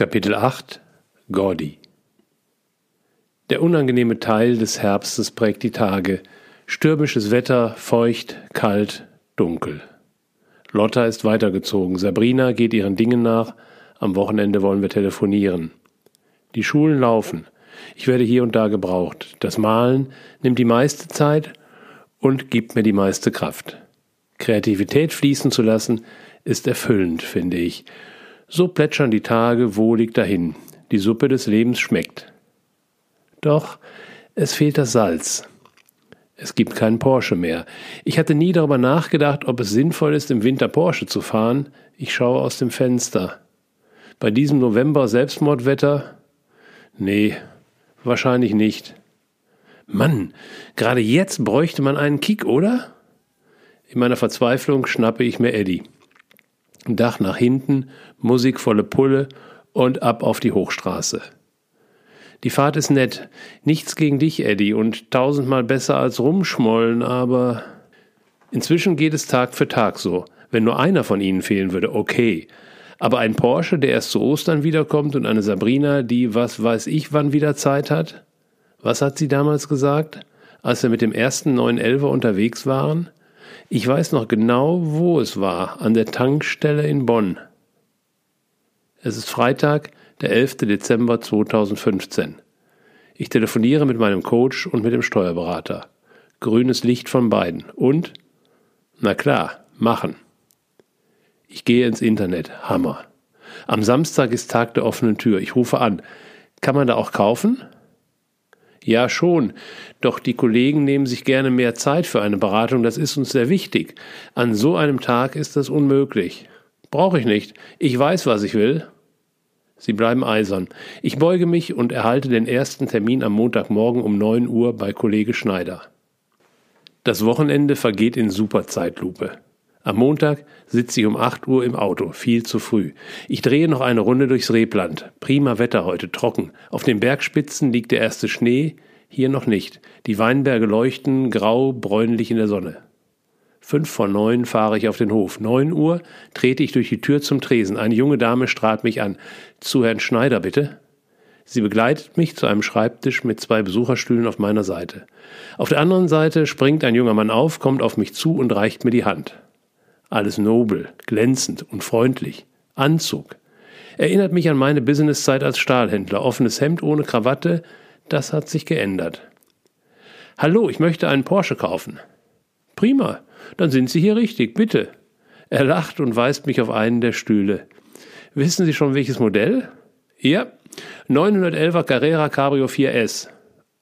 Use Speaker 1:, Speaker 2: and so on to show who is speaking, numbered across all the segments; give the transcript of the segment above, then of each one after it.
Speaker 1: Kapitel 8 Gordy Der unangenehme Teil des Herbstes prägt die Tage. Stürmisches Wetter, feucht, kalt, dunkel. Lotta ist weitergezogen. Sabrina geht ihren Dingen nach. Am Wochenende wollen wir telefonieren. Die Schulen laufen. Ich werde hier und da gebraucht. Das Malen nimmt die meiste Zeit und gibt mir die meiste Kraft. Kreativität fließen zu lassen, ist erfüllend, finde ich. So plätschern die Tage wohlig dahin. Die Suppe des Lebens schmeckt. Doch es fehlt das Salz. Es gibt keinen Porsche mehr. Ich hatte nie darüber nachgedacht, ob es sinnvoll ist, im Winter Porsche zu fahren. Ich schaue aus dem Fenster. Bei diesem November Selbstmordwetter? Nee, wahrscheinlich nicht. Mann, gerade jetzt bräuchte man einen Kick, oder? In meiner Verzweiflung schnappe ich mir Eddie. Dach nach hinten, Musik volle Pulle und ab auf die Hochstraße. Die Fahrt ist nett. Nichts gegen dich, Eddie, und tausendmal besser als rumschmollen, aber inzwischen geht es Tag für Tag so. Wenn nur einer von ihnen fehlen würde, okay. Aber ein Porsche, der erst zu Ostern wiederkommt und eine Sabrina, die was weiß ich wann wieder Zeit hat? Was hat sie damals gesagt, als wir mit dem ersten 911er unterwegs waren? Ich weiß noch genau, wo es war, an der Tankstelle in Bonn. Es ist Freitag, der 11. Dezember 2015. Ich telefoniere mit meinem Coach und mit dem Steuerberater. Grünes Licht von beiden. Und? Na klar, machen. Ich gehe ins Internet. Hammer. Am Samstag ist Tag der offenen Tür. Ich rufe an. Kann man da auch kaufen? Ja, schon. Doch die Kollegen nehmen sich gerne mehr Zeit für eine Beratung. Das ist uns sehr wichtig. An so einem Tag ist das unmöglich. Brauche ich nicht. Ich weiß, was ich will. Sie bleiben eisern. Ich beuge mich und erhalte den ersten Termin am Montagmorgen um 9 Uhr bei Kollege Schneider. Das Wochenende vergeht in Superzeitlupe. Am Montag sitze ich um 8 Uhr im Auto, viel zu früh. Ich drehe noch eine Runde durchs Rebland. Prima Wetter heute, trocken. Auf den Bergspitzen liegt der erste Schnee, hier noch nicht. Die Weinberge leuchten grau, bräunlich in der Sonne. Fünf vor neun fahre ich auf den Hof. Neun Uhr trete ich durch die Tür zum Tresen. Eine junge Dame strahlt mich an. Zu Herrn Schneider, bitte. Sie begleitet mich zu einem Schreibtisch mit zwei Besucherstühlen auf meiner Seite. Auf der anderen Seite springt ein junger Mann auf, kommt auf mich zu und reicht mir die Hand. Alles nobel, glänzend und freundlich. Anzug. Erinnert mich an meine Businesszeit als Stahlhändler. Offenes Hemd ohne Krawatte, das hat sich geändert. Hallo, ich möchte einen Porsche kaufen. Prima, dann sind Sie hier richtig, bitte. Er lacht und weist mich auf einen der Stühle. Wissen Sie schon welches Modell? Ja, 911er Carrera Cabrio 4S.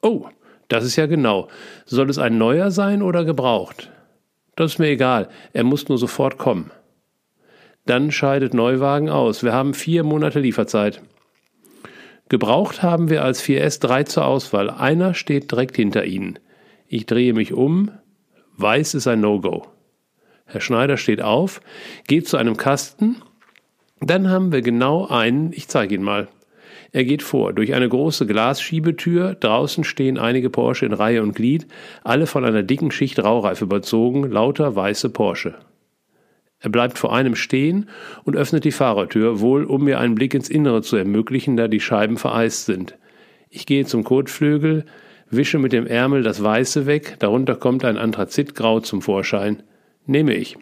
Speaker 1: Oh, das ist ja genau. Soll es ein neuer sein oder gebraucht? Das ist mir egal, er muss nur sofort kommen. Dann scheidet Neuwagen aus. Wir haben vier Monate Lieferzeit. Gebraucht haben wir als 4S drei zur Auswahl. Einer steht direkt hinter Ihnen. Ich drehe mich um. Weiß ist ein No-Go. Herr Schneider steht auf, geht zu einem Kasten. Dann haben wir genau einen, ich zeige ihn mal. Er geht vor, durch eine große Glasschiebetür, draußen stehen einige Porsche in Reihe und Glied, alle von einer dicken Schicht Raureif überzogen, lauter weiße Porsche. Er bleibt vor einem stehen und öffnet die Fahrertür, wohl um mir einen Blick ins Innere zu ermöglichen, da die Scheiben vereist sind. Ich gehe zum Kotflügel, wische mit dem Ärmel das Weiße weg, darunter kommt ein Anthrazitgrau zum Vorschein. Nehme ich.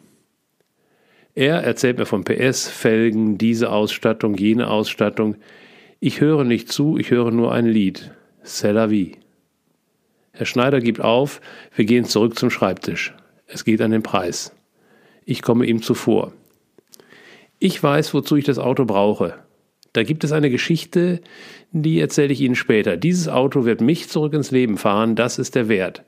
Speaker 1: Er erzählt mir von PS, Felgen, diese Ausstattung, jene Ausstattung. Ich höre nicht zu, ich höre nur ein Lied. C'est la vie. Herr Schneider gibt auf, wir gehen zurück zum Schreibtisch. Es geht an den Preis. Ich komme ihm zuvor. Ich weiß, wozu ich das Auto brauche. Da gibt es eine Geschichte, die erzähle ich Ihnen später. Dieses Auto wird mich zurück ins Leben fahren, das ist der Wert.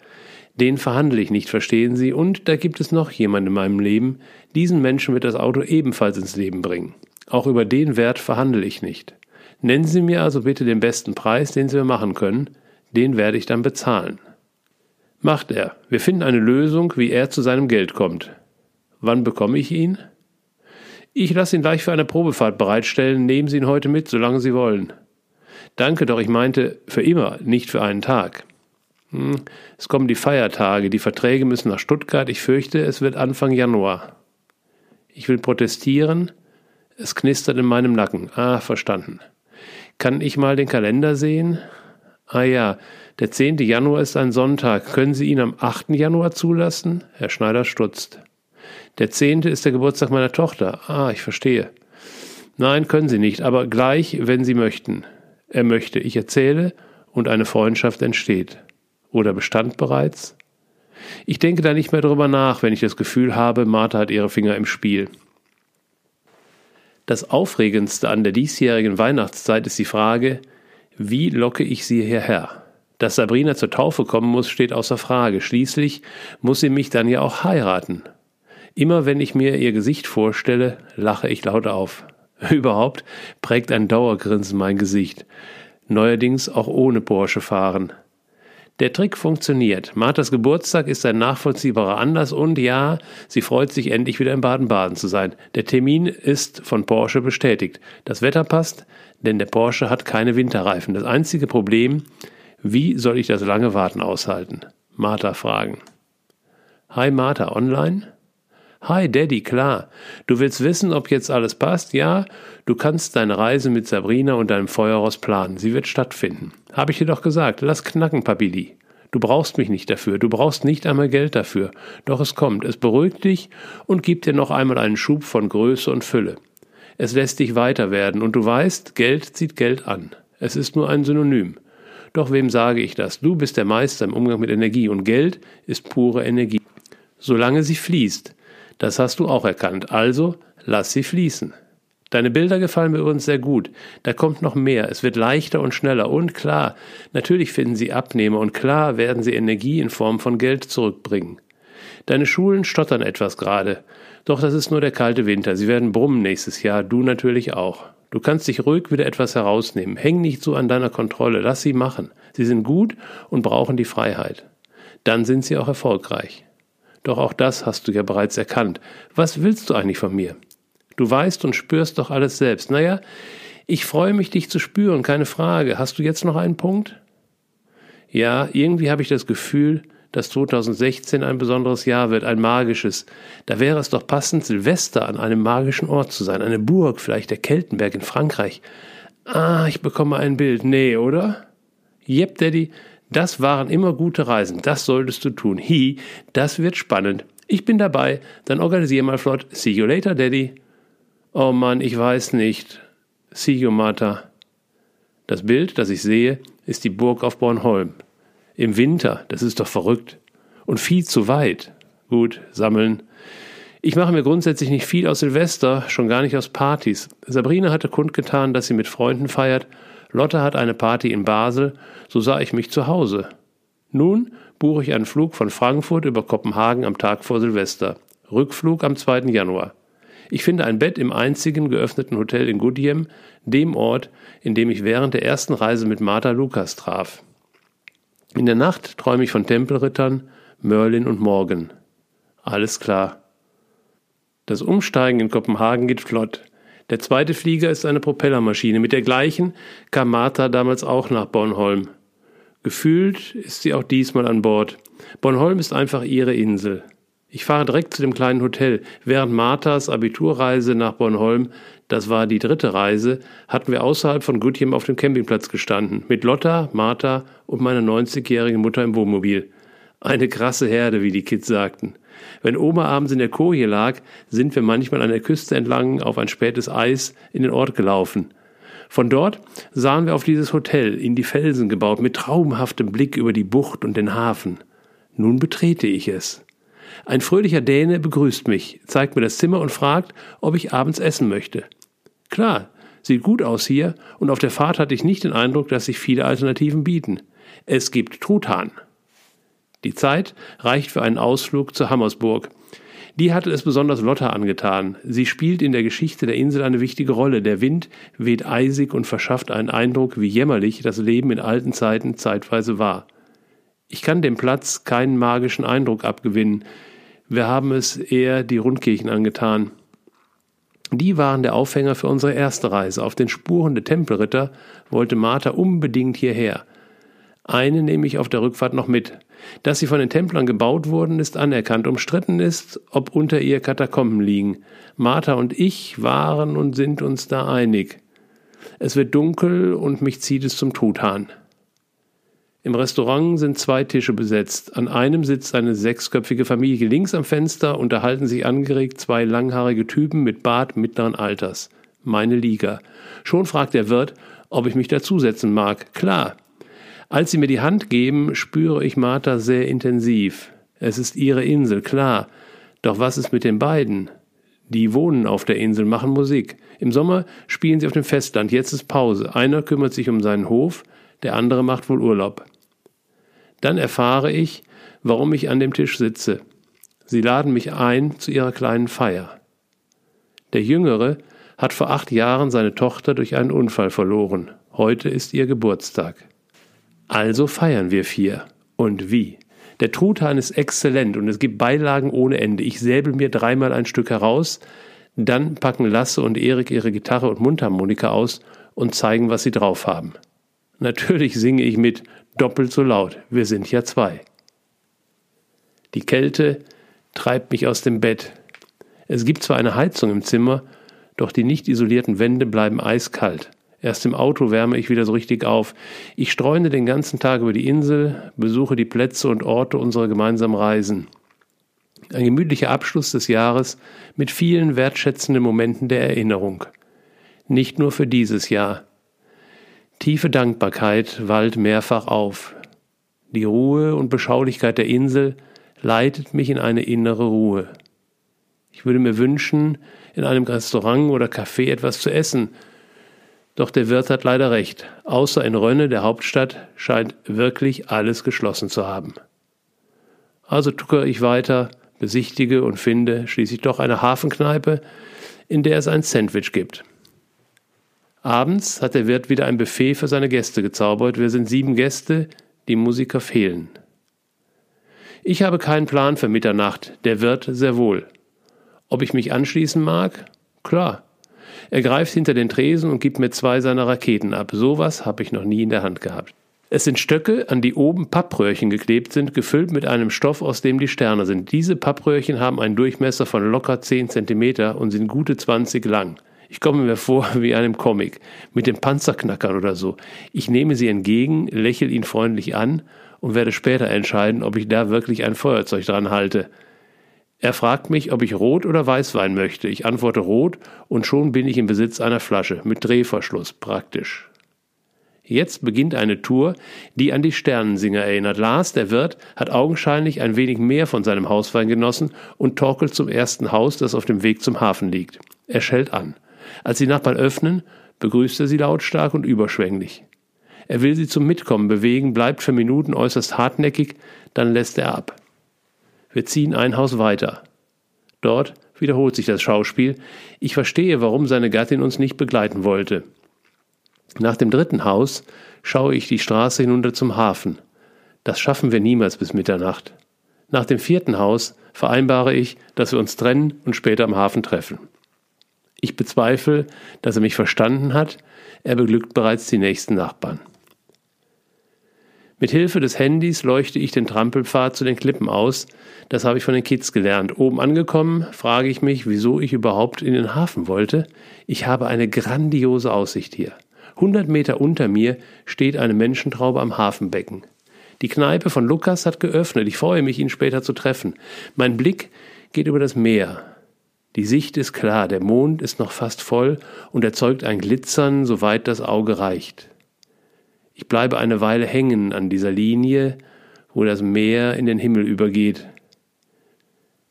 Speaker 1: Den verhandle ich nicht, verstehen Sie, und da gibt es noch jemand in meinem Leben, diesen Menschen wird das Auto ebenfalls ins Leben bringen. Auch über den Wert verhandle ich nicht. Nennen Sie mir also bitte den besten Preis, den Sie mir machen können, den werde ich dann bezahlen. Macht er. Wir finden eine Lösung, wie er zu seinem Geld kommt. Wann bekomme ich ihn? Ich lasse ihn gleich für eine Probefahrt bereitstellen, nehmen Sie ihn heute mit, solange Sie wollen. Danke, doch ich meinte für immer, nicht für einen Tag. Hm, es kommen die Feiertage, die Verträge müssen nach Stuttgart, ich fürchte, es wird Anfang Januar. Ich will protestieren, es knistert in meinem Nacken. Ah, verstanden. Kann ich mal den Kalender sehen? Ah ja, der 10. Januar ist ein Sonntag. Können Sie ihn am 8. Januar zulassen? Herr Schneider stutzt. Der 10. ist der Geburtstag meiner Tochter. Ah, ich verstehe. Nein, können Sie nicht, aber gleich, wenn Sie möchten. Er möchte, ich erzähle, und eine Freundschaft entsteht. Oder bestand bereits? Ich denke da nicht mehr drüber nach, wenn ich das Gefühl habe, Martha hat ihre Finger im Spiel. Das Aufregendste an der diesjährigen Weihnachtszeit ist die Frage, wie locke ich sie hierher? Dass Sabrina zur Taufe kommen muss, steht außer Frage. Schließlich muss sie mich dann ja auch heiraten. Immer wenn ich mir ihr Gesicht vorstelle, lache ich laut auf. Überhaupt prägt ein Dauergrinsen mein Gesicht. Neuerdings auch ohne Porsche fahren. Der Trick funktioniert. Marthas Geburtstag ist ein nachvollziehbarer Anlass und ja, sie freut sich endlich wieder in Baden-Baden zu sein. Der Termin ist von Porsche bestätigt. Das Wetter passt, denn der Porsche hat keine Winterreifen. Das einzige Problem, wie soll ich das lange Warten aushalten? Martha fragen. Hi Martha, online? Hi Daddy, klar. Du willst wissen, ob jetzt alles passt? Ja, du kannst deine Reise mit Sabrina und deinem Feuerross planen. Sie wird stattfinden. Habe ich dir doch gesagt. Lass knacken, Papili. Du brauchst mich nicht dafür, du brauchst nicht einmal Geld dafür. Doch es kommt, es beruhigt dich und gibt dir noch einmal einen Schub von Größe und Fülle. Es lässt dich weiter werden und du weißt, Geld zieht Geld an. Es ist nur ein Synonym. Doch wem sage ich das? Du bist der Meister im Umgang mit Energie und Geld ist pure Energie. Solange sie fließt, das hast du auch erkannt. Also lass sie fließen. Deine Bilder gefallen mir übrigens sehr gut. Da kommt noch mehr. Es wird leichter und schneller. Und klar, natürlich finden sie Abnehmer und klar werden sie Energie in Form von Geld zurückbringen. Deine Schulen stottern etwas gerade. Doch das ist nur der kalte Winter. Sie werden brummen nächstes Jahr. Du natürlich auch. Du kannst dich ruhig wieder etwas herausnehmen. Häng nicht so an deiner Kontrolle. Lass sie machen. Sie sind gut und brauchen die Freiheit. Dann sind sie auch erfolgreich. Doch auch das hast du ja bereits erkannt. Was willst du eigentlich von mir? Du weißt und spürst doch alles selbst. Naja, ich freue mich, dich zu spüren, keine Frage. Hast du jetzt noch einen Punkt? Ja, irgendwie habe ich das Gefühl, dass 2016 ein besonderes Jahr wird, ein magisches. Da wäre es doch passend, Silvester an einem magischen Ort zu sein. Eine Burg, vielleicht der Keltenberg in Frankreich. Ah, ich bekomme ein Bild. Nee, oder? Yep, Daddy, das waren immer gute Reisen. Das solltest du tun. Hi, das wird spannend. Ich bin dabei. Dann organisier mal flott. See you later, Daddy. Oh Mann, ich weiß nicht. See you, Martha. Das Bild, das ich sehe, ist die Burg auf Bornholm. Im Winter, das ist doch verrückt. Und viel zu weit. Gut, sammeln. Ich mache mir grundsätzlich nicht viel aus Silvester, schon gar nicht aus Partys. Sabrina hatte kundgetan, dass sie mit Freunden feiert Lotte hat eine Party in Basel, so sah ich mich zu Hause. Nun buche ich einen Flug von Frankfurt über Kopenhagen am Tag vor Silvester. Rückflug am 2. Januar. Ich finde ein Bett im einzigen geöffneten Hotel in Gudiem, dem Ort, in dem ich während der ersten Reise mit Martha Lukas traf. In der Nacht träume ich von Tempelrittern, Merlin und Morgan. Alles klar. Das Umsteigen in Kopenhagen geht flott. Der zweite Flieger ist eine Propellermaschine. Mit der gleichen kam Martha damals auch nach Bornholm. Gefühlt ist sie auch diesmal an Bord. Bornholm ist einfach ihre Insel. Ich fahre direkt zu dem kleinen Hotel. Während Marthas Abiturreise nach Bornholm, das war die dritte Reise, hatten wir außerhalb von Gutjem auf dem Campingplatz gestanden. Mit Lotta, Martha und meiner 90-jährigen Mutter im Wohnmobil. Eine krasse Herde, wie die Kids sagten. Wenn Oma abends in der Koje lag, sind wir manchmal an der Küste entlang auf ein spätes Eis in den Ort gelaufen. Von dort sahen wir auf dieses Hotel, in die Felsen gebaut, mit traumhaftem Blick über die Bucht und den Hafen. Nun betrete ich es. Ein fröhlicher Däne begrüßt mich, zeigt mir das Zimmer und fragt, ob ich abends essen möchte. Klar, sieht gut aus hier, und auf der Fahrt hatte ich nicht den Eindruck, dass sich viele Alternativen bieten. Es gibt Truthahn. Die Zeit reicht für einen Ausflug zur Hammersburg. Die hatte es besonders Lotta angetan. Sie spielt in der Geschichte der Insel eine wichtige Rolle. Der Wind weht eisig und verschafft einen Eindruck, wie jämmerlich das Leben in alten Zeiten zeitweise war. Ich kann dem Platz keinen magischen Eindruck abgewinnen. Wir haben es eher die Rundkirchen angetan. Die waren der Aufhänger für unsere erste Reise. Auf den Spuren der Tempelritter wollte Martha unbedingt hierher. Eine nehme ich auf der Rückfahrt noch mit. Dass sie von den Templern gebaut wurden, ist anerkannt. Umstritten ist, ob unter ihr Katakomben liegen. Martha und ich waren und sind uns da einig. Es wird dunkel und mich zieht es zum Truthahn. Im Restaurant sind zwei Tische besetzt. An einem sitzt eine sechsköpfige Familie. Links am Fenster unterhalten sich angeregt zwei langhaarige Typen mit Bart mittleren Alters. Meine Liga. Schon fragt der Wirt, ob ich mich dazusetzen mag. Klar. Als sie mir die Hand geben, spüre ich Martha sehr intensiv. Es ist ihre Insel, klar. Doch was ist mit den beiden? Die wohnen auf der Insel, machen Musik. Im Sommer spielen sie auf dem Festland. Jetzt ist Pause. Einer kümmert sich um seinen Hof, der andere macht wohl Urlaub. Dann erfahre ich, warum ich an dem Tisch sitze. Sie laden mich ein zu ihrer kleinen Feier. Der Jüngere hat vor acht Jahren seine Tochter durch einen Unfall verloren. Heute ist ihr Geburtstag. Also feiern wir vier. Und wie? Der Truthahn ist exzellent und es gibt Beilagen ohne Ende. Ich säbel mir dreimal ein Stück heraus, dann packen Lasse und Erik ihre Gitarre und Mundharmonika aus und zeigen, was sie drauf haben. Natürlich singe ich mit doppelt so laut. Wir sind ja zwei. Die Kälte treibt mich aus dem Bett. Es gibt zwar eine Heizung im Zimmer, doch die nicht isolierten Wände bleiben eiskalt. Erst im Auto wärme ich wieder so richtig auf. Ich streune den ganzen Tag über die Insel, besuche die Plätze und Orte unserer gemeinsamen Reisen. Ein gemütlicher Abschluss des Jahres mit vielen wertschätzenden Momenten der Erinnerung. Nicht nur für dieses Jahr, Tiefe Dankbarkeit wallt mehrfach auf. Die Ruhe und Beschaulichkeit der Insel leitet mich in eine innere Ruhe. Ich würde mir wünschen, in einem Restaurant oder Café etwas zu essen, doch der Wirt hat leider recht. Außer in Rönne, der Hauptstadt, scheint wirklich alles geschlossen zu haben. Also tuckere ich weiter, besichtige und finde schließlich doch eine Hafenkneipe, in der es ein Sandwich gibt. Abends hat der Wirt wieder ein Buffet für seine Gäste gezaubert. Wir sind sieben Gäste, die Musiker fehlen. Ich habe keinen Plan für Mitternacht, der Wirt sehr wohl. Ob ich mich anschließen mag? Klar. Er greift hinter den Tresen und gibt mir zwei seiner Raketen ab. Sowas habe ich noch nie in der Hand gehabt. Es sind Stöcke, an die oben Pappröhrchen geklebt sind, gefüllt mit einem Stoff, aus dem die Sterne sind. Diese Pappröhrchen haben einen Durchmesser von locker 10 cm und sind gute 20 lang. Ich komme mir vor wie einem Comic, mit dem Panzerknackern oder so. Ich nehme sie entgegen, lächle ihn freundlich an und werde später entscheiden, ob ich da wirklich ein Feuerzeug dran halte. Er fragt mich, ob ich Rot oder Weißwein möchte. Ich antworte Rot und schon bin ich im Besitz einer Flasche mit Drehverschluss, praktisch. Jetzt beginnt eine Tour, die an die Sternensinger erinnert. Lars, der Wirt, hat augenscheinlich ein wenig mehr von seinem Hauswein genossen und torkelt zum ersten Haus, das auf dem Weg zum Hafen liegt. Er schellt an. Als die Nachbarn öffnen, begrüßt er sie lautstark und überschwänglich. Er will sie zum Mitkommen bewegen, bleibt für Minuten äußerst hartnäckig, dann lässt er ab. Wir ziehen ein Haus weiter. Dort wiederholt sich das Schauspiel. Ich verstehe, warum seine Gattin uns nicht begleiten wollte. Nach dem dritten Haus schaue ich die Straße hinunter zum Hafen. Das schaffen wir niemals bis Mitternacht. Nach dem vierten Haus vereinbare ich, dass wir uns trennen und später am Hafen treffen. Ich bezweifle, dass er mich verstanden hat, er beglückt bereits die nächsten Nachbarn. Mit Hilfe des Handys leuchte ich den Trampelpfad zu den Klippen aus. Das habe ich von den Kids gelernt. Oben angekommen, frage ich mich, wieso ich überhaupt in den Hafen wollte. Ich habe eine grandiose Aussicht hier. Hundert Meter unter mir steht eine Menschentraube am Hafenbecken. Die Kneipe von Lukas hat geöffnet. Ich freue mich, ihn später zu treffen. Mein Blick geht über das Meer. Die Sicht ist klar, der Mond ist noch fast voll und erzeugt ein Glitzern, soweit das Auge reicht. Ich bleibe eine Weile hängen an dieser Linie, wo das Meer in den Himmel übergeht.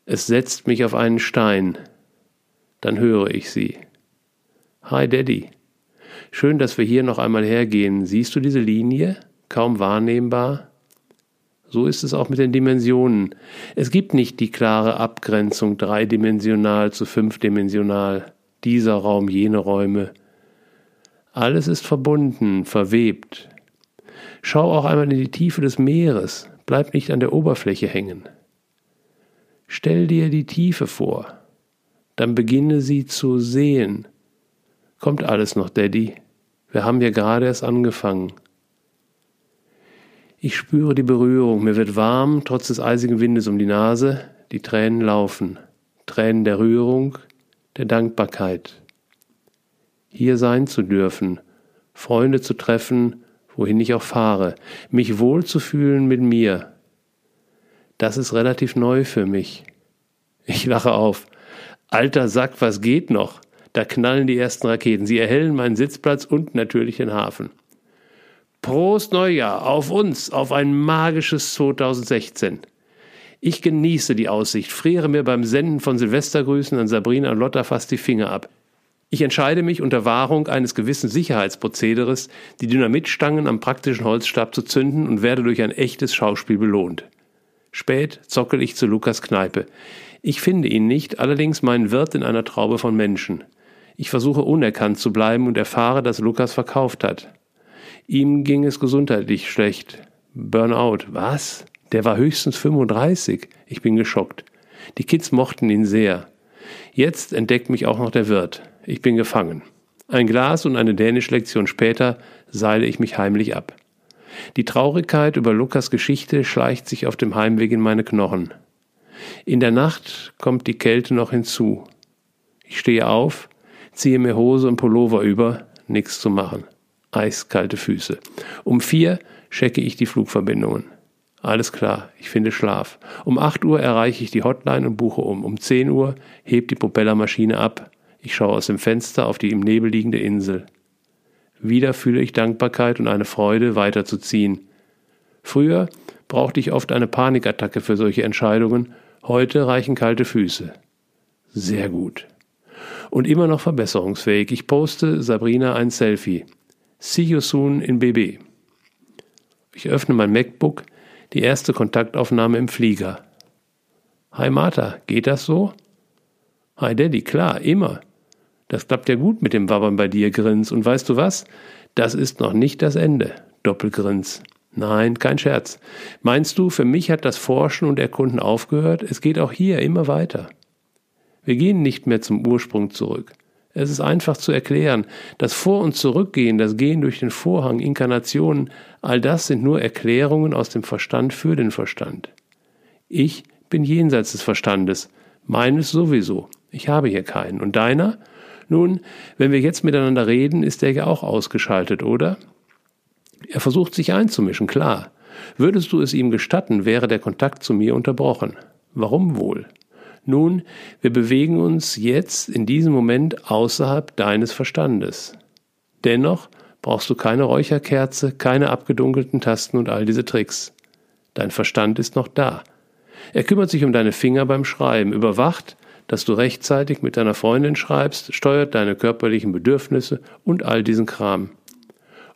Speaker 1: Es setzt mich auf einen Stein. Dann höre ich sie. Hi Daddy. Schön, dass wir hier noch einmal hergehen. Siehst du diese Linie? Kaum wahrnehmbar. So ist es auch mit den Dimensionen. Es gibt nicht die klare Abgrenzung dreidimensional zu fünfdimensional, dieser Raum, jene Räume. Alles ist verbunden, verwebt. Schau auch einmal in die Tiefe des Meeres, bleib nicht an der Oberfläche hängen. Stell dir die Tiefe vor, dann beginne sie zu sehen. Kommt alles noch, Daddy? Wir haben ja gerade erst angefangen. Ich spüre die Berührung, mir wird warm, trotz des eisigen Windes um die Nase, die Tränen laufen, Tränen der Rührung, der Dankbarkeit. hier sein zu dürfen, Freunde zu treffen, wohin ich auch fahre, mich wohlzufühlen mit mir. Das ist relativ neu für mich. Ich lache auf. Alter Sack, was geht noch? Da knallen die ersten Raketen. Sie erhellen meinen Sitzplatz und natürlich den Hafen. Prost Neujahr auf uns, auf ein magisches 2016. Ich genieße die Aussicht, friere mir beim Senden von Silvestergrüßen an Sabrina und Lotta fast die Finger ab. Ich entscheide mich unter Wahrung eines gewissen Sicherheitsprozederes, die Dynamitstangen am praktischen Holzstab zu zünden und werde durch ein echtes Schauspiel belohnt. Spät zockel ich zu Lukas Kneipe. Ich finde ihn nicht, allerdings meinen Wirt in einer Traube von Menschen. Ich versuche unerkannt zu bleiben und erfahre, dass Lukas verkauft hat. Ihm ging es gesundheitlich schlecht. Burnout. Was? Der war höchstens 35. Ich bin geschockt. Die Kids mochten ihn sehr. Jetzt entdeckt mich auch noch der Wirt. Ich bin gefangen. Ein Glas und eine Dänisch-Lektion später seile ich mich heimlich ab. Die Traurigkeit über Lukas Geschichte schleicht sich auf dem Heimweg in meine Knochen. In der Nacht kommt die Kälte noch hinzu. Ich stehe auf, ziehe mir Hose und Pullover über, nichts zu machen. Eiskalte Füße. Um vier checke ich die Flugverbindungen. Alles klar, ich finde Schlaf. Um 8 Uhr erreiche ich die Hotline und buche um. Um 10 Uhr hebt die Propellermaschine ab. Ich schaue aus dem Fenster auf die im Nebel liegende Insel. Wieder fühle ich Dankbarkeit und eine Freude, weiterzuziehen. Früher brauchte ich oft eine Panikattacke für solche Entscheidungen, heute reichen kalte Füße. Sehr gut. Und immer noch verbesserungsfähig. Ich poste Sabrina ein Selfie. See you soon in BB. Ich öffne mein MacBook, die erste Kontaktaufnahme im Flieger. Hi Martha, geht das so? Hi Daddy, klar, immer. Das klappt ja gut mit dem Wabbern bei dir, Grins. Und weißt du was? Das ist noch nicht das Ende. Doppelgrins. Nein, kein Scherz. Meinst du, für mich hat das Forschen und Erkunden aufgehört? Es geht auch hier immer weiter. Wir gehen nicht mehr zum Ursprung zurück. Es ist einfach zu erklären. Das Vor- und Zurückgehen, das Gehen durch den Vorhang, Inkarnationen, all das sind nur Erklärungen aus dem Verstand für den Verstand. Ich bin jenseits des Verstandes, meines sowieso. Ich habe hier keinen. Und deiner? Nun, wenn wir jetzt miteinander reden, ist er ja auch ausgeschaltet, oder? Er versucht sich einzumischen, klar. Würdest du es ihm gestatten, wäre der Kontakt zu mir unterbrochen. Warum wohl? Nun, wir bewegen uns jetzt in diesem Moment außerhalb deines Verstandes. Dennoch brauchst du keine Räucherkerze, keine abgedunkelten Tasten und all diese Tricks. Dein Verstand ist noch da. Er kümmert sich um deine Finger beim Schreiben, überwacht, dass du rechtzeitig mit deiner Freundin schreibst, steuert deine körperlichen Bedürfnisse und all diesen Kram.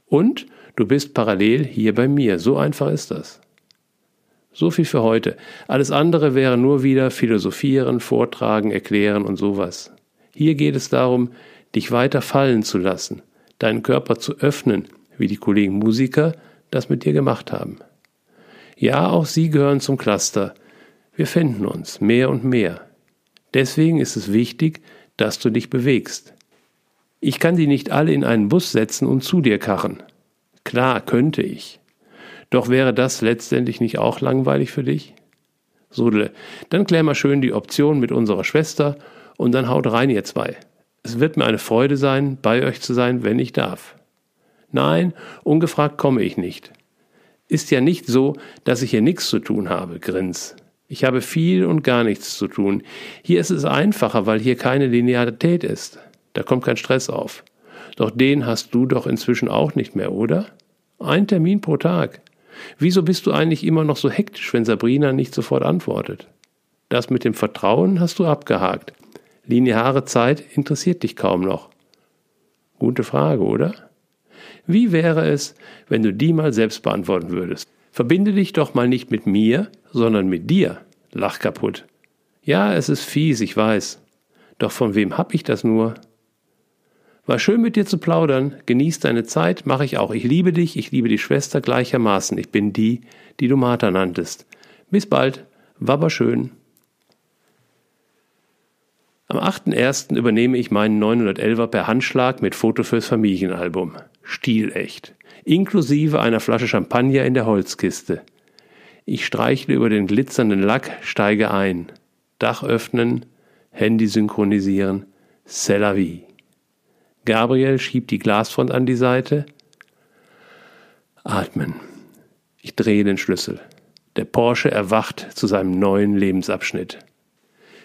Speaker 1: Und du bist parallel hier bei mir. So einfach ist das. So viel für heute. Alles andere wäre nur wieder philosophieren, vortragen, erklären und sowas. Hier geht es darum, dich weiter fallen zu lassen, deinen Körper zu öffnen, wie die Kollegen Musiker das mit dir gemacht haben. Ja, auch sie gehören zum Cluster. Wir finden uns mehr und mehr. Deswegen ist es wichtig, dass du dich bewegst. Ich kann die nicht alle in einen Bus setzen und zu dir karren. Klar, könnte ich. Doch wäre das letztendlich nicht auch langweilig für dich? Sudle, dann klär mal schön die Option mit unserer Schwester und dann haut rein, ihr zwei. Es wird mir eine Freude sein, bei euch zu sein, wenn ich darf. Nein, ungefragt komme ich nicht. Ist ja nicht so, dass ich hier nichts zu tun habe, Grins. Ich habe viel und gar nichts zu tun. Hier ist es einfacher, weil hier keine Linearität ist. Da kommt kein Stress auf. Doch den hast du doch inzwischen auch nicht mehr, oder? Ein Termin pro Tag. Wieso bist du eigentlich immer noch so hektisch, wenn Sabrina nicht sofort antwortet? Das mit dem Vertrauen hast du abgehakt. Lineare Zeit interessiert dich kaum noch. Gute Frage, oder? Wie wäre es, wenn du die mal selbst beantworten würdest? Verbinde dich doch mal nicht mit mir, sondern mit dir. Lach kaputt. Ja, es ist fies, ich weiß. Doch von wem hab ich das nur? War schön mit dir zu plaudern. Genieß deine Zeit, mache ich auch. Ich liebe dich, ich liebe die Schwester gleichermaßen. Ich bin die, die du Martha nanntest. Bis bald. War aber schön. Am 8.1. übernehme ich meinen 911er per Handschlag mit Foto fürs Familienalbum. Stilecht inklusive einer Flasche Champagner in der Holzkiste. Ich streichle über den glitzernden Lack, steige ein. Dach öffnen, Handy synchronisieren, c'est la vie. Gabriel schiebt die Glasfront an die Seite. Atmen. Ich drehe den Schlüssel. Der Porsche erwacht zu seinem neuen Lebensabschnitt.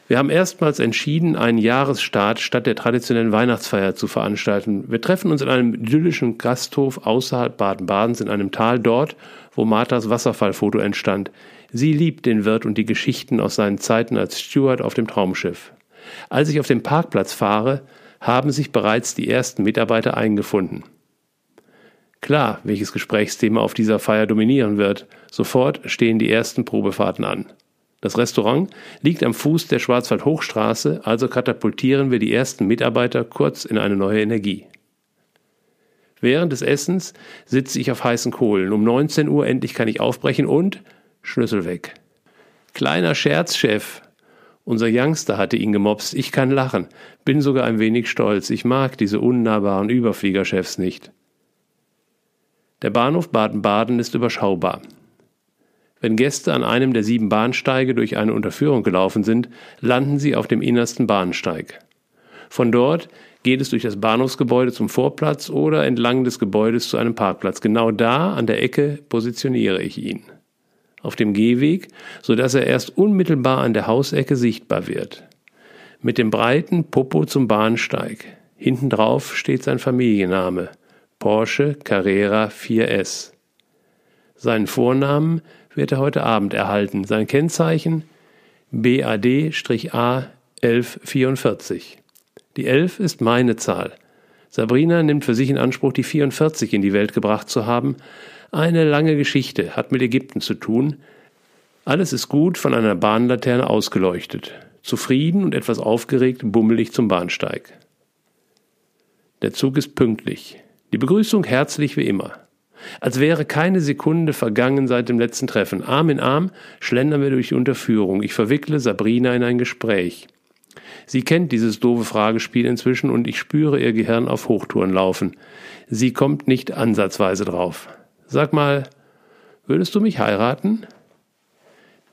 Speaker 1: Wir haben erstmals entschieden, einen Jahresstart statt der traditionellen Weihnachtsfeier zu veranstalten. Wir treffen uns in einem idyllischen Gasthof außerhalb Baden-Badens in einem Tal dort, wo Marthas Wasserfallfoto entstand. Sie liebt den Wirt und die Geschichten aus seinen Zeiten als Steward auf dem Traumschiff. Als ich auf den Parkplatz fahre, haben sich bereits die ersten Mitarbeiter eingefunden. Klar, welches Gesprächsthema auf dieser Feier dominieren wird. Sofort stehen die ersten Probefahrten an. Das Restaurant liegt am Fuß der Schwarzwald-Hochstraße, also katapultieren wir die ersten Mitarbeiter kurz in eine neue Energie. Während des Essens sitze ich auf heißen Kohlen. Um 19 Uhr endlich kann ich aufbrechen und Schlüssel weg. Kleiner Scherz, Chef. Unser Youngster hatte ihn gemobst. Ich kann lachen. Bin sogar ein wenig stolz. Ich mag diese unnahbaren Überfliegerchefs nicht. Der Bahnhof Baden-Baden ist überschaubar. Wenn Gäste an einem der sieben Bahnsteige durch eine Unterführung gelaufen sind, landen sie auf dem innersten Bahnsteig. Von dort geht es durch das Bahnhofsgebäude zum Vorplatz oder entlang des Gebäudes zu einem Parkplatz. Genau da an der Ecke positioniere ich ihn. Auf dem Gehweg, so dass er erst unmittelbar an der Hausecke sichtbar wird. Mit dem breiten Popo zum Bahnsteig. Hinten drauf steht sein Familienname. Porsche Carrera 4S. Seinen Vornamen wird er heute Abend erhalten. Sein Kennzeichen BAD-A 1144. Die 11 ist meine Zahl. Sabrina nimmt für sich in Anspruch, die 44 in die Welt gebracht zu haben. Eine lange Geschichte, hat mit Ägypten zu tun. Alles ist gut von einer Bahnlaterne ausgeleuchtet. Zufrieden und etwas aufgeregt bummel ich zum Bahnsteig. Der Zug ist pünktlich. Die Begrüßung herzlich wie immer. Als wäre keine Sekunde vergangen seit dem letzten Treffen. Arm in Arm schlendern wir durch die Unterführung. Ich verwickle Sabrina in ein Gespräch. Sie kennt dieses doofe Fragespiel inzwischen und ich spüre ihr Gehirn auf Hochtouren laufen. Sie kommt nicht ansatzweise drauf. Sag mal, würdest du mich heiraten?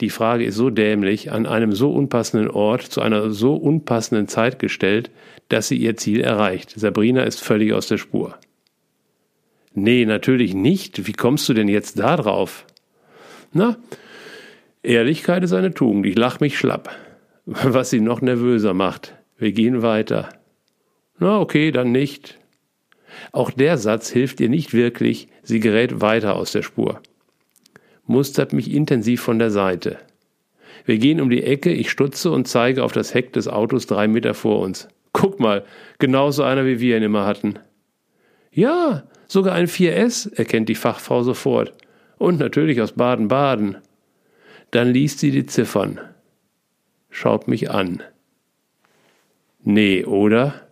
Speaker 1: Die Frage ist so dämlich, an einem so unpassenden Ort, zu einer so unpassenden Zeit gestellt, dass sie ihr Ziel erreicht. Sabrina ist völlig aus der Spur. Nee, natürlich nicht. Wie kommst du denn jetzt da drauf? Na, Ehrlichkeit ist eine Tugend. Ich lach mich schlapp. Was sie noch nervöser macht. Wir gehen weiter. Na, okay, dann nicht. Auch der Satz hilft ihr nicht wirklich. Sie gerät weiter aus der Spur. Mustert mich intensiv von der Seite. Wir gehen um die Ecke, ich stutze und zeige auf das Heck des Autos drei Meter vor uns. Guck mal, genauso einer wie wir ihn immer hatten. Ja, Sogar ein 4S erkennt die Fachfrau sofort. Und natürlich aus Baden-Baden. Dann liest sie die Ziffern. Schaut mich an. Nee, oder?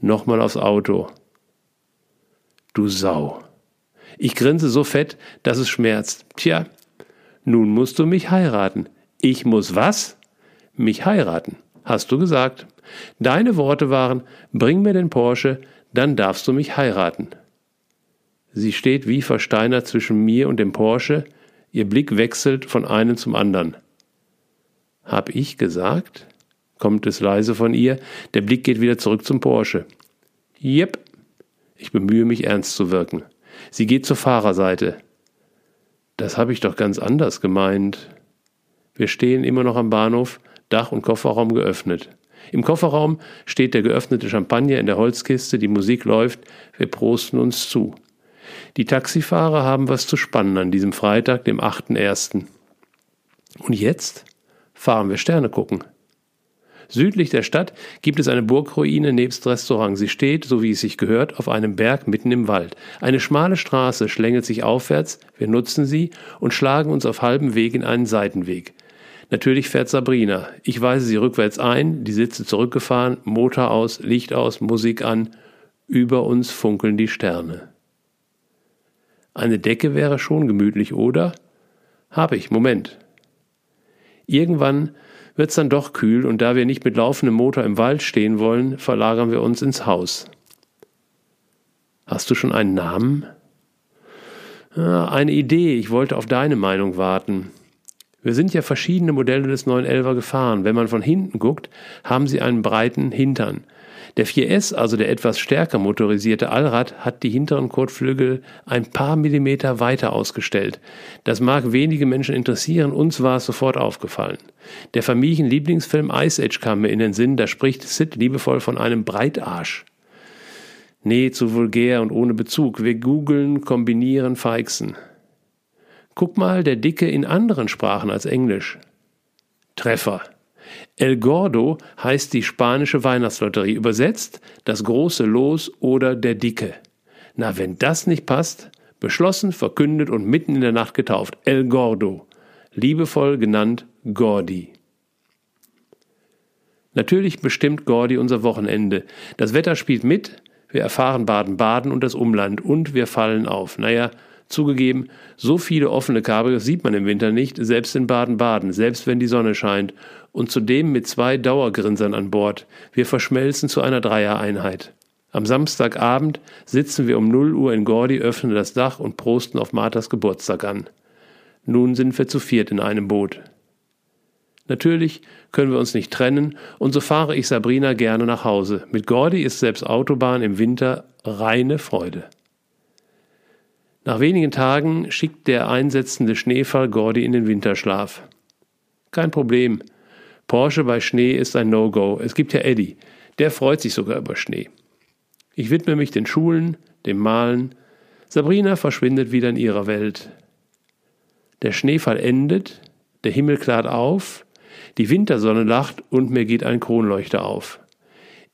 Speaker 1: Nochmal aufs Auto. Du Sau. Ich grinse so fett, dass es schmerzt. Tja, nun musst du mich heiraten. Ich muss was? Mich heiraten. Hast du gesagt. Deine Worte waren, bring mir den Porsche, dann darfst du mich heiraten. Sie steht wie versteinert zwischen mir und dem Porsche, ihr Blick wechselt von einem zum anderen. Hab ich gesagt? kommt es leise von ihr, der Blick geht wieder zurück zum Porsche. Jep. Ich bemühe mich ernst zu wirken. Sie geht zur Fahrerseite. Das habe ich doch ganz anders gemeint. Wir stehen immer noch am Bahnhof, Dach und Kofferraum geöffnet. Im Kofferraum steht der geöffnete Champagner in der Holzkiste, die Musik läuft, wir prosten uns zu. Die Taxifahrer haben was zu spannen an diesem Freitag, dem 8.1. Und jetzt fahren wir Sterne gucken. Südlich der Stadt gibt es eine Burgruine nebst Restaurant. Sie steht, so wie es sich gehört, auf einem Berg mitten im Wald. Eine schmale Straße schlängelt sich aufwärts, wir nutzen sie und schlagen uns auf halbem Weg in einen Seitenweg. Natürlich fährt Sabrina. Ich weise sie rückwärts ein, die Sitze zurückgefahren, Motor aus, Licht aus, Musik an. Über uns funkeln die Sterne. Eine Decke wäre schon gemütlich, oder? Habe ich, Moment. Irgendwann wird's dann doch kühl und da wir nicht mit laufendem Motor im Wald stehen wollen, verlagern wir uns ins Haus. Hast du schon einen Namen? eine Idee, ich wollte auf deine Meinung warten. Wir sind ja verschiedene Modelle des 911er gefahren. Wenn man von hinten guckt, haben sie einen breiten Hintern. Der 4S, also der etwas stärker motorisierte Allrad, hat die hinteren Kotflügel ein paar Millimeter weiter ausgestellt. Das mag wenige Menschen interessieren, uns war es sofort aufgefallen. Der Familienlieblingsfilm Ice Age kam mir in den Sinn, da spricht Sid liebevoll von einem Breitarsch. Nee, zu vulgär und ohne Bezug. Wir googeln, kombinieren, feixen. Guck mal, der Dicke in anderen Sprachen als Englisch. Treffer. El Gordo heißt die spanische Weihnachtslotterie, übersetzt das große Los oder der Dicke. Na, wenn das nicht passt, beschlossen, verkündet und mitten in der Nacht getauft. El Gordo, liebevoll genannt Gordi. Natürlich bestimmt Gordi unser Wochenende. Das Wetter spielt mit, wir erfahren Baden-Baden und das Umland und wir fallen auf. Naja, Zugegeben, so viele offene Kabrios sieht man im Winter nicht, selbst in Baden-Baden, selbst wenn die Sonne scheint. Und zudem mit zwei Dauergrinsern an Bord. Wir verschmelzen zu einer Dreiereinheit. Am Samstagabend sitzen wir um 0 Uhr in Gordi, öffnen das Dach und prosten auf Marthas Geburtstag an. Nun sind wir zu viert in einem Boot. Natürlich können wir uns nicht trennen, und so fahre ich Sabrina gerne nach Hause. Mit Gordi ist selbst Autobahn im Winter reine Freude. Nach wenigen Tagen schickt der einsetzende Schneefall Gordy in den Winterschlaf. Kein Problem. Porsche bei Schnee ist ein No-Go. Es gibt ja Eddie. Der freut sich sogar über Schnee. Ich widme mich den Schulen, dem Malen. Sabrina verschwindet wieder in ihrer Welt. Der Schneefall endet, der Himmel klart auf, die Wintersonne lacht und mir geht ein Kronleuchter auf.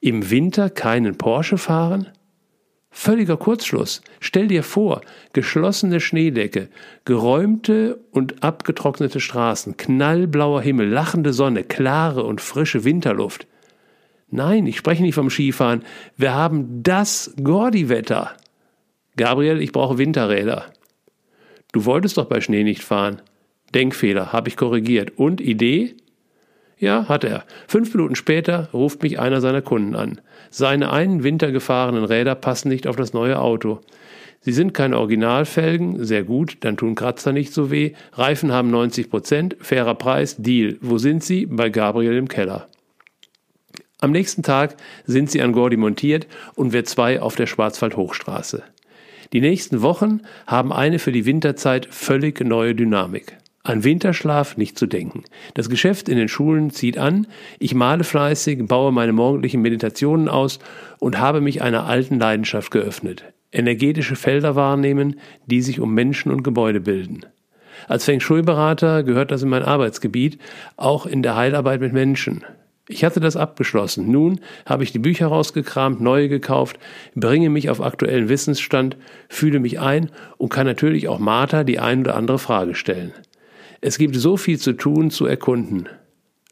Speaker 1: Im Winter keinen Porsche fahren? Völliger Kurzschluss. Stell dir vor, geschlossene Schneedecke, geräumte und abgetrocknete Straßen, knallblauer Himmel, lachende Sonne, klare und frische Winterluft. Nein, ich spreche nicht vom Skifahren. Wir haben das Gordi-Wetter. Gabriel, ich brauche Winterräder. Du wolltest doch bei Schnee nicht fahren. Denkfehler, habe ich korrigiert. Und Idee? Ja, hat er. Fünf Minuten später ruft mich einer seiner Kunden an. Seine einen Winter gefahrenen Räder passen nicht auf das neue Auto. Sie sind keine Originalfelgen, sehr gut, dann tun Kratzer nicht so weh. Reifen haben 90 Prozent, fairer Preis, Deal. Wo sind sie? Bei Gabriel im Keller. Am nächsten Tag sind sie an Gordi montiert und wir zwei auf der Schwarzwald-Hochstraße. Die nächsten Wochen haben eine für die Winterzeit völlig neue Dynamik. An Winterschlaf nicht zu denken. Das Geschäft in den Schulen zieht an, ich male fleißig, baue meine morgendlichen Meditationen aus und habe mich einer alten Leidenschaft geöffnet. Energetische Felder wahrnehmen, die sich um Menschen und Gebäude bilden. Als Feng Shui-Berater gehört das in mein Arbeitsgebiet, auch in der Heilarbeit mit Menschen. Ich hatte das abgeschlossen. Nun habe ich die Bücher rausgekramt, neue gekauft, bringe mich auf aktuellen Wissensstand, fühle mich ein und kann natürlich auch Martha die ein oder andere Frage stellen. Es gibt so viel zu tun, zu erkunden.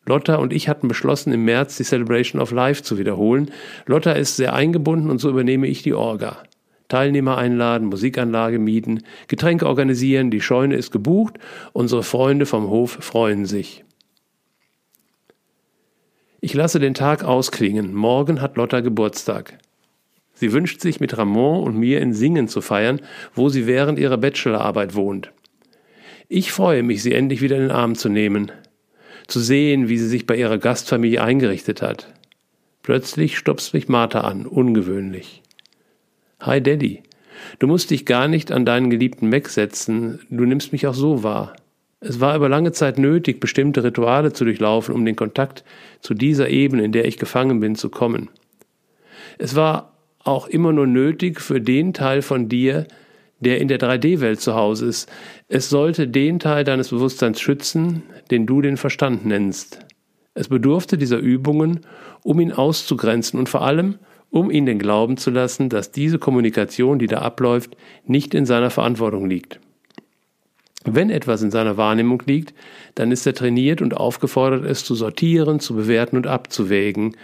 Speaker 1: Lotta und ich hatten beschlossen, im März die Celebration of Life zu wiederholen. Lotta ist sehr eingebunden und so übernehme ich die Orga. Teilnehmer einladen, Musikanlage mieten, Getränke organisieren, die Scheune ist gebucht, unsere Freunde vom Hof freuen sich. Ich lasse den Tag ausklingen. Morgen hat Lotta Geburtstag. Sie wünscht sich, mit Ramon und mir in Singen zu feiern, wo sie während ihrer Bachelorarbeit wohnt. Ich freue mich, sie endlich wieder in den Arm zu nehmen, zu sehen, wie sie sich bei ihrer Gastfamilie eingerichtet hat. Plötzlich stupst mich Martha an, ungewöhnlich. Hi Daddy, du musst dich gar nicht an deinen geliebten Mac setzen, du nimmst mich auch so wahr. Es war über lange Zeit nötig, bestimmte Rituale zu durchlaufen, um den Kontakt zu dieser Ebene, in der ich gefangen bin, zu kommen. Es war auch immer nur nötig für den Teil von dir, der in der 3D-Welt zu Hause ist. Es sollte den Teil deines Bewusstseins schützen, den du den Verstand nennst. Es bedurfte dieser Übungen, um ihn auszugrenzen und vor allem, um ihn den Glauben zu lassen, dass diese Kommunikation, die da abläuft, nicht in seiner Verantwortung liegt. Wenn etwas in seiner Wahrnehmung liegt, dann ist er trainiert und aufgefordert, es zu sortieren, zu bewerten und abzuwägen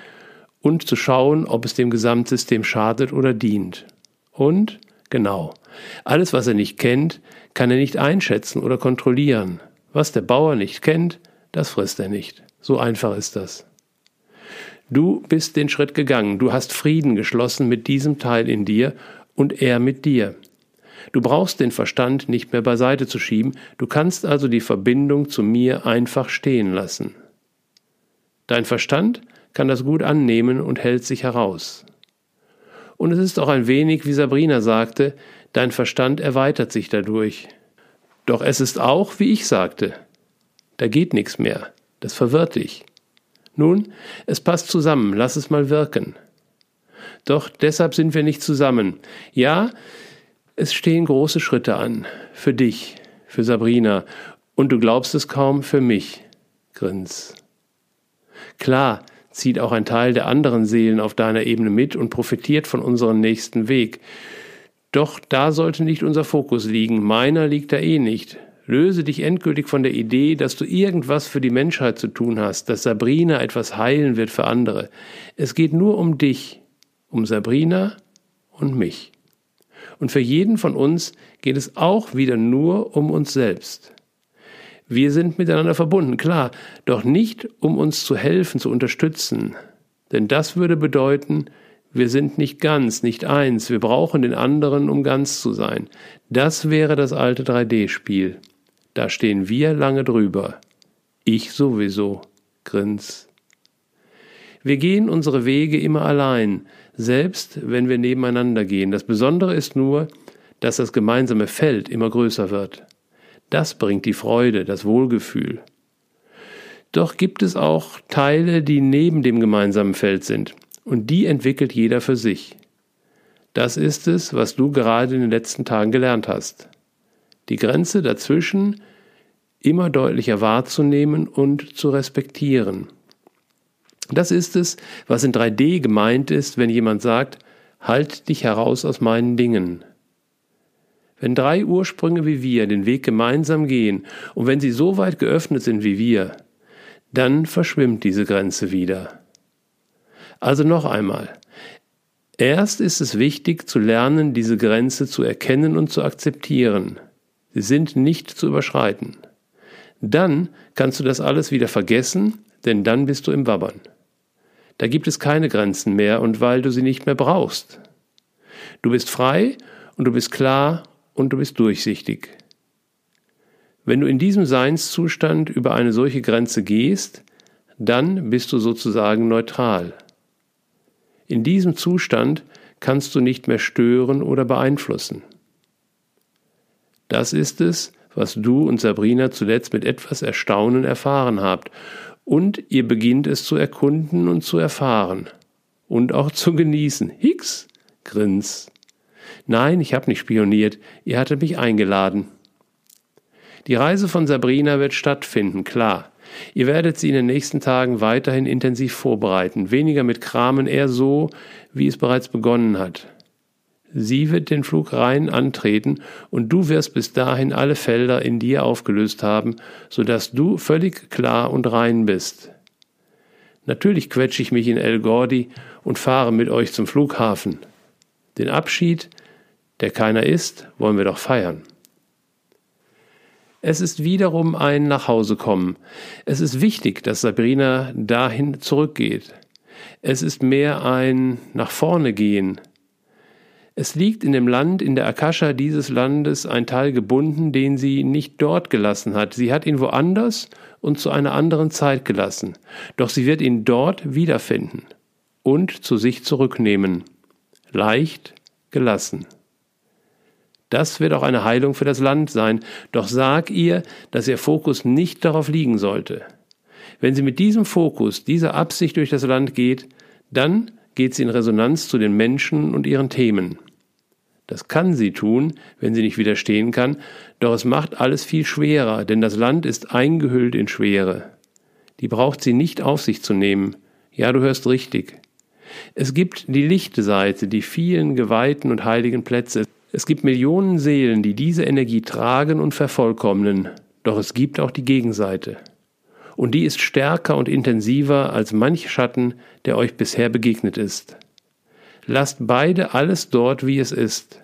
Speaker 1: und zu schauen, ob es dem Gesamtsystem schadet oder dient. Und Genau. Alles, was er nicht kennt, kann er nicht einschätzen oder kontrollieren. Was der Bauer nicht kennt, das frisst er nicht. So einfach ist das. Du bist den Schritt gegangen, du hast Frieden geschlossen mit diesem Teil in dir und er mit dir. Du brauchst den Verstand nicht mehr beiseite zu schieben, du kannst also die Verbindung zu mir einfach stehen lassen. Dein Verstand kann das gut annehmen und hält sich heraus. Und es ist auch ein wenig, wie Sabrina sagte, dein Verstand erweitert sich dadurch. Doch es ist auch, wie ich sagte, da geht nichts mehr, das verwirrt dich. Nun, es passt zusammen, lass es mal wirken. Doch deshalb sind wir nicht zusammen. Ja, es stehen große Schritte an, für dich, für Sabrina, und du glaubst es kaum für mich, Grins. Klar, zieht auch ein Teil der anderen Seelen auf deiner Ebene mit und profitiert von unserem nächsten Weg. Doch da sollte nicht unser Fokus liegen, meiner liegt da eh nicht. Löse dich endgültig von der Idee, dass du irgendwas für die Menschheit zu tun hast, dass Sabrina etwas heilen wird für andere. Es geht nur um dich, um Sabrina und mich. Und für jeden von uns geht es auch wieder nur um uns selbst. Wir sind miteinander verbunden, klar, doch nicht, um uns zu helfen, zu unterstützen. Denn das würde bedeuten, wir sind nicht ganz, nicht eins, wir brauchen den anderen, um ganz zu sein. Das wäre das alte 3D-Spiel. Da stehen wir lange drüber. Ich sowieso, grins. Wir gehen unsere Wege immer allein, selbst wenn wir nebeneinander gehen. Das Besondere ist nur, dass das gemeinsame Feld immer größer wird. Das bringt die Freude, das Wohlgefühl. Doch gibt es auch Teile, die neben dem gemeinsamen Feld sind, und die entwickelt jeder für sich. Das ist es, was du gerade in den letzten Tagen gelernt hast. Die Grenze dazwischen immer deutlicher wahrzunehmen und zu respektieren. Das ist es, was in 3D gemeint ist, wenn jemand sagt, halt dich heraus aus meinen Dingen. Wenn drei Ursprünge wie wir den Weg gemeinsam gehen und wenn sie so weit geöffnet sind wie wir, dann verschwimmt diese Grenze wieder. Also noch einmal. Erst ist es wichtig zu lernen, diese Grenze zu erkennen und zu akzeptieren. Sie sind nicht zu überschreiten. Dann kannst du das alles wieder vergessen, denn dann bist du im Wabbern. Da gibt es keine Grenzen mehr und weil du sie nicht mehr brauchst. Du bist frei und du bist klar und du bist durchsichtig. Wenn du in diesem Seinszustand über eine solche Grenze gehst, dann bist du sozusagen neutral. In diesem Zustand kannst du nicht mehr stören oder beeinflussen. Das ist es, was du und Sabrina zuletzt mit etwas Erstaunen erfahren habt, und ihr beginnt es zu erkunden und zu erfahren und auch zu genießen. Hicks, grins. Nein, ich habe nicht spioniert, ihr hattet mich eingeladen. Die Reise von Sabrina wird stattfinden, klar. Ihr werdet sie in den nächsten Tagen weiterhin intensiv vorbereiten, weniger mit Kramen, eher so, wie es bereits begonnen hat. Sie wird den Flug rein antreten und du wirst bis dahin alle Felder in dir aufgelöst haben, so dass du völlig klar und rein bist. Natürlich quetsche ich mich in El Gordi und fahre mit euch zum Flughafen. Den Abschied der keiner ist, wollen wir doch feiern. Es ist wiederum ein Nachhausekommen. Es ist wichtig, dass Sabrina dahin zurückgeht. Es ist mehr ein nach vorne gehen. Es liegt in dem Land, in der Akasha dieses Landes, ein Teil gebunden, den sie nicht dort gelassen hat. Sie hat ihn woanders und zu einer anderen Zeit gelassen. Doch sie wird ihn dort wiederfinden und zu sich zurücknehmen. Leicht, gelassen. Das wird auch eine Heilung für das Land sein, doch sag ihr, dass ihr Fokus nicht darauf liegen sollte. Wenn sie mit diesem Fokus, dieser Absicht durch das Land geht, dann geht sie in Resonanz zu den Menschen und ihren Themen. Das kann sie tun, wenn sie nicht widerstehen kann, doch es macht alles viel schwerer, denn das Land ist eingehüllt in Schwere. Die braucht sie nicht auf sich zu nehmen. Ja, du hörst richtig. Es gibt die lichte Seite, die vielen geweihten und heiligen Plätze. Es gibt Millionen Seelen, die diese Energie tragen und vervollkommnen, doch es gibt auch die Gegenseite. Und die ist stärker und intensiver als manch Schatten, der euch bisher begegnet ist. Lasst beide alles dort, wie es ist.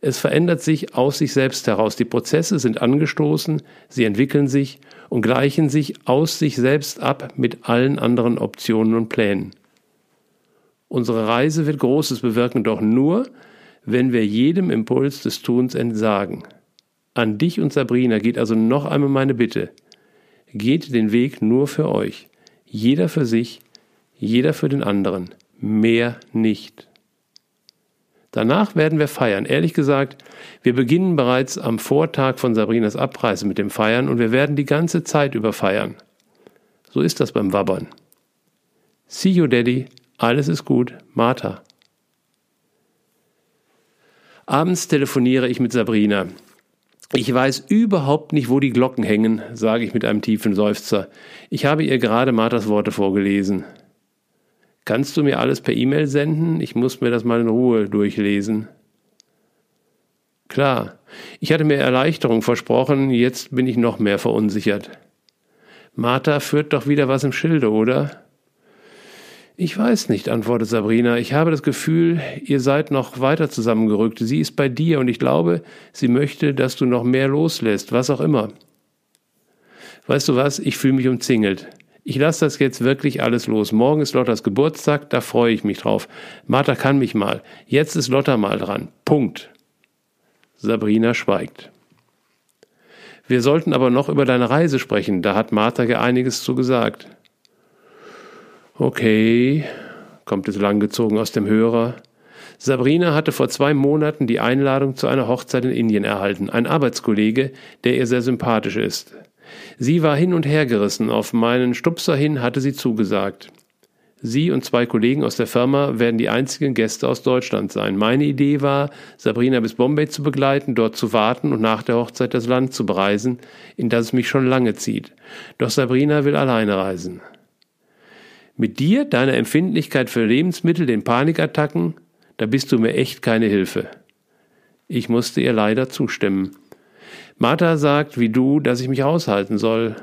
Speaker 1: Es verändert sich aus sich selbst heraus. Die Prozesse sind angestoßen, sie entwickeln sich und gleichen sich aus sich selbst ab mit allen anderen Optionen und Plänen. Unsere Reise wird Großes bewirken, doch nur, wenn wir jedem Impuls des Tuns entsagen. An dich und Sabrina geht also noch einmal meine Bitte. Geht den Weg nur für euch, jeder für sich, jeder für den anderen, mehr nicht. Danach werden wir feiern. Ehrlich gesagt, wir beginnen bereits am Vortag von Sabrinas Abreise mit dem Feiern und wir werden die ganze Zeit über feiern. So ist das beim Wabbern. See you, Daddy. Alles ist gut. Martha. Abends telefoniere ich mit Sabrina. Ich weiß überhaupt nicht, wo die Glocken hängen, sage ich mit einem tiefen Seufzer. Ich habe ihr gerade Marthas Worte vorgelesen. Kannst du mir alles per E-Mail senden? Ich muss mir das mal in Ruhe durchlesen. Klar, ich hatte mir Erleichterung versprochen, jetzt bin ich noch mehr verunsichert. Martha führt doch wieder was im Schilde, oder? Ich weiß nicht, antwortet Sabrina. Ich habe das Gefühl, ihr seid noch weiter zusammengerückt. Sie ist bei dir und ich glaube, sie möchte, dass du noch mehr loslässt, was auch immer. Weißt du was? Ich fühle mich umzingelt. Ich lasse das jetzt wirklich alles los. Morgen ist Lottas Geburtstag, da freue ich mich drauf. Martha kann mich mal. Jetzt ist Lotta mal dran. Punkt. Sabrina schweigt. Wir sollten aber noch über deine Reise sprechen. Da hat Martha einiges zu gesagt. Okay, kommt es langgezogen aus dem Hörer. Sabrina hatte vor zwei Monaten die Einladung zu einer Hochzeit in Indien erhalten. Ein Arbeitskollege, der ihr sehr sympathisch ist. Sie war hin und her gerissen, auf meinen Stupser hin hatte sie zugesagt. Sie und zwei Kollegen aus der Firma werden die einzigen Gäste aus Deutschland sein. Meine Idee war, Sabrina bis Bombay zu begleiten, dort zu warten und nach der Hochzeit das Land zu bereisen, in das es mich schon lange zieht. Doch Sabrina will alleine reisen. Mit dir, deiner Empfindlichkeit für Lebensmittel, den Panikattacken, da bist du mir echt keine Hilfe. Ich musste ihr leider zustimmen. Martha sagt, wie du, dass ich mich aushalten soll.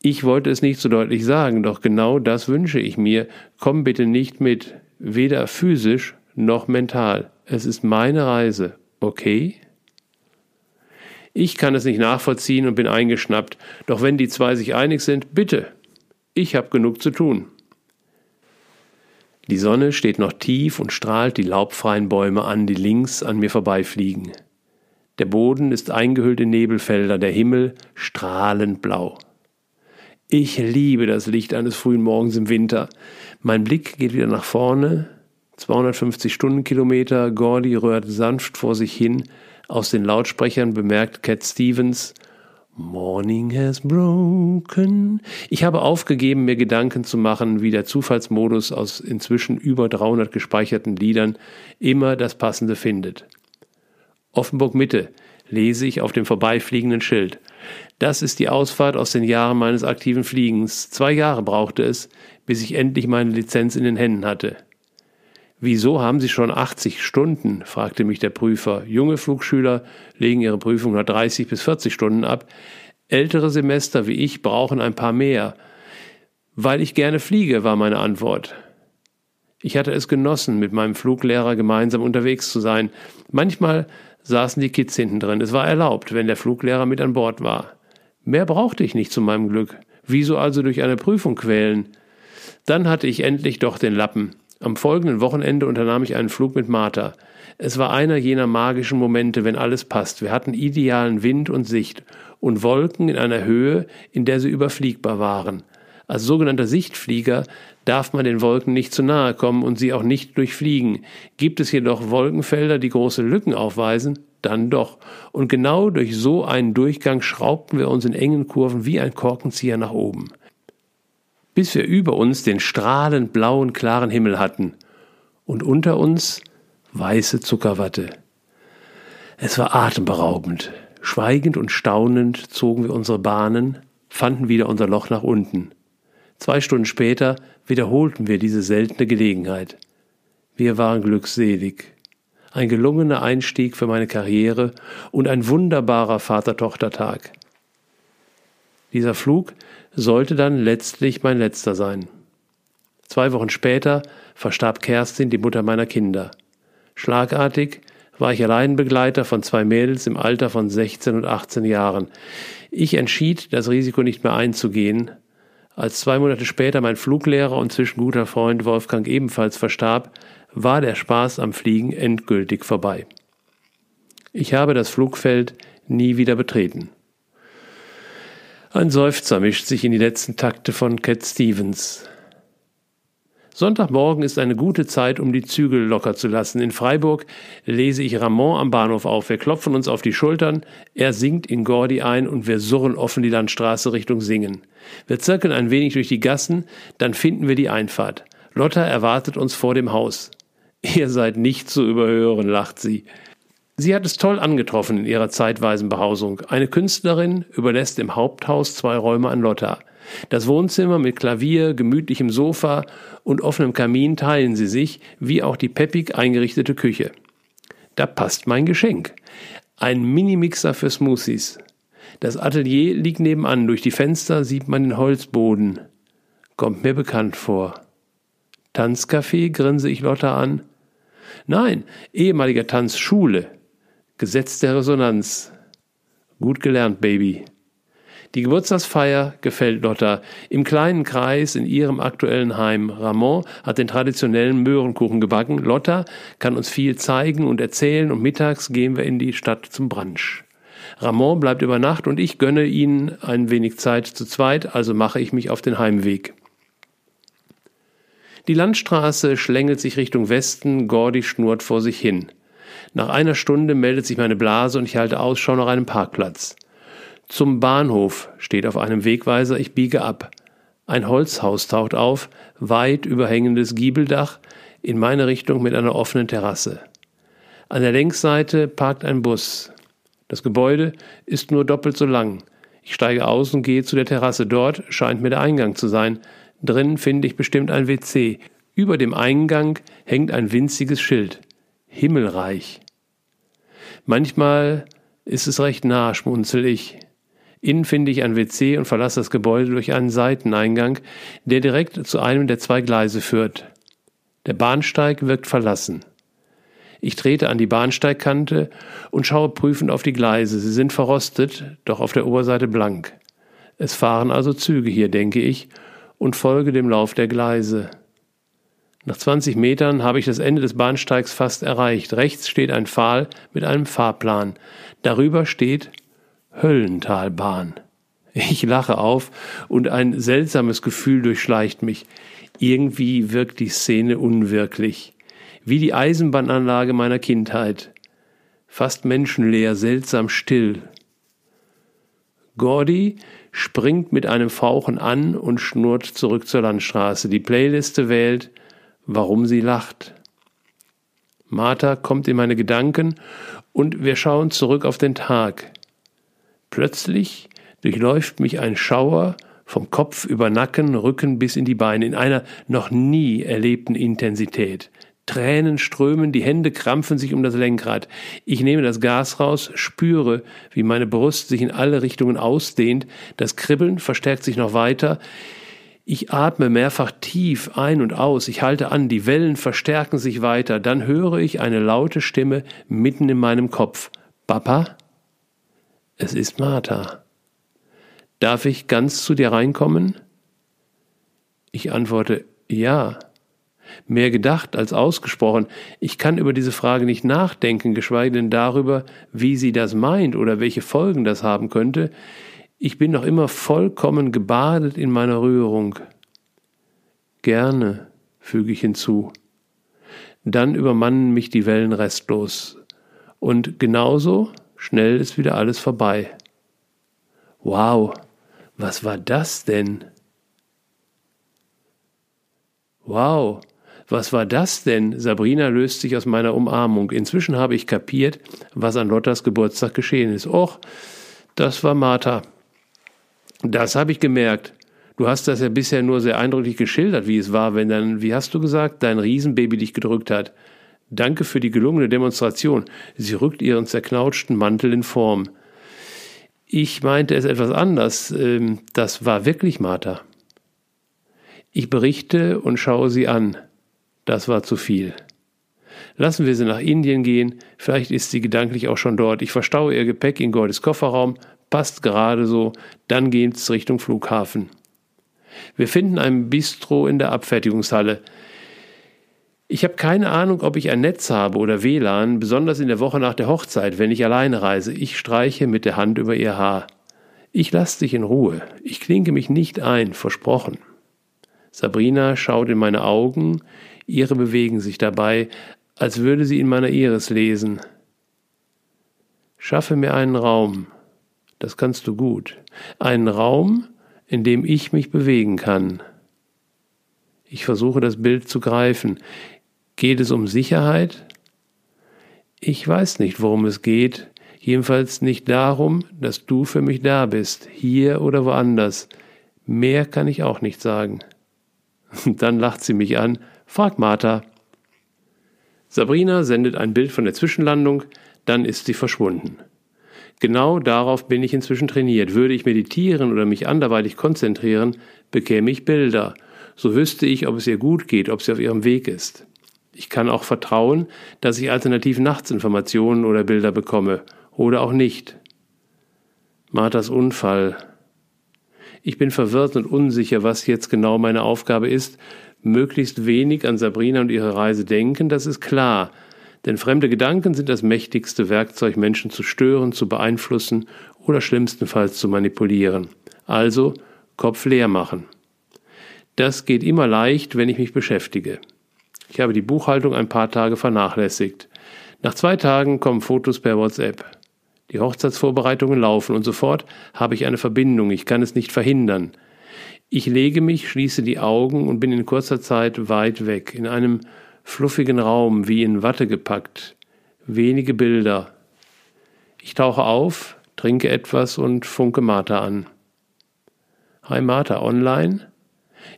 Speaker 1: Ich wollte es nicht so deutlich sagen, doch genau das wünsche ich mir. Komm bitte nicht mit, weder physisch noch mental. Es ist meine Reise, okay? Ich kann es nicht nachvollziehen und bin eingeschnappt, doch wenn die zwei sich einig sind, bitte. Ich habe genug zu tun. Die Sonne steht noch tief und strahlt die laubfreien Bäume an, die links an mir vorbeifliegen. Der Boden ist eingehüllt in Nebelfelder, der Himmel strahlend blau. Ich liebe das Licht eines frühen Morgens im Winter. Mein Blick geht wieder nach vorne. 250 Stundenkilometer. Gordy rührt sanft vor sich hin. Aus den Lautsprechern bemerkt Cat Stevens, Morning has broken. Ich habe aufgegeben, mir Gedanken zu machen, wie der Zufallsmodus aus inzwischen über 300 gespeicherten Liedern immer das Passende findet. Offenburg Mitte lese ich auf dem vorbeifliegenden Schild. Das ist die Ausfahrt aus den Jahren meines aktiven Fliegens. Zwei Jahre brauchte es, bis ich endlich meine Lizenz in den Händen hatte. Wieso haben Sie schon 80 Stunden? fragte mich der Prüfer. Junge Flugschüler legen ihre Prüfung nach 30 bis 40 Stunden ab. Ältere Semester wie ich brauchen ein paar mehr. Weil ich gerne fliege, war meine Antwort. Ich hatte es genossen, mit meinem Fluglehrer gemeinsam unterwegs zu sein. Manchmal saßen die Kids hinten drin. Es war erlaubt, wenn der Fluglehrer mit an Bord war. Mehr brauchte ich nicht zu meinem Glück. Wieso also durch eine Prüfung quälen? Dann hatte ich endlich doch den Lappen. Am folgenden Wochenende unternahm ich einen Flug mit Martha. Es war einer jener magischen Momente, wenn alles passt. Wir hatten idealen Wind und Sicht und Wolken in einer Höhe, in der sie überfliegbar waren. Als sogenannter Sichtflieger darf man den Wolken nicht zu nahe kommen und sie auch nicht durchfliegen. Gibt es jedoch Wolkenfelder, die große Lücken aufweisen, dann doch. Und genau durch so einen Durchgang schraubten wir uns in engen Kurven wie ein Korkenzieher nach oben. Bis wir über uns den strahlend blauen, klaren Himmel hatten und unter uns weiße Zuckerwatte. Es war atemberaubend. Schweigend und staunend zogen wir unsere Bahnen, fanden wieder unser Loch nach unten. Zwei Stunden später wiederholten wir diese seltene Gelegenheit. Wir waren glückselig. Ein gelungener Einstieg für meine Karriere und ein wunderbarer Vater-Tochter-Tag. Dieser Flug sollte dann letztlich mein letzter sein. Zwei Wochen später verstarb Kerstin, die Mutter meiner Kinder. Schlagartig war ich Alleinbegleiter von zwei Mädels im Alter von 16 und 18 Jahren. Ich entschied, das Risiko nicht mehr einzugehen, als zwei Monate später mein Fluglehrer und zwischenguter Freund Wolfgang ebenfalls verstarb, war der Spaß am Fliegen endgültig vorbei. Ich habe das Flugfeld nie wieder betreten. Ein Seufzer mischt sich in die letzten Takte von Cat Stevens. Sonntagmorgen ist eine gute Zeit, um die Zügel locker zu lassen. In Freiburg lese ich Ramon am Bahnhof auf. Wir klopfen uns auf die Schultern, er singt in Gordi ein und wir surren offen die Landstraße Richtung Singen. Wir zirkeln ein wenig durch die Gassen, dann finden wir die Einfahrt. Lotta erwartet uns vor dem Haus. Ihr seid nicht zu überhören, lacht sie. Sie hat es toll angetroffen in ihrer zeitweisen Behausung. Eine Künstlerin überlässt im Haupthaus zwei Räume an Lotta. Das Wohnzimmer mit Klavier, gemütlichem Sofa und offenem Kamin teilen sie sich, wie auch die peppig eingerichtete Küche. Da passt mein Geschenk. Ein Minimixer für Smoothies. Das Atelier liegt nebenan. Durch die Fenster sieht man den Holzboden. Kommt mir bekannt vor. Tanzcafé, grinse ich Lotta an. Nein, ehemaliger Tanzschule. Gesetz der Resonanz. Gut gelernt, Baby. Die Geburtstagsfeier gefällt Lotta. Im kleinen Kreis in ihrem aktuellen Heim. Ramon hat den traditionellen Möhrenkuchen gebacken. Lotta kann uns viel zeigen und erzählen und mittags gehen wir in die Stadt zum Brunch. Ramon bleibt über Nacht und ich gönne ihnen ein wenig Zeit zu zweit, also mache ich mich auf den Heimweg. Die Landstraße schlängelt sich Richtung Westen, Gordy schnurrt vor sich hin. Nach einer Stunde meldet sich meine Blase und ich halte Ausschau nach einem Parkplatz. Zum Bahnhof steht auf einem Wegweiser, ich biege ab. Ein Holzhaus taucht auf, weit überhängendes Giebeldach, in meine Richtung mit einer offenen Terrasse. An der Längsseite parkt ein Bus. Das Gebäude ist nur doppelt so lang. Ich steige aus und gehe zu der Terrasse. Dort scheint mir der Eingang zu sein. Drinnen finde ich bestimmt ein WC. Über dem Eingang hängt ein winziges Schild. Himmelreich. Manchmal ist es recht nah, schmunzel ich. Innen finde ich ein WC und verlasse das Gebäude durch einen Seiteneingang, der direkt zu einem der zwei Gleise führt. Der Bahnsteig wirkt verlassen. Ich trete an die Bahnsteigkante und schaue prüfend auf die Gleise. Sie sind verrostet, doch auf der Oberseite blank. Es fahren also Züge hier, denke ich, und folge dem Lauf der Gleise. Nach 20 Metern habe ich das Ende des Bahnsteigs fast erreicht. Rechts steht ein Pfahl mit einem Fahrplan. Darüber steht Höllentalbahn. Ich lache auf und ein seltsames Gefühl durchschleicht mich. Irgendwie wirkt die Szene unwirklich, wie die Eisenbahnanlage meiner Kindheit. Fast menschenleer, seltsam still. Gordy springt mit einem Fauchen an und schnurrt zurück zur Landstraße. Die Playliste wählt, warum sie lacht. Martha kommt in meine Gedanken und wir schauen zurück auf den Tag. Plötzlich durchläuft mich ein Schauer vom Kopf über Nacken, Rücken bis in die Beine in einer noch nie erlebten Intensität. Tränen strömen, die Hände krampfen sich um das Lenkrad. Ich nehme das Gas raus, spüre, wie meine Brust sich in alle Richtungen ausdehnt. Das Kribbeln verstärkt sich noch weiter. Ich atme mehrfach tief ein und aus. Ich halte an, die Wellen verstärken sich weiter. Dann höre ich eine laute Stimme mitten in meinem Kopf. Papa? Es ist Martha. Darf ich ganz zu dir reinkommen? Ich antworte Ja. Mehr gedacht als ausgesprochen. Ich kann über diese Frage nicht nachdenken, geschweige denn darüber, wie sie das meint oder welche Folgen das haben könnte. Ich bin noch immer vollkommen gebadet in meiner Rührung. Gerne, füge ich hinzu. Dann übermannen mich die Wellen restlos. Und genauso Schnell ist wieder alles vorbei. Wow, was war das denn? Wow, was war das denn? Sabrina löst sich aus meiner Umarmung. Inzwischen habe ich kapiert, was an Lottas Geburtstag geschehen ist. Och, das war Martha. Das habe ich gemerkt. Du hast das ja bisher nur sehr eindrücklich geschildert, wie es war, wenn dann, wie hast du gesagt, dein Riesenbaby dich gedrückt hat. Danke für die gelungene Demonstration. Sie rückt ihren zerknautschten Mantel in Form. Ich meinte es etwas anders. Ähm, das war wirklich Martha. Ich berichte und schaue sie an. Das war zu viel. Lassen wir sie nach Indien gehen, vielleicht ist sie gedanklich auch schon dort. Ich verstaue ihr Gepäck in Gordis Kofferraum, passt gerade so, dann geht's Richtung Flughafen. Wir finden ein Bistro in der Abfertigungshalle. Ich habe keine Ahnung, ob ich ein Netz habe oder WLAN, besonders in der Woche nach der Hochzeit, wenn ich alleine reise. Ich streiche mit der Hand über ihr Haar. Ich lasse dich in Ruhe. Ich klinke mich nicht ein, versprochen. Sabrina schaut in meine Augen, ihre bewegen sich dabei, als würde sie in meiner Iris lesen. Schaffe mir einen Raum, das kannst du gut, einen Raum, in dem ich mich bewegen kann. Ich versuche das Bild zu greifen. Geht es um Sicherheit? Ich weiß nicht, worum es geht, jedenfalls nicht darum, dass du für mich da bist, hier oder woanders. Mehr kann ich auch nicht sagen. Dann lacht sie mich an. Frag Martha. Sabrina sendet ein Bild von der Zwischenlandung, dann ist sie verschwunden. Genau darauf bin ich inzwischen trainiert. Würde ich meditieren oder mich anderweitig konzentrieren, bekäme ich Bilder. So wüsste ich, ob es ihr gut geht, ob sie auf ihrem Weg ist. Ich kann auch vertrauen, dass ich alternativ nachts Informationen oder Bilder bekomme. Oder auch nicht. Marthas Unfall, ich bin verwirrt und unsicher, was jetzt genau meine Aufgabe ist. Möglichst wenig an Sabrina und ihre Reise denken, das ist klar. Denn fremde Gedanken sind das mächtigste Werkzeug, Menschen zu stören, zu beeinflussen oder schlimmstenfalls zu manipulieren. Also Kopf leer machen. Das geht immer leicht, wenn ich mich beschäftige. Ich habe die Buchhaltung ein paar Tage vernachlässigt. Nach zwei Tagen kommen Fotos per WhatsApp. Die Hochzeitsvorbereitungen laufen und sofort habe ich eine Verbindung, ich kann es nicht verhindern. Ich lege mich, schließe die Augen und bin in kurzer Zeit weit weg, in einem fluffigen Raum, wie in Watte gepackt. Wenige Bilder. Ich tauche auf, trinke etwas und funke Martha an. Hi Martha, online?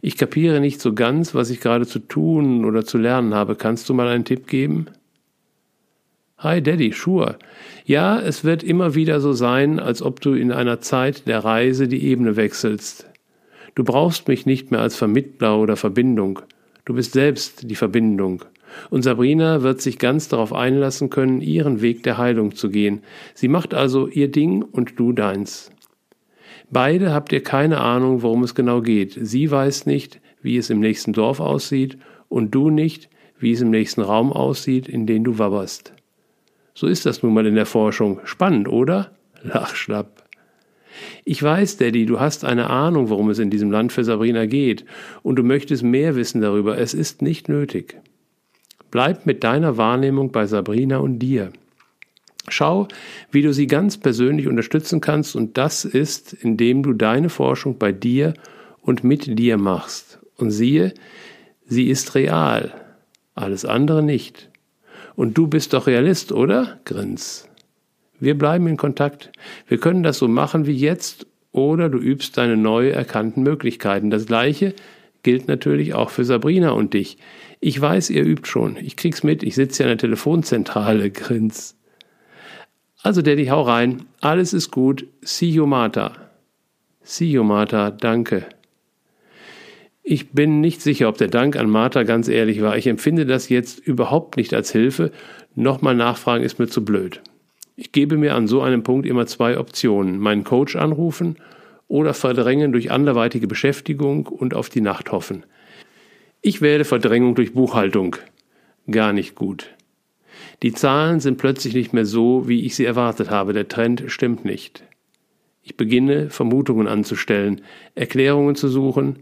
Speaker 1: Ich kapiere nicht so ganz, was ich gerade zu tun oder zu lernen habe. Kannst du mal einen Tipp geben? Hi Daddy, sure. Ja, es wird immer wieder so sein, als ob du in einer Zeit der Reise die Ebene wechselst. Du brauchst mich nicht mehr als Vermittler oder Verbindung. Du bist selbst die Verbindung. Und Sabrina wird sich ganz darauf einlassen können, ihren Weg der Heilung zu gehen. Sie macht also ihr Ding und du deins. Beide habt ihr keine Ahnung, worum es genau geht. Sie weiß nicht, wie es im nächsten Dorf aussieht, und du nicht, wie es im nächsten Raum aussieht, in den du wabberst. So ist das nun mal in der Forschung. Spannend, oder? Lachschlapp. Ich weiß, Daddy, du hast eine Ahnung, worum es in diesem Land für Sabrina geht, und du möchtest mehr wissen darüber. Es ist nicht nötig. Bleib mit deiner Wahrnehmung bei Sabrina und dir. Schau, wie du sie ganz persönlich unterstützen kannst, und das ist, indem du deine Forschung bei dir und mit dir machst. Und siehe, sie ist real, alles andere nicht. Und du bist doch Realist, oder? Grins. Wir bleiben in Kontakt. Wir können das so machen wie jetzt oder du übst deine neu erkannten Möglichkeiten. Das gleiche gilt natürlich auch für Sabrina und dich. Ich weiß, ihr übt schon. Ich krieg's mit. Ich sitze ja in der Telefonzentrale. Grins. Also, Daddy, hau rein. Alles ist gut. See you, Martha. See you, Martha. Danke. Ich bin nicht sicher, ob der Dank an Martha ganz ehrlich war. Ich empfinde das jetzt überhaupt nicht als Hilfe. Nochmal nachfragen ist mir zu blöd. Ich gebe mir an so einem Punkt immer zwei Optionen. Meinen Coach anrufen oder verdrängen durch anderweitige Beschäftigung und auf die Nacht hoffen. Ich wähle Verdrängung durch Buchhaltung. Gar nicht gut. Die Zahlen sind plötzlich nicht mehr so, wie ich sie erwartet habe. Der Trend stimmt nicht. Ich beginne, Vermutungen anzustellen, Erklärungen zu suchen,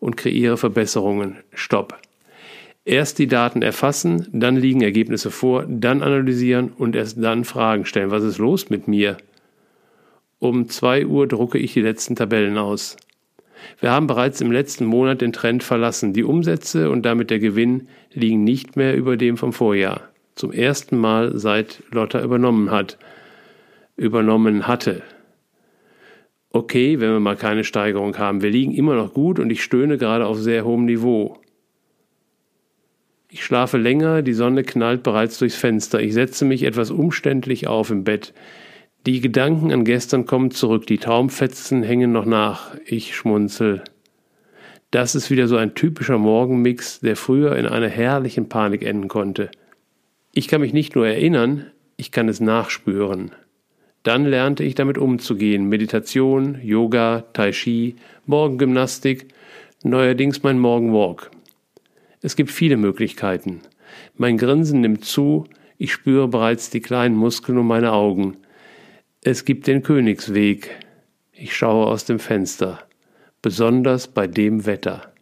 Speaker 1: und kreiere Verbesserungen. Stopp. Erst die Daten erfassen, dann liegen Ergebnisse vor, dann analysieren und erst dann Fragen stellen. Was ist los mit mir? Um zwei Uhr drucke ich die letzten Tabellen aus. Wir haben bereits im letzten Monat den Trend verlassen. Die Umsätze und damit der Gewinn liegen nicht mehr über dem vom Vorjahr. Zum ersten Mal seit Lotta übernommen hat. Übernommen hatte okay, wenn wir mal keine Steigerung haben. Wir liegen immer noch gut und ich stöhne gerade auf sehr hohem Niveau. Ich schlafe länger, die Sonne knallt bereits durchs Fenster. Ich setze mich etwas umständlich auf im Bett. Die Gedanken an gestern kommen zurück, die Traumfetzen hängen noch nach. Ich schmunzel. Das ist wieder so ein typischer Morgenmix, der früher in einer herrlichen Panik enden konnte. Ich kann mich nicht nur erinnern, ich kann es nachspüren. Dann lernte ich damit umzugehen. Meditation, Yoga, Tai Chi, Morgengymnastik, neuerdings mein Morgenwalk. Es gibt viele Möglichkeiten. Mein Grinsen nimmt zu, ich spüre bereits die kleinen Muskeln um meine Augen. Es gibt den Königsweg. Ich schaue aus dem Fenster, besonders bei dem Wetter.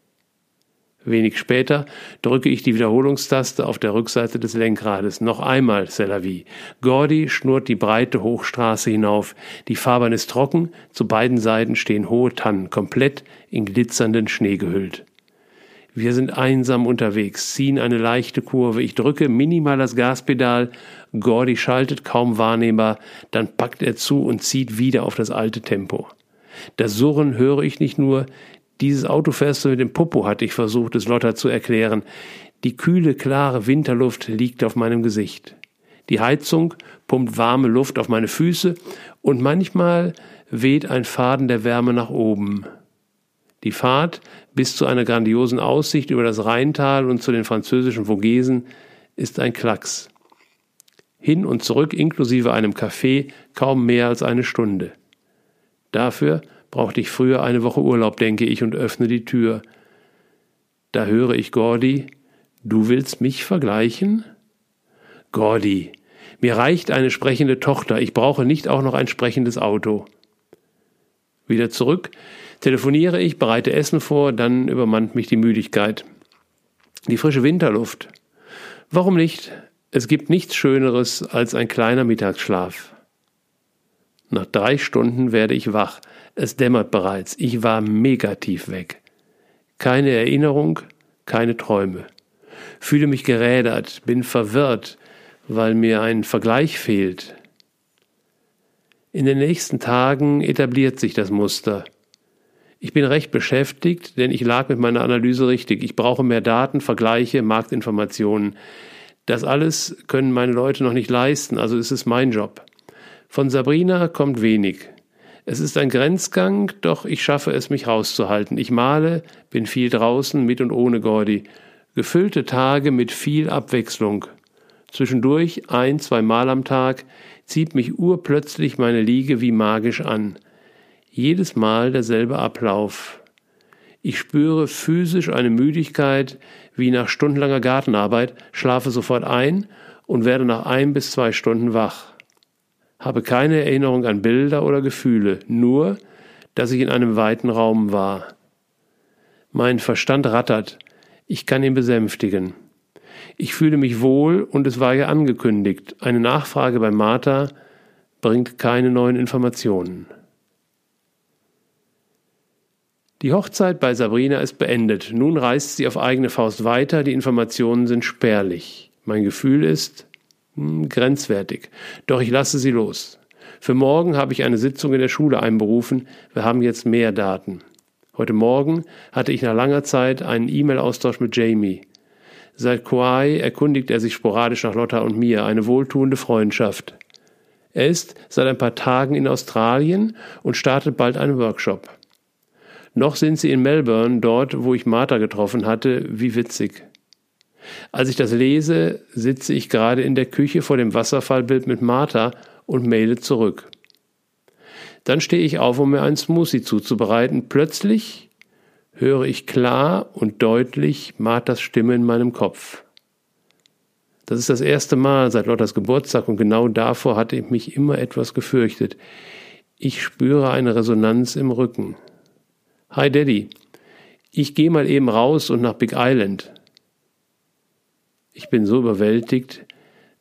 Speaker 1: Wenig später drücke ich die Wiederholungstaste auf der Rückseite des Lenkrades. Noch einmal, Celavi. Gordy schnurrt die breite Hochstraße hinauf. Die Fahrbahn ist trocken, zu beiden Seiten stehen hohe Tannen, komplett in glitzernden Schnee gehüllt. Wir sind einsam unterwegs, ziehen eine leichte Kurve. Ich drücke minimal das Gaspedal. Gordy schaltet kaum wahrnehmbar, dann packt er zu und zieht wieder auf das alte Tempo. Das Surren höre ich nicht nur, dieses Auto fährst du mit dem Popo, hatte ich versucht, es Lotta zu erklären. Die kühle, klare Winterluft liegt auf meinem Gesicht. Die Heizung pumpt warme Luft auf meine Füße und manchmal weht ein Faden der Wärme nach oben. Die Fahrt bis zu einer grandiosen Aussicht über das Rheintal und zu den französischen Vogesen ist ein Klacks. Hin und zurück inklusive einem Café kaum mehr als eine Stunde. Dafür brauchte ich früher eine Woche Urlaub, denke ich, und öffne die Tür. Da höre ich Gordy, du willst mich vergleichen? Gordy, mir reicht eine sprechende Tochter, ich brauche nicht auch noch ein sprechendes Auto. Wieder zurück, telefoniere ich, bereite Essen vor, dann übermannt mich die Müdigkeit. Die frische Winterluft. Warum nicht? Es gibt nichts Schöneres als ein kleiner Mittagsschlaf. Nach drei Stunden werde ich wach. Es dämmert bereits. Ich war mega tief weg. Keine Erinnerung, keine Träume. Fühle mich gerädert, bin verwirrt, weil mir ein Vergleich fehlt. In den nächsten Tagen etabliert sich das Muster. Ich bin recht beschäftigt, denn ich lag mit meiner Analyse richtig. Ich brauche mehr Daten, Vergleiche, Marktinformationen. Das alles können meine Leute noch nicht leisten, also ist es mein Job. Von Sabrina kommt wenig. Es ist ein Grenzgang, doch ich schaffe es, mich rauszuhalten. Ich male, bin viel draußen, mit und ohne Gordi. Gefüllte Tage mit viel Abwechslung. Zwischendurch, ein, zwei Mal am Tag, zieht mich urplötzlich meine Liege wie magisch an. Jedes Mal derselbe Ablauf. Ich spüre physisch eine Müdigkeit wie nach stundenlanger Gartenarbeit, schlafe sofort ein und werde nach ein bis zwei Stunden wach habe keine Erinnerung an Bilder oder Gefühle, nur, dass ich in einem weiten Raum war. Mein Verstand rattert, ich kann ihn besänftigen. Ich fühle mich wohl und es war ja angekündigt. Eine Nachfrage bei Martha bringt keine neuen Informationen. Die Hochzeit bei Sabrina ist beendet. Nun reist sie auf eigene Faust weiter. Die Informationen sind spärlich. Mein Gefühl ist, hm, grenzwertig. Doch ich lasse sie los. Für morgen habe ich eine Sitzung in der Schule einberufen. Wir haben jetzt mehr Daten. Heute Morgen hatte ich nach langer Zeit einen E-Mail-Austausch mit Jamie. Seit Kauai erkundigt er sich sporadisch nach Lotta und mir, eine wohltuende Freundschaft. Er ist seit ein paar Tagen in Australien und startet bald einen Workshop. Noch sind sie in Melbourne, dort, wo ich Martha getroffen hatte, wie witzig. Als ich das lese, sitze ich gerade in der Küche vor dem Wasserfallbild mit Martha und maile zurück. Dann stehe ich auf, um mir einen Smoothie zuzubereiten. Plötzlich höre ich klar und deutlich Marthas Stimme in meinem Kopf. Das ist das erste Mal seit Lottas Geburtstag und genau davor hatte ich mich immer etwas gefürchtet. Ich spüre eine Resonanz im Rücken. Hi Daddy, ich gehe mal eben raus und nach Big Island. Ich bin so überwältigt,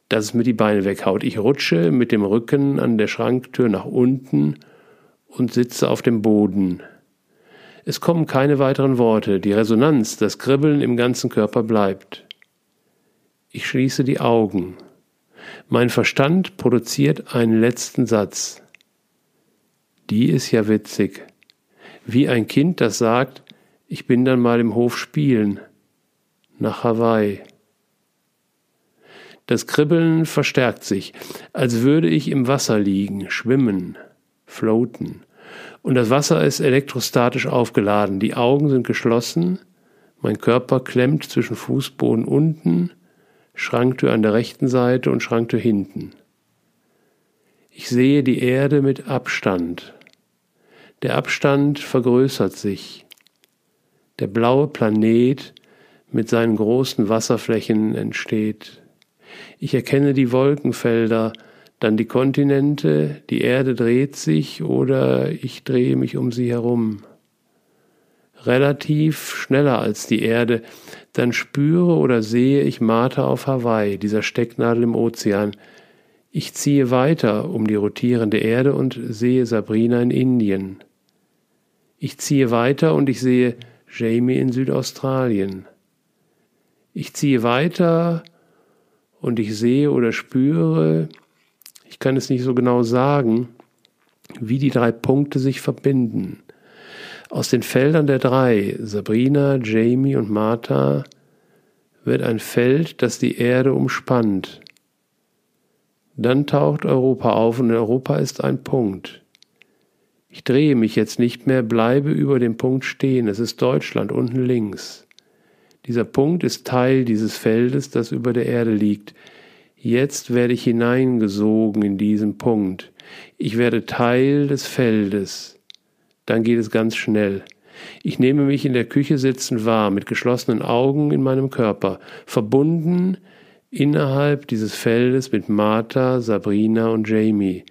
Speaker 1: dass es mir die Beine weghaut. Ich rutsche mit dem Rücken an der Schranktür nach unten und sitze auf dem Boden. Es kommen keine weiteren Worte, die Resonanz, das Kribbeln im ganzen Körper bleibt. Ich schließe die Augen. Mein Verstand produziert einen letzten Satz. Die ist ja witzig. Wie ein Kind, das sagt, ich bin dann mal im Hof spielen. Nach Hawaii. Das Kribbeln verstärkt sich, als würde ich im Wasser liegen, schwimmen, floaten. Und das Wasser ist elektrostatisch aufgeladen, die Augen sind geschlossen, mein Körper klemmt zwischen Fußboden unten, Schranktür an der rechten Seite und Schranktür hinten. Ich sehe die Erde mit Abstand. Der Abstand vergrößert sich. Der blaue Planet mit seinen großen Wasserflächen entsteht. Ich erkenne die Wolkenfelder, dann die Kontinente, die Erde dreht sich oder ich drehe mich um sie herum. relativ schneller als die Erde, dann spüre oder sehe ich Martha auf Hawaii, dieser Stecknadel im Ozean. Ich ziehe weiter um die rotierende Erde und sehe Sabrina in Indien. Ich ziehe weiter und ich sehe Jamie in Südaustralien. Ich ziehe weiter und ich sehe oder spüre, ich kann es nicht so genau sagen, wie die drei Punkte sich verbinden. Aus den Feldern der drei, Sabrina, Jamie und Martha, wird ein Feld, das die Erde umspannt. Dann taucht Europa auf und Europa ist ein Punkt. Ich drehe mich jetzt nicht mehr, bleibe über dem Punkt stehen. Es ist Deutschland unten links. Dieser Punkt ist Teil dieses Feldes, das über der Erde liegt. Jetzt werde ich hineingesogen in diesen Punkt. Ich werde Teil des Feldes. Dann geht es ganz schnell. Ich nehme mich in der Küche sitzend wahr, mit geschlossenen Augen in meinem Körper, verbunden innerhalb dieses Feldes mit Martha, Sabrina und Jamie.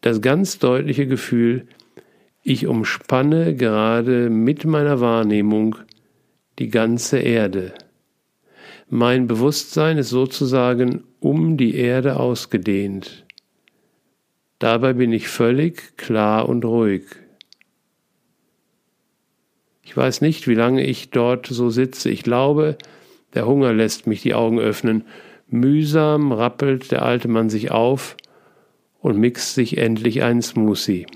Speaker 1: Das ganz deutliche Gefühl, ich umspanne gerade mit meiner Wahrnehmung die ganze Erde. Mein Bewusstsein ist sozusagen um die Erde ausgedehnt. Dabei bin ich völlig klar und ruhig. Ich weiß nicht, wie lange ich dort so sitze. Ich glaube, der Hunger lässt mich die Augen öffnen. Mühsam rappelt der alte Mann sich auf und mixt sich endlich einen Smoothie.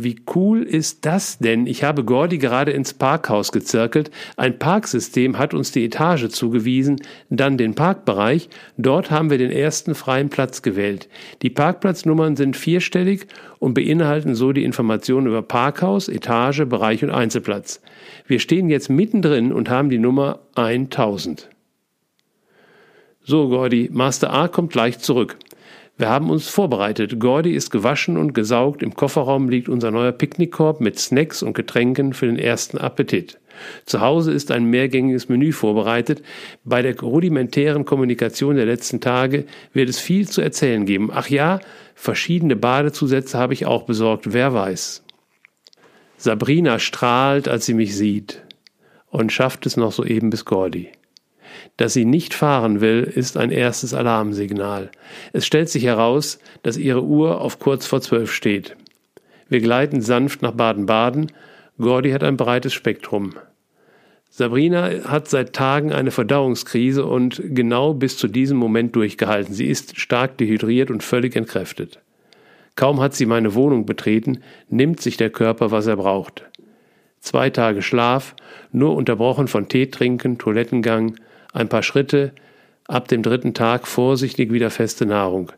Speaker 1: Wie cool ist das denn? Ich habe Gordy gerade ins Parkhaus gezirkelt. Ein Parksystem hat uns die Etage zugewiesen, dann den Parkbereich. Dort haben wir den ersten freien Platz gewählt. Die Parkplatznummern sind vierstellig und beinhalten so die Informationen über Parkhaus, Etage, Bereich und Einzelplatz. Wir stehen jetzt mittendrin und haben die Nummer 1000. So, Gordy, Master A kommt gleich zurück. Wir haben uns vorbereitet. Gordy ist gewaschen und gesaugt. Im Kofferraum liegt unser neuer Picknickkorb mit Snacks und Getränken für den ersten Appetit. Zu Hause ist ein mehrgängiges Menü vorbereitet. Bei der rudimentären Kommunikation der letzten Tage wird es viel zu erzählen geben. Ach ja, verschiedene Badezusätze habe ich auch besorgt, wer weiß. Sabrina strahlt, als sie mich sieht und schafft es noch soeben bis Gordy. Dass sie nicht fahren will, ist ein erstes Alarmsignal. Es stellt sich heraus, dass ihre Uhr auf kurz vor zwölf steht. Wir gleiten sanft nach Baden-Baden. Gordy hat ein breites Spektrum. Sabrina hat seit Tagen eine Verdauungskrise und genau bis zu diesem Moment durchgehalten. Sie ist stark dehydriert und völlig entkräftet. Kaum hat sie meine Wohnung betreten, nimmt sich der Körper, was er braucht. Zwei Tage Schlaf, nur unterbrochen von Tee trinken, Toilettengang, ein paar Schritte, ab dem dritten Tag vorsichtig wieder feste Nahrung.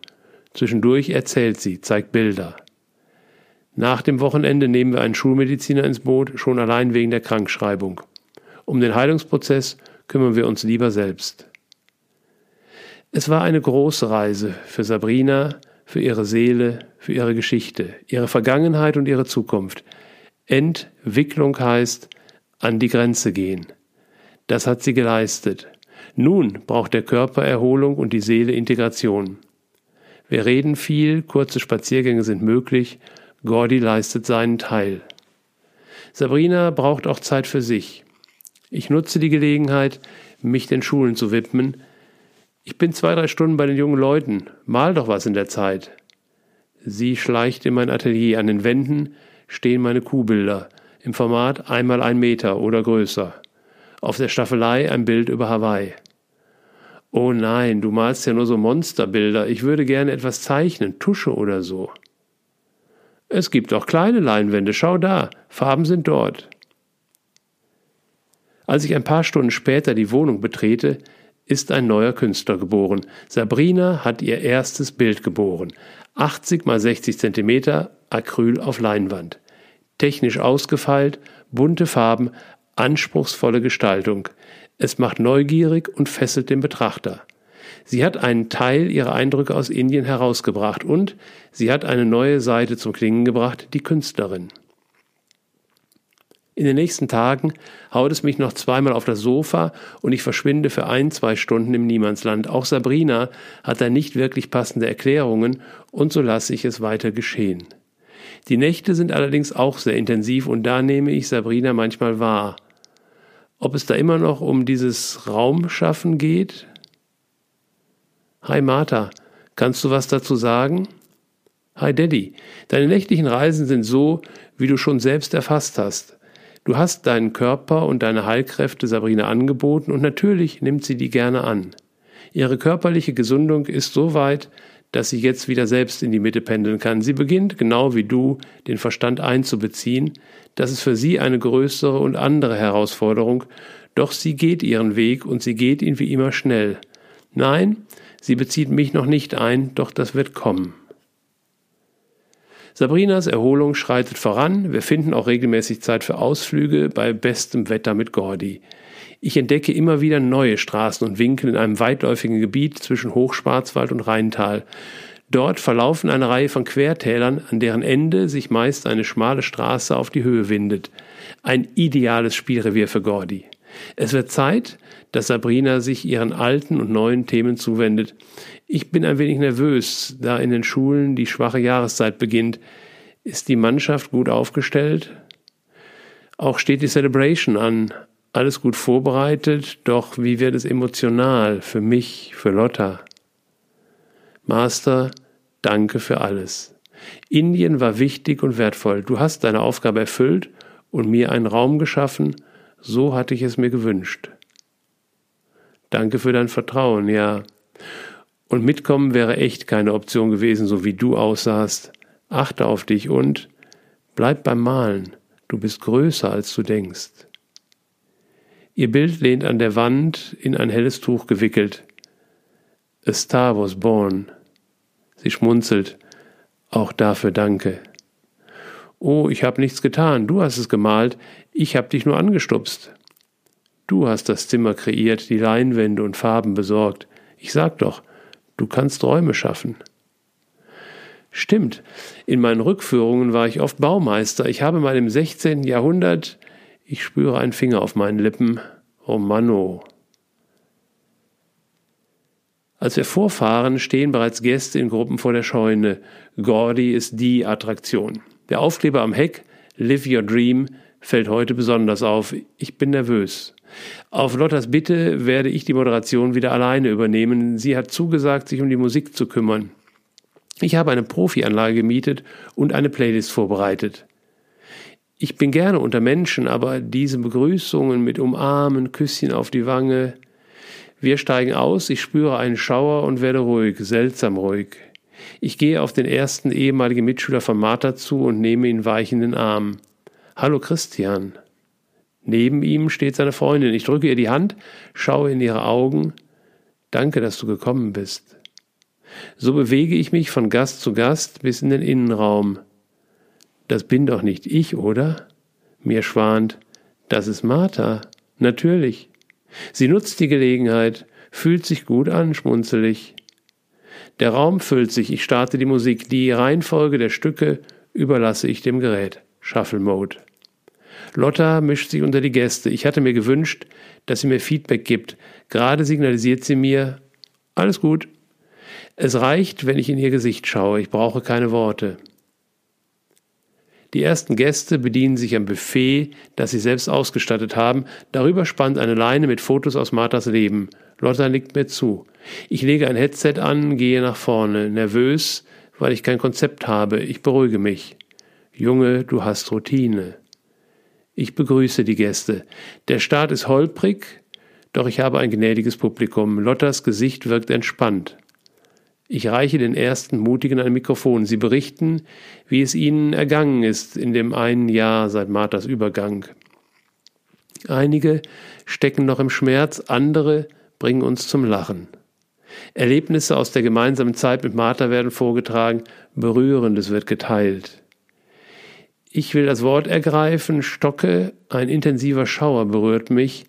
Speaker 1: Zwischendurch erzählt sie, zeigt Bilder. Nach dem Wochenende nehmen wir einen Schulmediziner ins Boot, schon allein wegen der Krankschreibung. Um den Heilungsprozess kümmern wir uns lieber selbst. Es war eine große Reise für Sabrina, für ihre Seele, für ihre Geschichte, ihre Vergangenheit und ihre Zukunft. Entwicklung heißt an die Grenze gehen. Das hat sie geleistet. Nun braucht der Körper Erholung und die Seele Integration. Wir reden viel, kurze Spaziergänge sind möglich, Gordy leistet seinen Teil. Sabrina braucht auch Zeit für sich. Ich nutze die Gelegenheit, mich den Schulen zu widmen. Ich bin zwei, drei Stunden bei den jungen Leuten, mal doch was in der Zeit. Sie schleicht in mein Atelier. An den Wänden stehen meine Kuhbilder im Format einmal ein Meter oder größer. Auf der Staffelei ein Bild über Hawaii. Oh nein, du malst ja nur so Monsterbilder. Ich würde gerne etwas zeichnen, Tusche oder so. Es gibt auch kleine Leinwände, schau da, Farben sind dort. Als ich ein paar Stunden später die Wohnung betrete, ist ein neuer Künstler geboren. Sabrina hat ihr erstes Bild geboren. 80 mal 60 Zentimeter Acryl auf Leinwand. Technisch ausgefeilt, bunte Farben, anspruchsvolle Gestaltung. Es macht neugierig und fesselt den Betrachter. Sie hat einen Teil ihrer Eindrücke aus Indien herausgebracht und sie hat eine neue Seite zum Klingen gebracht, die Künstlerin. In den nächsten Tagen haut es mich noch zweimal auf das Sofa und ich verschwinde für ein, zwei Stunden im Niemandsland. Auch Sabrina hat da nicht wirklich passende Erklärungen und so lasse ich es weiter geschehen. Die Nächte sind allerdings auch sehr intensiv und da nehme ich Sabrina manchmal wahr. Ob es da immer noch um dieses Raumschaffen geht? Hi Martha, kannst du was dazu sagen? Hi Daddy, deine nächtlichen Reisen sind so, wie du schon selbst erfasst hast. Du hast deinen Körper und deine Heilkräfte Sabrina angeboten und natürlich nimmt sie die gerne an. Ihre körperliche Gesundung ist so weit, dass sie jetzt wieder selbst in die Mitte pendeln kann. Sie beginnt, genau wie du, den Verstand einzubeziehen. Das ist für sie eine größere und andere Herausforderung, doch sie geht ihren Weg und sie geht ihn wie immer schnell. Nein, sie bezieht mich noch nicht ein, doch das wird kommen. Sabrinas Erholung schreitet voran. Wir finden auch regelmäßig Zeit für Ausflüge bei bestem Wetter mit Gordi. Ich entdecke immer wieder neue Straßen und Winkel in einem weitläufigen Gebiet zwischen Hochschwarzwald und Rheintal. Dort verlaufen eine Reihe von Quertälern, an deren Ende sich meist eine schmale Straße auf die Höhe windet. Ein ideales Spielrevier für Gordi. Es wird Zeit, dass Sabrina sich ihren alten und neuen Themen zuwendet. Ich bin ein wenig nervös, da in den Schulen die schwache Jahreszeit beginnt. Ist die Mannschaft gut aufgestellt? Auch steht die Celebration an, alles gut vorbereitet, doch wie wird es emotional für mich, für Lotta? Master, danke für alles. Indien war wichtig und wertvoll. Du hast deine Aufgabe erfüllt und mir einen Raum geschaffen, so hatte ich es mir gewünscht. Danke für dein Vertrauen, ja. Und mitkommen wäre echt keine Option gewesen, so wie du aussahst. Achte auf dich und bleib beim Malen. Du bist größer, als du denkst. Ihr Bild lehnt an der Wand, in ein helles Tuch gewickelt. A star was born. Sie schmunzelt. Auch dafür danke. Oh, ich habe nichts getan. Du hast es gemalt. Ich habe dich nur angestupst. Du hast das Zimmer kreiert, die Leinwände und Farben besorgt. Ich sag doch, du kannst Räume schaffen. Stimmt. In meinen Rückführungen war ich oft Baumeister. Ich habe mal im 16. Jahrhundert ich spüre einen Finger auf meinen Lippen. Oh Manno. Als wir vorfahren, stehen bereits Gäste in Gruppen vor der Scheune. Gordy ist die Attraktion. Der Aufkleber am Heck, Live Your Dream, fällt heute besonders auf. Ich bin nervös. Auf Lottas Bitte werde ich die Moderation wieder alleine übernehmen. Sie hat zugesagt, sich um die Musik zu kümmern. Ich habe eine Profianlage gemietet und eine Playlist vorbereitet. Ich bin gerne unter Menschen, aber diese Begrüßungen mit Umarmen, Küsschen auf die Wange. Wir steigen aus, ich spüre einen Schauer und werde ruhig, seltsam ruhig. Ich gehe auf den ersten ehemaligen Mitschüler von Martha zu und nehme ihn weich in den Arm. Hallo Christian. Neben ihm steht seine Freundin. Ich drücke ihr die Hand, schaue in ihre Augen. Danke, dass du gekommen bist. So bewege ich mich von Gast zu Gast bis in den Innenraum. Das bin doch nicht ich, oder? Mir schwant, das ist Martha. Natürlich. Sie nutzt die Gelegenheit, fühlt sich gut an, schmunzelig. Der Raum füllt sich, ich starte die Musik. Die Reihenfolge der Stücke überlasse ich dem Gerät. Shuffle Mode. Lotta mischt sich unter die Gäste. Ich hatte mir gewünscht, dass sie mir Feedback gibt. Gerade signalisiert sie mir, alles gut. Es reicht, wenn ich in ihr Gesicht schaue. Ich brauche keine Worte. Die ersten Gäste bedienen sich am Buffet, das sie selbst ausgestattet haben. Darüber spannt eine Leine mit Fotos aus Marthas Leben. Lotta nickt mir zu. Ich lege ein Headset an, gehe nach vorne, nervös, weil ich kein Konzept habe. Ich beruhige mich. Junge, du hast Routine. Ich begrüße die Gäste. Der Start ist holprig, doch ich habe ein gnädiges Publikum. Lottas Gesicht wirkt entspannt. Ich reiche den ersten Mutigen ein Mikrofon. Sie berichten, wie es ihnen ergangen ist in dem einen Jahr seit Marthas Übergang. Einige stecken noch im Schmerz, andere bringen uns zum Lachen. Erlebnisse aus der gemeinsamen Zeit mit Martha werden vorgetragen, Berührendes wird geteilt. Ich will das Wort ergreifen, stocke, ein intensiver Schauer berührt mich,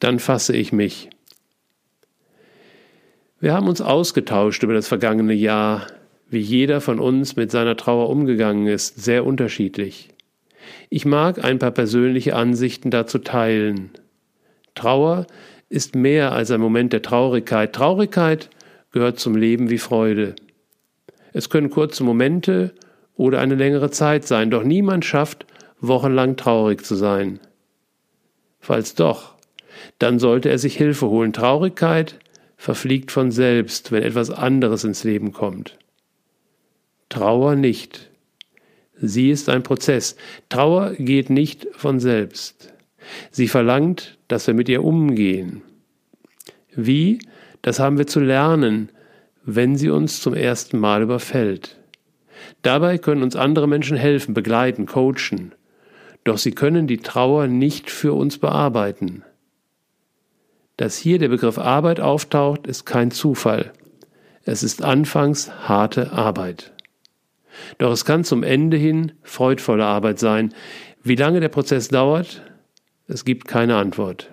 Speaker 1: dann fasse ich mich. Wir haben uns ausgetauscht über das vergangene Jahr, wie jeder von uns mit seiner Trauer umgegangen ist, sehr unterschiedlich. Ich mag ein paar persönliche Ansichten dazu teilen. Trauer ist mehr als ein Moment der Traurigkeit. Traurigkeit gehört zum Leben wie Freude. Es können kurze Momente oder eine längere Zeit sein, doch niemand schafft, wochenlang traurig zu sein. Falls doch, dann sollte er sich Hilfe holen. Traurigkeit verfliegt von selbst, wenn etwas anderes ins Leben kommt. Trauer nicht. Sie ist ein Prozess. Trauer geht nicht von selbst. Sie verlangt, dass wir mit ihr umgehen. Wie? Das haben wir zu lernen, wenn sie uns zum ersten Mal überfällt. Dabei können uns andere Menschen helfen, begleiten, coachen. Doch sie können die Trauer nicht für uns bearbeiten. Dass hier der Begriff Arbeit auftaucht, ist kein Zufall. Es ist anfangs harte Arbeit. Doch es kann zum Ende hin freudvolle Arbeit sein. Wie lange der Prozess dauert, es gibt keine Antwort.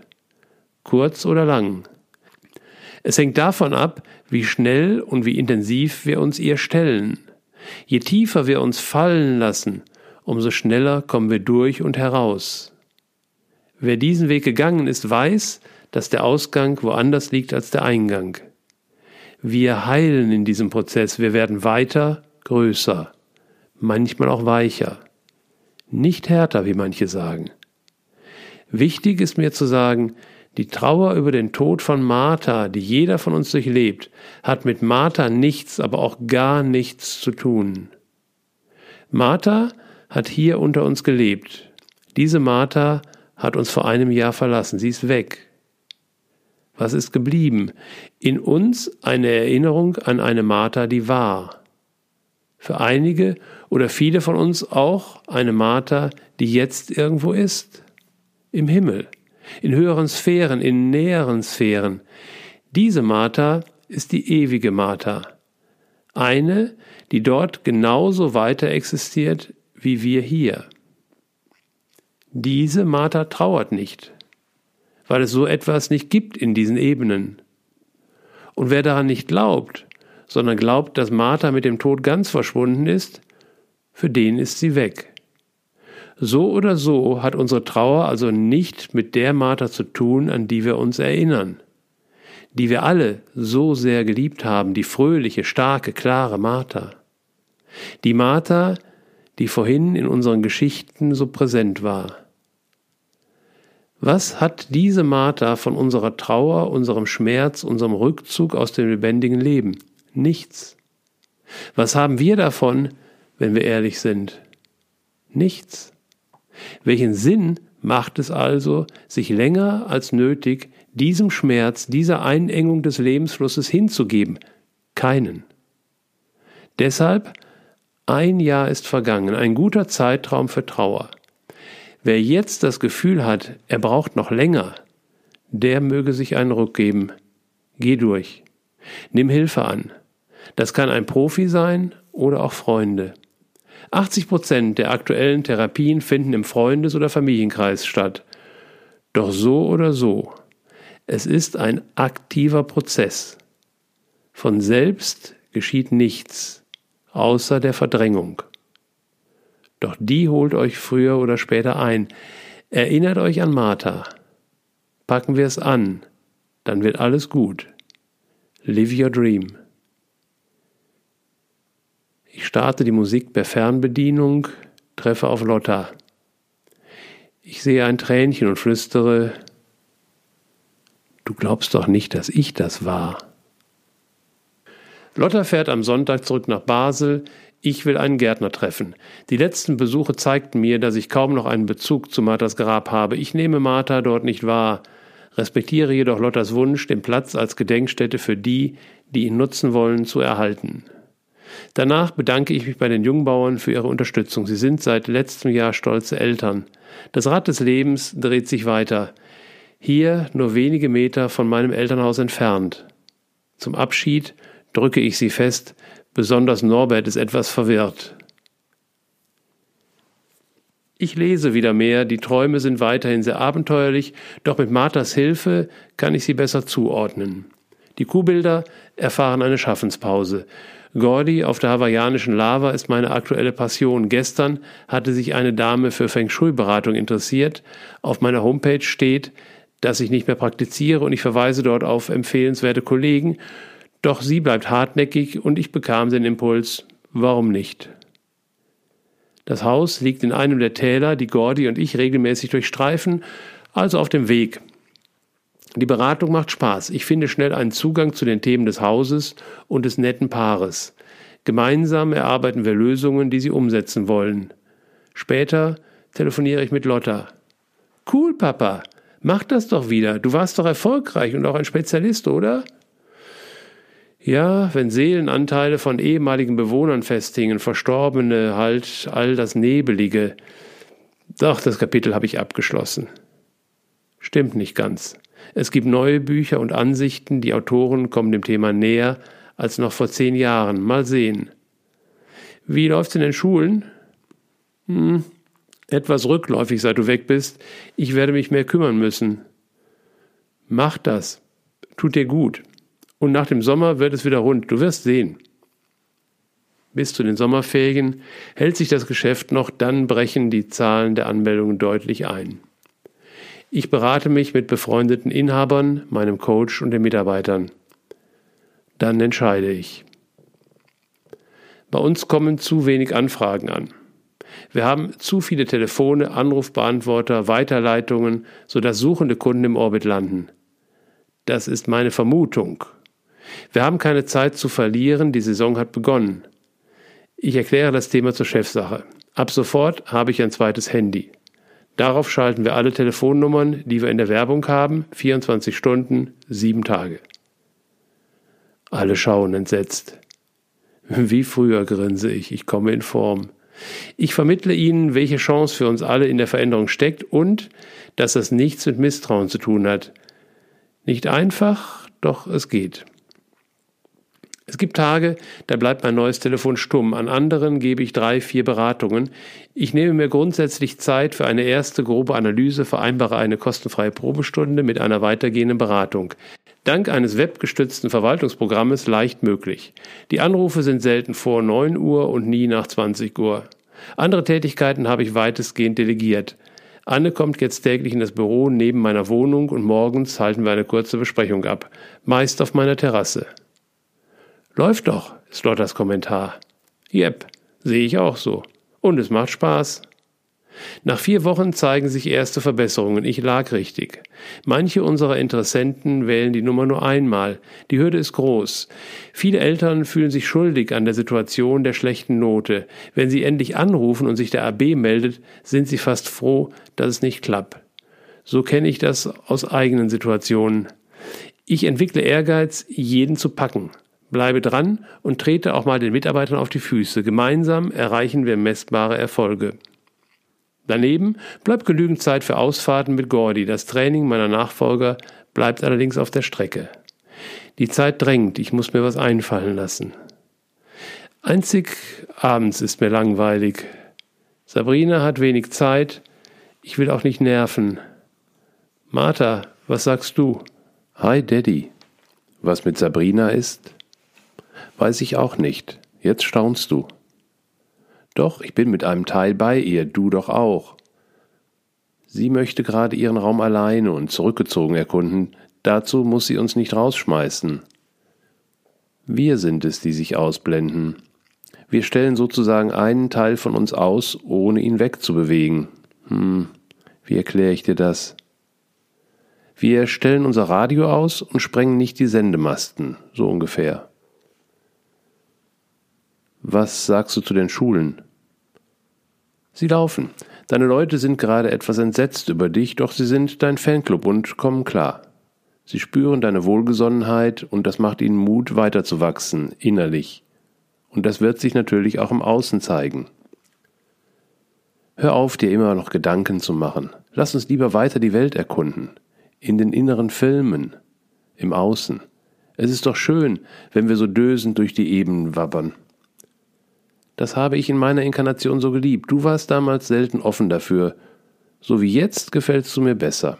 Speaker 1: Kurz oder lang. Es hängt davon ab, wie schnell und wie intensiv wir uns ihr stellen. Je tiefer wir uns fallen lassen, umso schneller kommen wir durch und heraus. Wer diesen Weg gegangen ist, weiß, dass der Ausgang woanders liegt als der Eingang. Wir heilen in diesem Prozess, wir werden weiter, größer, manchmal auch weicher, nicht härter, wie manche sagen. Wichtig ist mir zu sagen, die Trauer über den Tod von Martha, die jeder von uns durchlebt, hat mit Martha nichts, aber auch gar nichts zu tun. Martha hat hier unter uns gelebt. Diese Martha hat uns vor einem Jahr verlassen. Sie ist weg. Was ist geblieben? In uns eine Erinnerung an eine Martha, die war. Für einige oder viele von uns auch eine Martha, die jetzt irgendwo ist im Himmel, in höheren Sphären, in näheren Sphären. Diese Martha ist die ewige Martha. Eine, die dort genauso weiter existiert wie wir hier. Diese Martha trauert nicht, weil es so etwas nicht gibt in diesen Ebenen. Und wer daran nicht glaubt, sondern glaubt, dass Martha mit dem Tod ganz verschwunden ist, für den ist sie weg. So oder so hat unsere Trauer also nicht mit der Martha zu tun, an die wir uns erinnern, die wir alle so sehr geliebt haben, die fröhliche, starke, klare Martha. Die Martha, die vorhin in unseren Geschichten so präsent war. Was hat diese Martha von unserer Trauer, unserem Schmerz, unserem Rückzug aus dem lebendigen Leben? Nichts. Was haben wir davon, wenn wir ehrlich sind? Nichts. Welchen Sinn macht es also, sich länger als nötig diesem Schmerz, dieser Einengung des Lebensflusses hinzugeben? Keinen. Deshalb, ein Jahr ist vergangen, ein guter Zeitraum für Trauer. Wer jetzt das Gefühl hat, er braucht noch länger, der möge sich einen Ruck geben. Geh durch. Nimm Hilfe an. Das kann ein Profi sein oder auch Freunde. 80 Prozent der aktuellen Therapien finden im Freundes- oder Familienkreis statt. Doch so oder so, es ist ein aktiver Prozess. Von selbst geschieht nichts, außer der Verdrängung. Doch die holt euch früher oder später ein. Erinnert euch an Martha. Packen wir es an, dann wird alles gut. Live your dream. Ich starte die Musik per Fernbedienung, treffe auf Lotta. Ich sehe ein Tränchen und flüstere, du glaubst doch nicht, dass ich das war. Lotta fährt am Sonntag zurück nach Basel. Ich will einen Gärtner treffen. Die letzten Besuche zeigten mir, dass ich kaum noch einen Bezug zu Marthas Grab habe. Ich nehme Martha dort nicht wahr, respektiere jedoch Lottas Wunsch, den Platz als Gedenkstätte für die, die ihn nutzen wollen, zu erhalten. Danach bedanke ich mich bei den Jungbauern für ihre Unterstützung. Sie sind seit letztem Jahr stolze Eltern. Das Rad des Lebens dreht sich weiter. Hier nur wenige Meter von meinem Elternhaus entfernt. Zum Abschied drücke ich sie fest, besonders Norbert ist etwas verwirrt. Ich lese wieder mehr, die Träume sind weiterhin sehr abenteuerlich, doch mit Marthas Hilfe kann ich sie besser zuordnen. Die Kuhbilder erfahren eine Schaffenspause. Gordy auf der hawaiianischen Lava ist meine aktuelle Passion. Gestern hatte sich eine Dame für Feng Shui-Beratung interessiert. Auf meiner Homepage steht, dass ich nicht mehr praktiziere und ich verweise dort auf empfehlenswerte Kollegen. Doch sie bleibt hartnäckig und ich bekam den Impuls, warum nicht? Das Haus liegt in einem der Täler, die Gordy und ich regelmäßig durchstreifen, also auf dem Weg. Die Beratung macht Spaß. Ich finde schnell einen Zugang zu den Themen des Hauses und des netten Paares. Gemeinsam erarbeiten wir Lösungen, die sie umsetzen wollen. Später telefoniere ich mit Lotta. Cool, Papa. Mach das doch wieder. Du warst doch erfolgreich und auch ein Spezialist, oder? Ja, wenn Seelenanteile von ehemaligen Bewohnern festhingen, Verstorbene, halt all das Nebelige. Doch, das Kapitel habe ich abgeschlossen. Stimmt nicht ganz. Es gibt neue Bücher und Ansichten, die Autoren kommen dem Thema näher als noch vor zehn Jahren. Mal sehen. Wie läuft's in den Schulen? Hm, etwas rückläufig, seit du weg bist. Ich werde mich mehr kümmern müssen. Mach das. Tut dir gut. Und nach dem Sommer wird es wieder rund. Du wirst sehen. Bis zu den Sommerferien hält sich das Geschäft noch, dann brechen die Zahlen der Anmeldungen deutlich ein. Ich berate mich mit befreundeten Inhabern, meinem Coach und den Mitarbeitern. Dann entscheide ich. Bei uns kommen zu wenig Anfragen an. Wir haben zu viele Telefone, Anrufbeantworter, Weiterleitungen, sodass suchende Kunden im Orbit landen. Das ist meine Vermutung. Wir haben keine Zeit zu verlieren, die Saison hat begonnen. Ich erkläre das Thema zur Chefsache. Ab sofort habe ich ein zweites Handy. Darauf schalten wir alle Telefonnummern, die wir in der Werbung haben, 24 Stunden, sieben Tage. Alle schauen entsetzt. Wie früher grinse ich, ich komme in Form. Ich vermittle Ihnen, welche Chance für uns alle in der Veränderung steckt und dass das nichts mit Misstrauen zu tun hat. Nicht einfach, doch es geht. Es gibt Tage, da bleibt mein neues Telefon stumm. An anderen gebe ich drei, vier Beratungen. Ich nehme mir grundsätzlich Zeit für eine erste grobe Analyse, vereinbare eine kostenfreie Probestunde mit einer weitergehenden Beratung. Dank eines webgestützten Verwaltungsprogrammes leicht möglich. Die Anrufe sind selten vor 9 Uhr und nie nach 20 Uhr. Andere Tätigkeiten habe ich weitestgehend delegiert. Anne kommt jetzt täglich in das Büro neben meiner Wohnung und morgens halten wir eine kurze Besprechung ab, meist auf meiner Terrasse. Läuft doch, ist Lottas Kommentar. Jep, sehe ich auch so. Und es macht Spaß. Nach vier Wochen zeigen sich erste Verbesserungen. Ich lag richtig. Manche unserer Interessenten wählen die Nummer nur einmal. Die Hürde ist groß. Viele Eltern fühlen sich schuldig an der Situation der schlechten Note. Wenn sie endlich anrufen und sich der AB meldet, sind sie fast froh, dass es nicht klappt. So kenne ich das aus eigenen Situationen. Ich entwickle Ehrgeiz, jeden zu packen. Bleibe dran und trete auch mal den Mitarbeitern auf die Füße. Gemeinsam erreichen wir messbare Erfolge. Daneben bleibt genügend Zeit für Ausfahrten mit Gordy. Das Training meiner Nachfolger bleibt allerdings auf der Strecke. Die Zeit drängt, ich muss mir was einfallen lassen. Einzig abends ist mir langweilig. Sabrina hat wenig Zeit, ich will auch nicht nerven. Martha, was sagst du?
Speaker 2: Hi Daddy. Was mit Sabrina ist? Weiß ich auch nicht. Jetzt staunst du. Doch, ich bin mit einem Teil bei ihr, du doch auch. Sie möchte gerade ihren Raum alleine und zurückgezogen erkunden, dazu muss sie uns nicht rausschmeißen. Wir sind es, die sich ausblenden. Wir stellen sozusagen einen Teil von uns aus, ohne ihn wegzubewegen. Hm, wie erkläre ich dir das? Wir stellen unser Radio aus und sprengen nicht die Sendemasten, so ungefähr. Was sagst du zu den Schulen? Sie laufen. Deine Leute sind gerade etwas entsetzt über dich, doch sie sind dein Fanclub und kommen klar. Sie spüren deine Wohlgesonnenheit und das macht ihnen Mut, weiterzuwachsen, innerlich. Und das wird sich natürlich auch im Außen zeigen. Hör auf, dir immer noch Gedanken zu machen. Lass uns lieber weiter die Welt erkunden. In den inneren Filmen. Im Außen. Es ist doch schön, wenn wir so dösend durch die Ebenen wabbern. Das habe ich in meiner Inkarnation so geliebt. Du warst damals selten offen dafür. So wie jetzt gefällst du mir besser.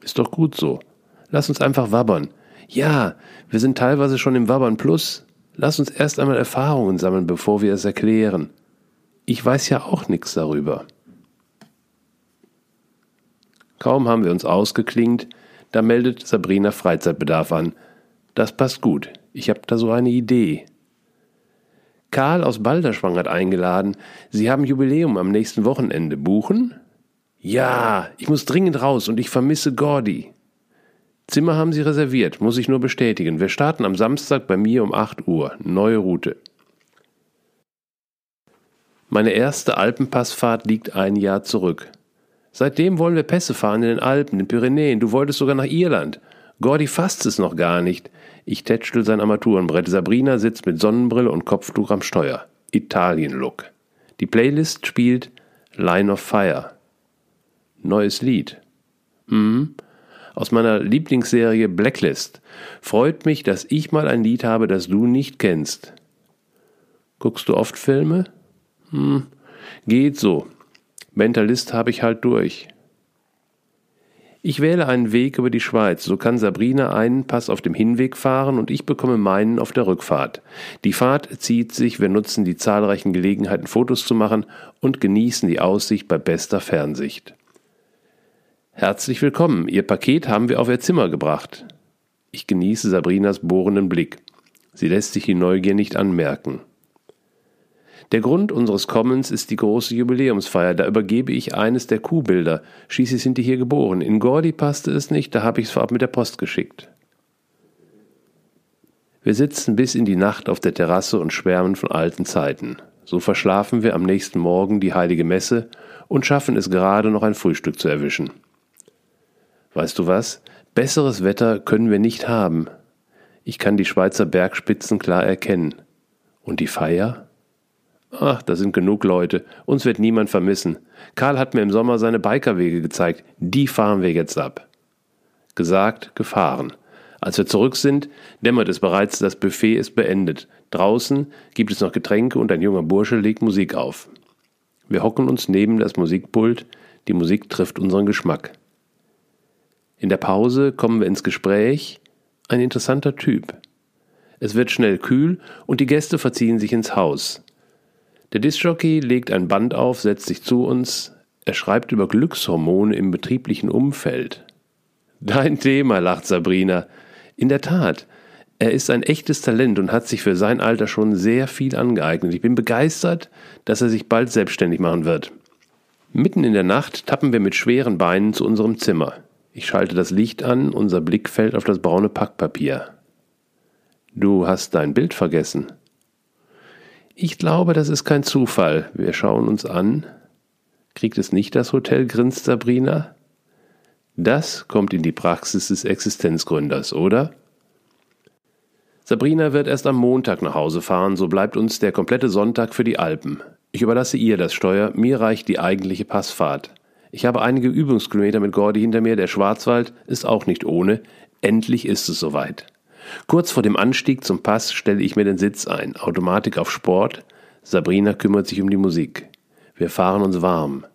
Speaker 2: Ist doch gut so. Lass uns einfach wabbern. Ja, wir sind teilweise schon im Wabbern Plus. Lass uns erst einmal Erfahrungen sammeln, bevor wir es erklären. Ich weiß ja auch nichts darüber. Kaum haben wir uns ausgeklingt, da meldet Sabrina Freizeitbedarf an. Das passt gut. Ich habe da so eine Idee. Karl aus Balderschwang hat eingeladen. Sie haben Jubiläum am nächsten Wochenende. Buchen? Ja, ich muss dringend raus und ich vermisse Gordy. Zimmer haben Sie reserviert, muss ich nur bestätigen. Wir starten am Samstag bei mir um 8 Uhr. Neue Route. Meine erste Alpenpassfahrt liegt ein Jahr zurück. Seitdem wollen wir Pässe fahren in den Alpen, den Pyrenäen. Du wolltest sogar nach Irland. Gordy fasst es noch gar nicht. Ich tätschel sein Armaturenbrett. Sabrina sitzt mit Sonnenbrille und Kopftuch am Steuer. Italien-Look. Die Playlist spielt Line of Fire. Neues Lied. Mhm aus meiner Lieblingsserie Blacklist. Freut mich, dass ich mal ein Lied habe, das du nicht kennst. Guckst du oft Filme? Hm, geht so. Mentalist habe ich halt durch. Ich wähle einen Weg über die Schweiz, so kann Sabrina einen Pass auf dem Hinweg fahren und ich bekomme meinen auf der Rückfahrt. Die Fahrt zieht sich, wir nutzen die zahlreichen Gelegenheiten, Fotos zu machen und genießen die Aussicht bei bester Fernsicht. Herzlich willkommen, Ihr Paket haben wir auf Ihr Zimmer gebracht. Ich genieße Sabrinas bohrenden Blick. Sie lässt sich die Neugier nicht anmerken. Der Grund unseres Kommens ist die große Jubiläumsfeier. Da übergebe ich eines der Kuhbilder. Schließlich sind die hier geboren. In Gordi passte es nicht, da habe ich es vorab mit der Post geschickt. Wir sitzen bis in die Nacht auf der Terrasse und schwärmen von alten Zeiten. So verschlafen wir am nächsten Morgen die heilige Messe und schaffen es gerade noch ein Frühstück zu erwischen. Weißt du was? Besseres Wetter können wir nicht haben. Ich kann die Schweizer Bergspitzen klar erkennen. Und die Feier? Ach, da sind genug Leute. Uns wird niemand vermissen. Karl hat mir im Sommer seine Bikerwege gezeigt. Die fahren wir jetzt ab. Gesagt, gefahren. Als wir zurück sind, dämmert es bereits, das Buffet ist beendet. Draußen gibt es noch Getränke und ein junger Bursche legt Musik auf. Wir hocken uns neben das Musikpult. Die Musik trifft unseren Geschmack. In der Pause kommen wir ins Gespräch. Ein interessanter Typ. Es wird schnell kühl und die Gäste verziehen sich ins Haus. Der Discjockey legt ein Band auf, setzt sich zu uns. Er schreibt über Glückshormone im betrieblichen Umfeld. Dein Thema, lacht Sabrina. In der Tat, er ist ein echtes Talent und hat sich für sein Alter schon sehr viel angeeignet. Ich bin begeistert, dass er sich bald selbstständig machen wird. Mitten in der Nacht tappen wir mit schweren Beinen zu unserem Zimmer. Ich schalte das Licht an, unser Blick fällt auf das braune Packpapier. Du hast dein Bild vergessen. Ich glaube, das ist kein Zufall. Wir schauen uns an. Kriegt es nicht das Hotel, grinst Sabrina. Das kommt in die Praxis des Existenzgründers, oder? Sabrina wird erst am Montag nach Hause fahren, so bleibt uns der komplette Sonntag für die Alpen. Ich überlasse ihr das Steuer, mir reicht die eigentliche Passfahrt. Ich habe einige Übungskilometer mit Gordy hinter mir, der Schwarzwald ist auch nicht ohne. Endlich ist es soweit. Kurz vor dem Anstieg zum Pass stelle ich mir den Sitz ein, Automatik auf Sport. Sabrina kümmert sich um die Musik. Wir fahren uns warm.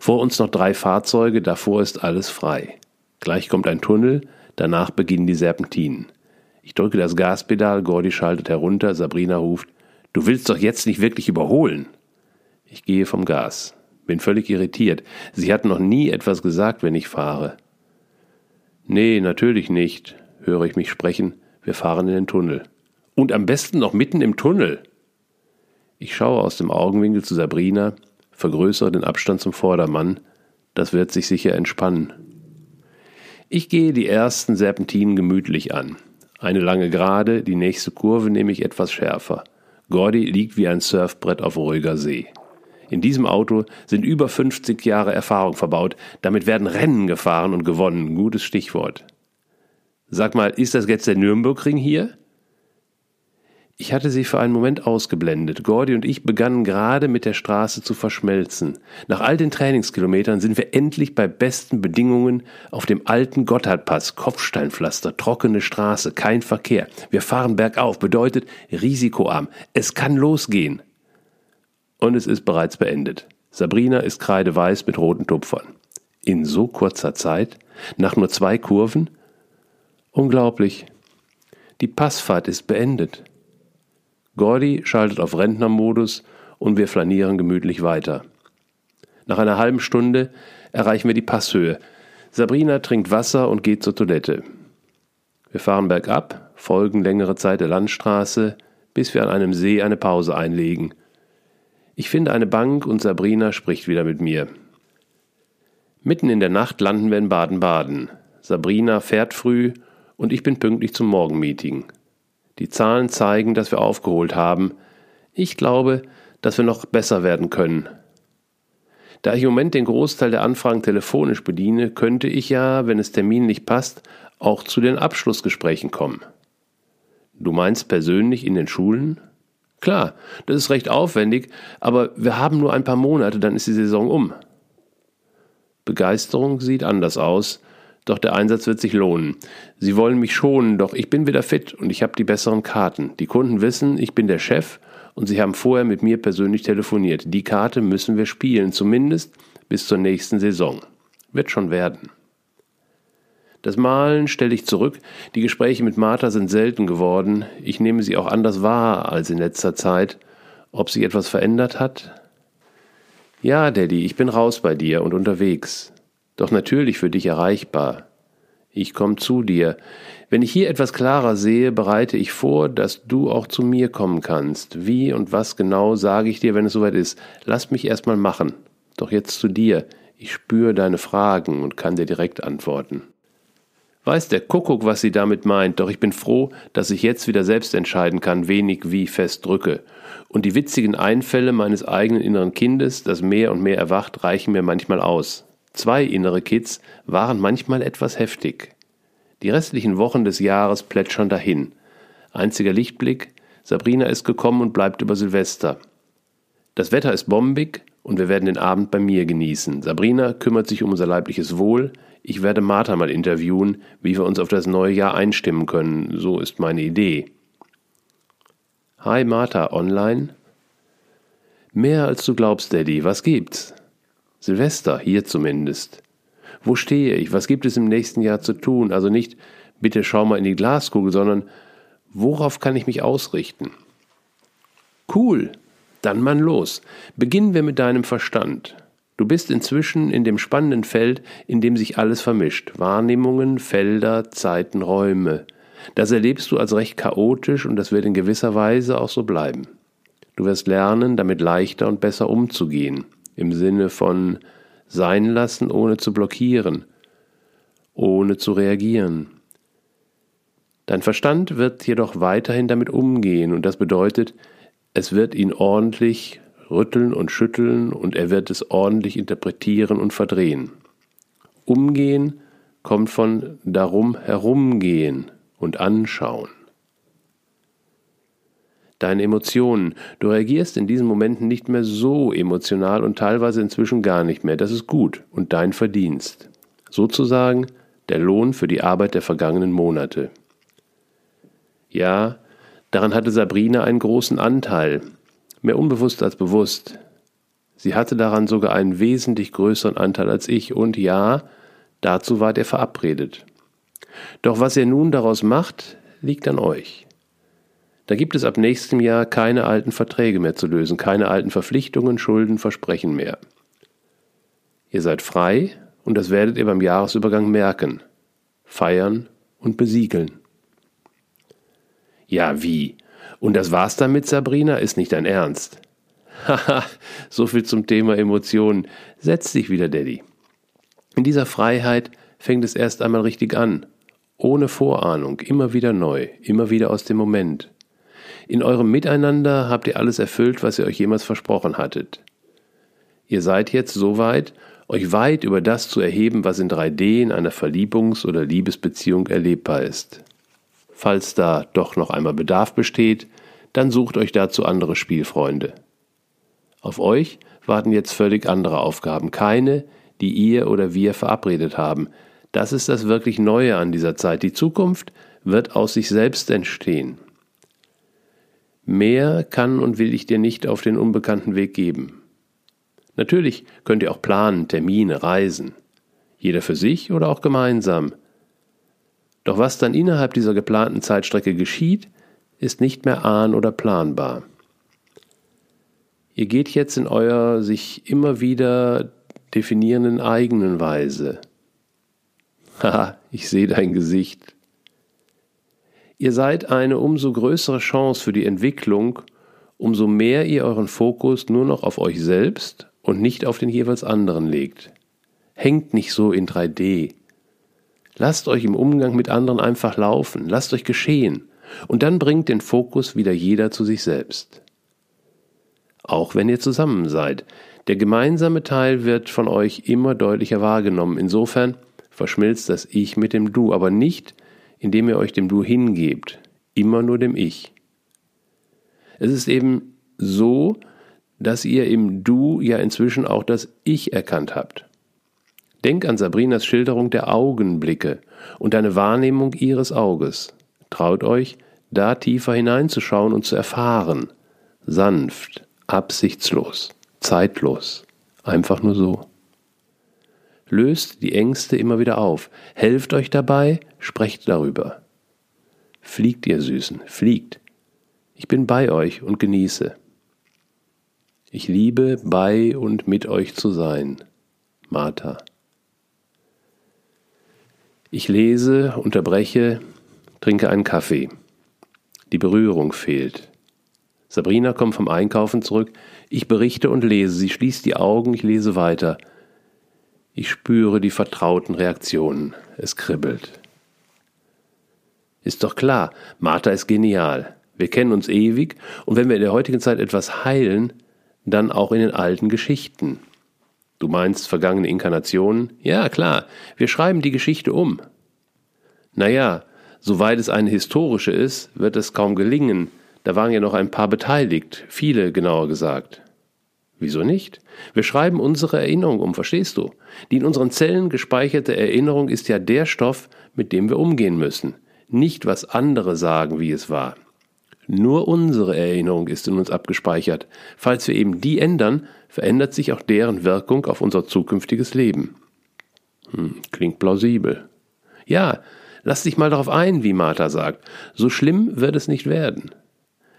Speaker 2: Vor uns noch drei Fahrzeuge, davor ist alles frei. Gleich kommt ein Tunnel, danach beginnen die Serpentinen. Ich drücke das Gaspedal, Gordy schaltet herunter, Sabrina ruft, Du willst doch jetzt nicht wirklich überholen. Ich gehe vom Gas. Bin völlig irritiert. Sie hat noch nie etwas gesagt, wenn ich fahre. Nee, natürlich nicht, höre ich mich sprechen. Wir fahren in den Tunnel. Und am besten noch mitten im Tunnel. Ich schaue aus dem Augenwinkel zu Sabrina, vergrößere den Abstand zum Vordermann. Das wird sich sicher entspannen. Ich gehe die ersten Serpentinen gemütlich an. Eine lange Gerade, die nächste Kurve nehme ich etwas schärfer. Gordy liegt wie ein Surfbrett auf ruhiger See. In diesem Auto sind über 50 Jahre Erfahrung verbaut. Damit werden Rennen gefahren und gewonnen. Gutes Stichwort. Sag mal, ist das jetzt der Nürnbergring hier? Ich hatte sie für einen Moment ausgeblendet. Gordy und ich begannen gerade mit der Straße zu verschmelzen. Nach all den Trainingskilometern sind wir endlich bei besten Bedingungen auf dem alten Gotthardpass. Kopfsteinpflaster, trockene Straße, kein Verkehr. Wir fahren bergauf, bedeutet risikoarm. Es kann losgehen. Und es ist bereits beendet. Sabrina ist kreideweiß mit roten Tupfern. In so kurzer Zeit? Nach nur zwei Kurven? Unglaublich. Die Passfahrt ist beendet. Gordy schaltet auf Rentnermodus und wir flanieren gemütlich weiter. Nach einer halben Stunde erreichen wir die Passhöhe. Sabrina trinkt Wasser und geht zur Toilette. Wir fahren bergab, folgen längere Zeit der Landstraße, bis wir an einem See eine Pause einlegen. Ich finde eine Bank und Sabrina spricht wieder mit mir. Mitten in der Nacht landen wir in Baden-Baden. Sabrina fährt früh und ich bin pünktlich zum Morgenmeeting. Die Zahlen zeigen, dass wir aufgeholt haben. Ich glaube, dass wir noch besser werden können. Da ich im Moment den Großteil der Anfragen telefonisch bediene, könnte ich ja, wenn es terminlich passt, auch zu den Abschlussgesprächen kommen. Du meinst persönlich in den Schulen? Klar, das ist recht aufwendig, aber wir haben nur ein paar Monate, dann ist die Saison um. Begeisterung sieht anders aus, doch der Einsatz wird sich lohnen. Sie wollen mich schonen, doch ich bin wieder fit und ich habe die besseren Karten. Die Kunden wissen, ich bin der Chef und sie haben vorher mit mir persönlich telefoniert. Die Karte müssen wir spielen, zumindest bis zur nächsten Saison. Wird schon werden. Das Malen stelle ich zurück. Die Gespräche mit Martha sind selten geworden. Ich nehme sie auch anders wahr als in letzter Zeit. Ob sich etwas verändert hat? Ja, Daddy, ich bin raus bei dir und unterwegs. Doch natürlich für dich erreichbar. Ich komme zu dir. Wenn ich hier etwas klarer sehe, bereite ich vor, dass du auch zu mir kommen kannst. Wie und was genau sage ich dir, wenn es soweit ist. Lass mich erstmal machen. Doch jetzt zu dir. Ich spüre deine Fragen und kann dir direkt antworten. Weiß der Kuckuck, was sie damit meint, doch ich bin froh, dass ich jetzt wieder selbst entscheiden kann, wenig wie fest drücke. Und die witzigen Einfälle meines eigenen inneren Kindes, das mehr und mehr erwacht, reichen mir manchmal aus. Zwei innere Kids waren manchmal etwas heftig. Die restlichen Wochen des Jahres plätschern dahin. Einziger Lichtblick, Sabrina ist gekommen und bleibt über Silvester. Das Wetter ist bombig und wir werden den Abend bei mir genießen. Sabrina kümmert sich um unser leibliches Wohl, ich werde Martha mal interviewen, wie wir uns auf das neue Jahr einstimmen können. So ist meine Idee. Hi Martha, online? Mehr als du glaubst, Daddy. Was gibt's? Silvester, hier zumindest. Wo stehe ich? Was gibt es im nächsten Jahr zu tun? Also nicht, bitte schau mal in die Glaskugel, sondern worauf kann ich mich ausrichten? Cool. Dann mal los. Beginnen wir mit deinem Verstand. Du bist inzwischen in dem spannenden Feld, in dem sich alles vermischt. Wahrnehmungen, Felder, Zeiten, Räume. Das erlebst du als recht chaotisch und das wird in gewisser Weise auch so bleiben. Du wirst lernen, damit leichter und besser umzugehen, im Sinne von sein lassen, ohne zu blockieren, ohne zu reagieren. Dein Verstand wird jedoch weiterhin damit umgehen und das bedeutet, es wird ihn ordentlich rütteln und schütteln und er wird es ordentlich interpretieren und verdrehen. Umgehen kommt von darum herumgehen und anschauen. Deine Emotionen. Du reagierst in diesen Momenten nicht mehr so emotional und teilweise inzwischen gar nicht mehr. Das ist gut und dein Verdienst. Sozusagen der Lohn für die Arbeit der vergangenen Monate. Ja, daran hatte Sabrina einen großen Anteil, mehr unbewusst als bewusst. Sie hatte daran sogar einen wesentlich größeren Anteil als ich, und ja, dazu war er verabredet. Doch was ihr nun daraus macht, liegt an euch. Da gibt es ab nächstem Jahr keine alten Verträge mehr zu lösen, keine alten Verpflichtungen, Schulden, Versprechen mehr. Ihr seid frei und das werdet ihr beim Jahresübergang merken. Feiern und besiegeln. Ja, wie? Und das war's dann mit Sabrina? Ist nicht dein Ernst? Haha, so viel zum Thema Emotionen. Setz dich wieder, Daddy. In dieser Freiheit fängt es erst einmal richtig an. Ohne Vorahnung, immer wieder neu, immer wieder aus dem Moment. In eurem Miteinander habt ihr alles erfüllt, was ihr euch jemals versprochen hattet. Ihr seid jetzt so weit, euch weit über das zu erheben, was in 3D in einer Verliebungs- oder Liebesbeziehung erlebbar ist. Falls da doch noch einmal Bedarf besteht, dann sucht euch dazu andere Spielfreunde. Auf euch warten jetzt völlig andere Aufgaben, keine, die ihr oder wir verabredet haben. Das ist das wirklich Neue an dieser Zeit. Die Zukunft wird aus sich selbst entstehen. Mehr kann und will ich dir nicht auf den unbekannten Weg geben. Natürlich könnt ihr auch planen, Termine, Reisen. Jeder für sich oder auch gemeinsam. Doch was dann innerhalb dieser geplanten Zeitstrecke geschieht, ist nicht mehr ahn- oder planbar. Ihr geht jetzt in euer sich immer wieder definierenden eigenen Weise. Haha, ich sehe dein Gesicht. Ihr seid eine umso größere Chance für die Entwicklung, umso mehr ihr euren Fokus nur noch auf euch selbst und nicht auf den jeweils anderen legt. Hängt nicht so in 3D. Lasst euch im Umgang mit anderen einfach laufen, lasst euch geschehen, und dann bringt den Fokus wieder jeder zu sich selbst. Auch wenn ihr zusammen seid, der gemeinsame Teil wird von euch immer deutlicher wahrgenommen. Insofern verschmilzt das Ich mit dem Du, aber nicht, indem ihr euch dem Du hingebt, immer nur dem Ich. Es ist eben so, dass ihr im Du ja inzwischen auch das Ich erkannt habt. Denk an Sabrinas Schilderung der Augenblicke und eine Wahrnehmung ihres Auges. Traut euch, da tiefer hineinzuschauen und zu erfahren. Sanft, absichtslos, zeitlos, einfach nur so. Löst die Ängste immer wieder auf, helft euch dabei, sprecht darüber. Fliegt ihr Süßen, fliegt. Ich bin bei euch und genieße. Ich liebe bei und mit euch zu sein. Martha. Ich lese, unterbreche, trinke einen Kaffee. Die Berührung fehlt. Sabrina kommt vom Einkaufen zurück. Ich berichte und lese. Sie schließt die Augen, ich lese weiter. Ich spüre die vertrauten Reaktionen. Es kribbelt. Ist doch klar, Martha ist genial. Wir kennen uns ewig und wenn wir in der heutigen Zeit etwas heilen, dann auch in den alten Geschichten. Du meinst vergangene Inkarnationen? Ja, klar, wir schreiben die Geschichte um. Naja, soweit es eine historische ist, wird es kaum gelingen, da waren ja noch ein paar beteiligt, viele genauer gesagt. Wieso nicht? Wir schreiben unsere Erinnerung um, verstehst du? Die in unseren Zellen gespeicherte Erinnerung ist ja der Stoff, mit dem wir umgehen müssen. Nicht, was andere sagen, wie es war. Nur unsere Erinnerung ist in uns abgespeichert. Falls wir eben die ändern, verändert sich auch deren Wirkung auf unser zukünftiges Leben. Hm, klingt plausibel. Ja, lass dich mal darauf ein, wie Martha sagt. So schlimm wird es nicht werden.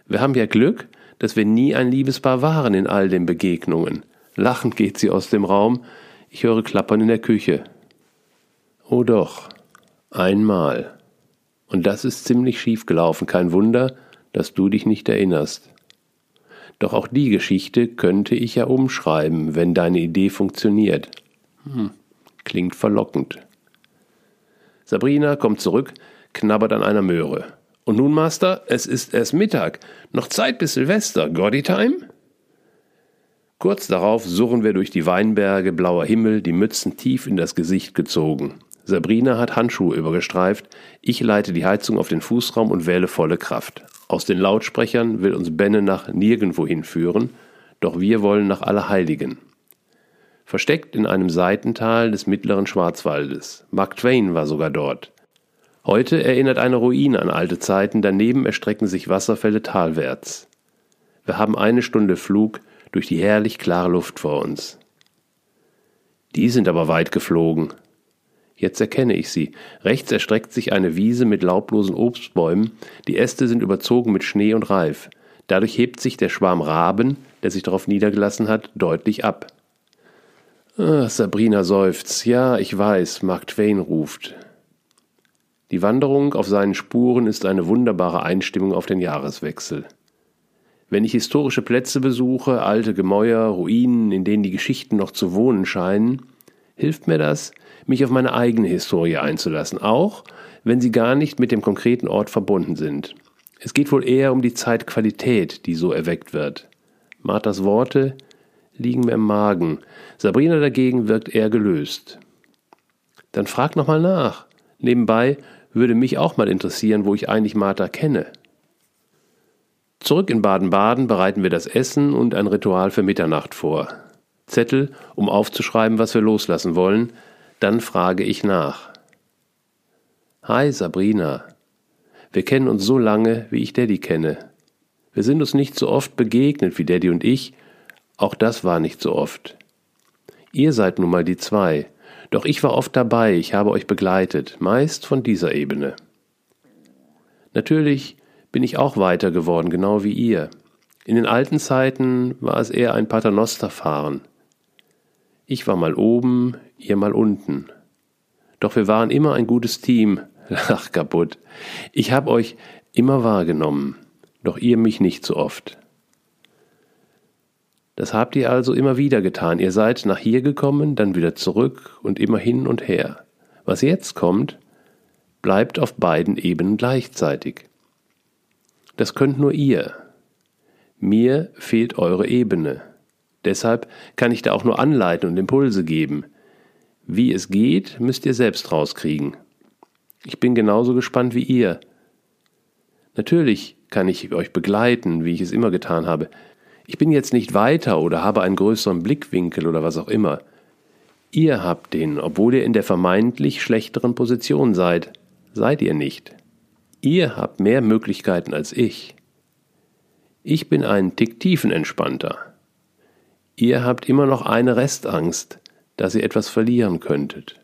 Speaker 2: Wir haben ja Glück, dass wir nie ein Liebespaar waren in all den Begegnungen. Lachend geht sie aus dem Raum. Ich höre Klappern in der Küche. Oh doch, einmal. Und das ist ziemlich schief gelaufen. Kein Wunder, dass du dich nicht erinnerst. Doch auch die Geschichte könnte ich ja umschreiben, wenn deine Idee funktioniert. Hm, klingt verlockend. Sabrina kommt zurück, knabbert an einer Möhre. Und nun, Master, es ist erst Mittag. Noch Zeit bis Silvester. Gordy Time? Kurz darauf surren wir durch die Weinberge, blauer Himmel, die Mützen tief in das Gesicht gezogen. Sabrina hat Handschuhe übergestreift, ich leite die Heizung auf den Fußraum und wähle volle Kraft. Aus den Lautsprechern will uns Benne nach nirgendwohin führen, doch wir wollen nach Allerheiligen. Versteckt in einem Seitental des mittleren Schwarzwaldes. Mark Twain war sogar dort. Heute erinnert eine Ruine an alte Zeiten, daneben erstrecken sich Wasserfälle talwärts. Wir haben eine Stunde Flug durch die herrlich klare Luft vor uns. Die sind aber weit geflogen. Jetzt erkenne ich sie. Rechts erstreckt sich eine Wiese mit laublosen Obstbäumen, die Äste sind überzogen mit Schnee und Reif. Dadurch hebt sich der Schwarm Raben, der sich darauf niedergelassen hat, deutlich ab. Ach, Sabrina seufzt. Ja, ich weiß, Mark Twain ruft. Die Wanderung auf seinen Spuren ist eine wunderbare Einstimmung auf den Jahreswechsel. Wenn ich historische Plätze besuche, alte Gemäuer, Ruinen, in denen die Geschichten noch zu wohnen scheinen, hilft mir das, mich auf meine eigene Historie einzulassen, auch wenn sie gar nicht mit dem konkreten Ort verbunden sind. Es geht wohl eher um die Zeitqualität, die so erweckt wird. Marthas Worte liegen mir im Magen, Sabrina dagegen wirkt eher gelöst. Dann frag nochmal nach. Nebenbei würde mich auch mal interessieren, wo ich eigentlich Martha kenne. Zurück in Baden-Baden bereiten wir das Essen und ein Ritual für Mitternacht vor. Zettel, um aufzuschreiben, was wir loslassen wollen, dann frage ich nach. Hi Sabrina. Wir kennen uns so lange, wie ich Daddy kenne. Wir sind uns nicht so oft begegnet wie Daddy und ich, auch das war nicht so oft. Ihr seid nun mal die zwei, doch ich war oft dabei, ich habe euch begleitet, meist von dieser Ebene. Natürlich bin ich auch weiter geworden, genau wie ihr. In den alten Zeiten war es eher ein Paternosterfahren. Ich war mal oben, ihr mal unten. Doch wir waren immer ein gutes Team, Ach, kaputt. Ich hab euch immer wahrgenommen, doch ihr mich nicht so oft. Das habt ihr also immer wieder getan. Ihr seid nach hier gekommen, dann wieder zurück und immer hin und her. Was jetzt kommt, bleibt auf beiden Ebenen gleichzeitig. Das könnt nur ihr. Mir fehlt eure Ebene. Deshalb kann ich da auch nur anleiten und Impulse geben. Wie es geht, müsst ihr selbst rauskriegen. Ich bin genauso gespannt wie ihr. Natürlich kann ich euch begleiten, wie ich es immer getan habe. Ich bin jetzt nicht weiter oder habe einen größeren Blickwinkel oder was auch immer. Ihr habt den, obwohl ihr in der vermeintlich schlechteren Position seid. Seid ihr nicht. Ihr habt mehr Möglichkeiten als ich. Ich bin ein Tick tiefenentspannter. Ihr habt immer noch eine Restangst, dass ihr etwas verlieren könntet.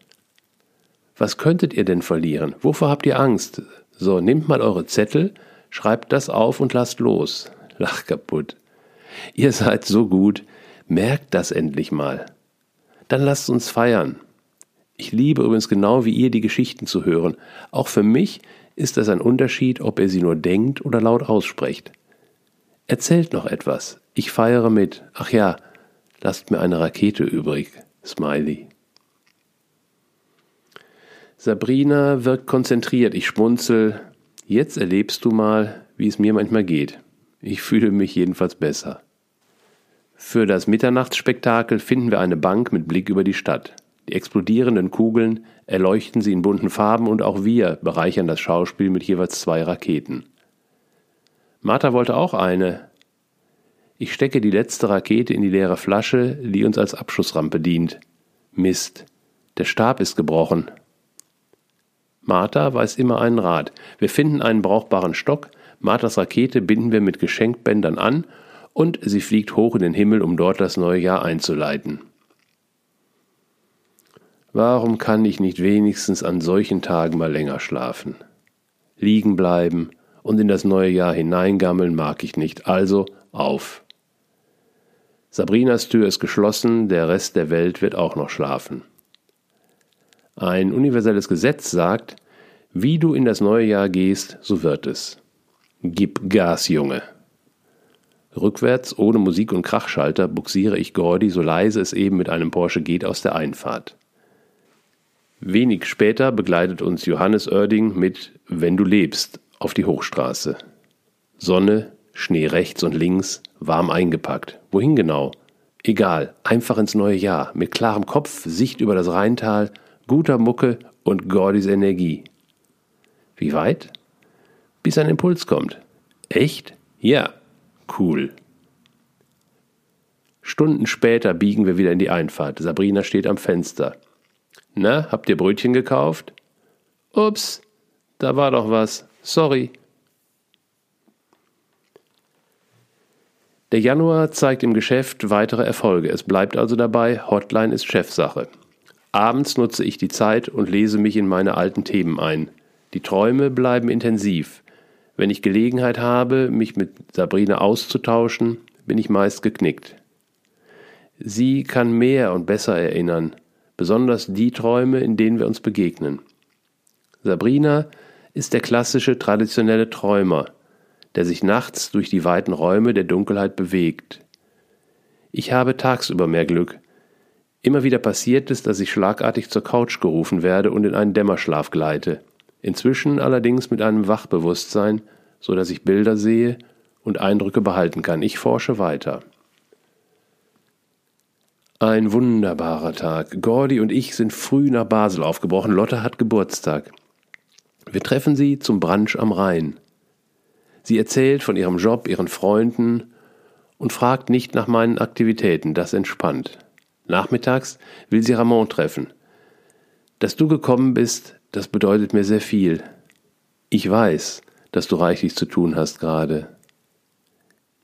Speaker 2: Was könntet ihr denn verlieren? Wovor habt ihr Angst? So, nehmt mal eure Zettel, schreibt das auf und lasst los. Lach kaputt. Ihr seid so gut, merkt das endlich mal. Dann lasst uns feiern. Ich liebe übrigens genau wie ihr die Geschichten zu hören. Auch für mich ist es ein Unterschied, ob ihr sie nur denkt oder laut aussprecht. Erzählt noch etwas. Ich feiere mit. Ach ja, lasst mir eine Rakete übrig. Smiley. Sabrina wirkt konzentriert. Ich schmunzel. Jetzt erlebst du mal, wie es mir manchmal geht. Ich fühle mich jedenfalls besser. Für das Mitternachtsspektakel finden wir eine Bank mit Blick über die Stadt. Die explodierenden Kugeln erleuchten sie in bunten Farben und auch wir bereichern das Schauspiel mit jeweils zwei Raketen. Martha wollte auch eine. Ich stecke die letzte Rakete in die leere Flasche, die uns als Abschussrampe dient. Mist, der Stab ist gebrochen. Martha weiß immer einen Rat. Wir finden einen brauchbaren Stock, Marthas Rakete binden wir mit Geschenkbändern an und sie fliegt hoch in den Himmel, um dort das neue Jahr einzuleiten. Warum kann ich nicht wenigstens an solchen Tagen mal länger schlafen? Liegen bleiben und in das neue Jahr hineingammeln mag ich nicht, also auf. Sabrinas Tür ist geschlossen, der Rest der Welt wird auch noch schlafen. Ein universelles Gesetz sagt, wie du in das neue Jahr gehst, so wird es. Gib Gas, Junge. Rückwärts, ohne Musik und Krachschalter, buxiere ich Gordy, so leise es eben mit einem Porsche geht, aus der Einfahrt. Wenig später begleitet uns Johannes Oerding mit Wenn du lebst auf die Hochstraße. Sonne, Schnee rechts und links, warm eingepackt. Wohin genau? Egal, einfach ins neue Jahr, mit klarem Kopf, Sicht über das Rheintal, guter Mucke und Gordys Energie. Wie weit? Bis ein Impuls kommt. Echt? Ja, Cool. Stunden später biegen wir wieder in die Einfahrt. Sabrina steht am Fenster. Na, habt ihr Brötchen gekauft? Ups, da war doch was. Sorry. Der Januar zeigt im Geschäft weitere Erfolge. Es bleibt also dabei, Hotline ist Chefsache. Abends nutze ich die Zeit und lese mich in meine alten Themen ein. Die Träume bleiben intensiv. Wenn ich Gelegenheit habe, mich mit Sabrina auszutauschen, bin ich meist geknickt. Sie kann mehr und besser erinnern, besonders die Träume, in denen wir uns begegnen. Sabrina ist der klassische traditionelle Träumer, der sich nachts durch die weiten Räume der Dunkelheit bewegt. Ich habe tagsüber mehr Glück. Immer wieder passiert es, dass ich schlagartig zur Couch gerufen werde und in einen Dämmerschlaf gleite inzwischen allerdings mit einem Wachbewusstsein, so dass ich Bilder sehe und Eindrücke behalten kann. Ich forsche weiter. Ein wunderbarer Tag. Gordy und ich sind früh nach Basel aufgebrochen. Lotte hat Geburtstag. Wir treffen sie zum Brunch am Rhein. Sie erzählt von ihrem Job, ihren Freunden und fragt nicht nach meinen Aktivitäten. Das entspannt. Nachmittags will sie Ramon treffen. Dass du gekommen bist, das bedeutet mir sehr viel. Ich weiß, dass du reichlich zu tun hast gerade.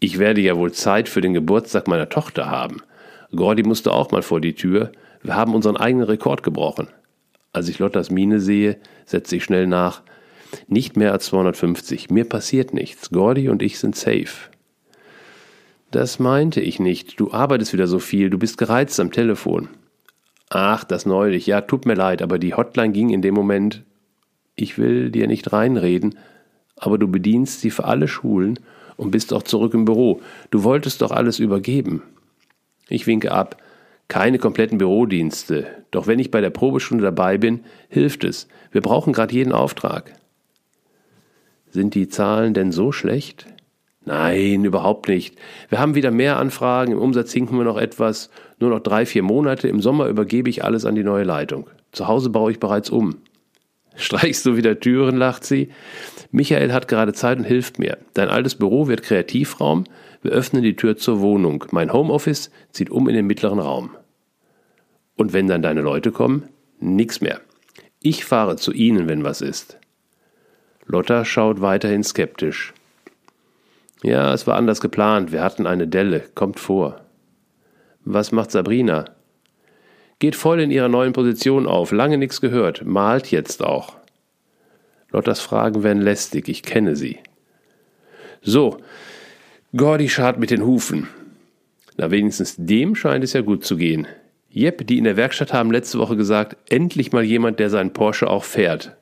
Speaker 2: Ich werde ja wohl Zeit für den Geburtstag meiner Tochter haben. Gordy musste auch mal vor die Tür. Wir haben unseren eigenen Rekord gebrochen. Als ich Lottas Miene sehe, setze ich schnell nach. Nicht mehr als 250. Mir passiert nichts. Gordy und ich sind safe. Das meinte ich nicht. Du arbeitest wieder so viel. Du bist gereizt am Telefon. Ach, das neulich. Ja, tut mir leid, aber die Hotline ging in dem Moment Ich will dir nicht reinreden, aber du bedienst sie für alle Schulen und bist auch zurück im Büro. Du wolltest doch alles übergeben. Ich winke ab. Keine kompletten Bürodienste. Doch wenn ich bei der Probestunde dabei bin, hilft es. Wir brauchen gerade jeden Auftrag. Sind die Zahlen denn so schlecht? Nein, überhaupt nicht. Wir haben wieder mehr Anfragen, im Umsatz hinken wir noch etwas, nur noch drei, vier Monate, im Sommer übergebe ich alles an die neue Leitung. Zu Hause baue ich bereits um. Streichst du wieder Türen, lacht sie. Michael hat gerade Zeit und hilft mir. Dein altes Büro wird Kreativraum, wir öffnen die Tür zur Wohnung. Mein Homeoffice zieht um in den mittleren Raum. Und wenn dann deine Leute kommen? Nix mehr. Ich fahre zu ihnen, wenn was ist. Lotta schaut weiterhin skeptisch. Ja, es war anders geplant. Wir hatten eine Delle. Kommt vor. Was macht Sabrina? Geht voll in ihrer neuen Position auf. Lange nichts gehört. Malt jetzt auch. Lottas Fragen werden lästig. Ich kenne sie. So. Gordy schart mit den Hufen. Na, wenigstens dem scheint es ja gut zu gehen. Jep, die in der Werkstatt haben letzte Woche gesagt, endlich mal jemand, der seinen Porsche auch fährt.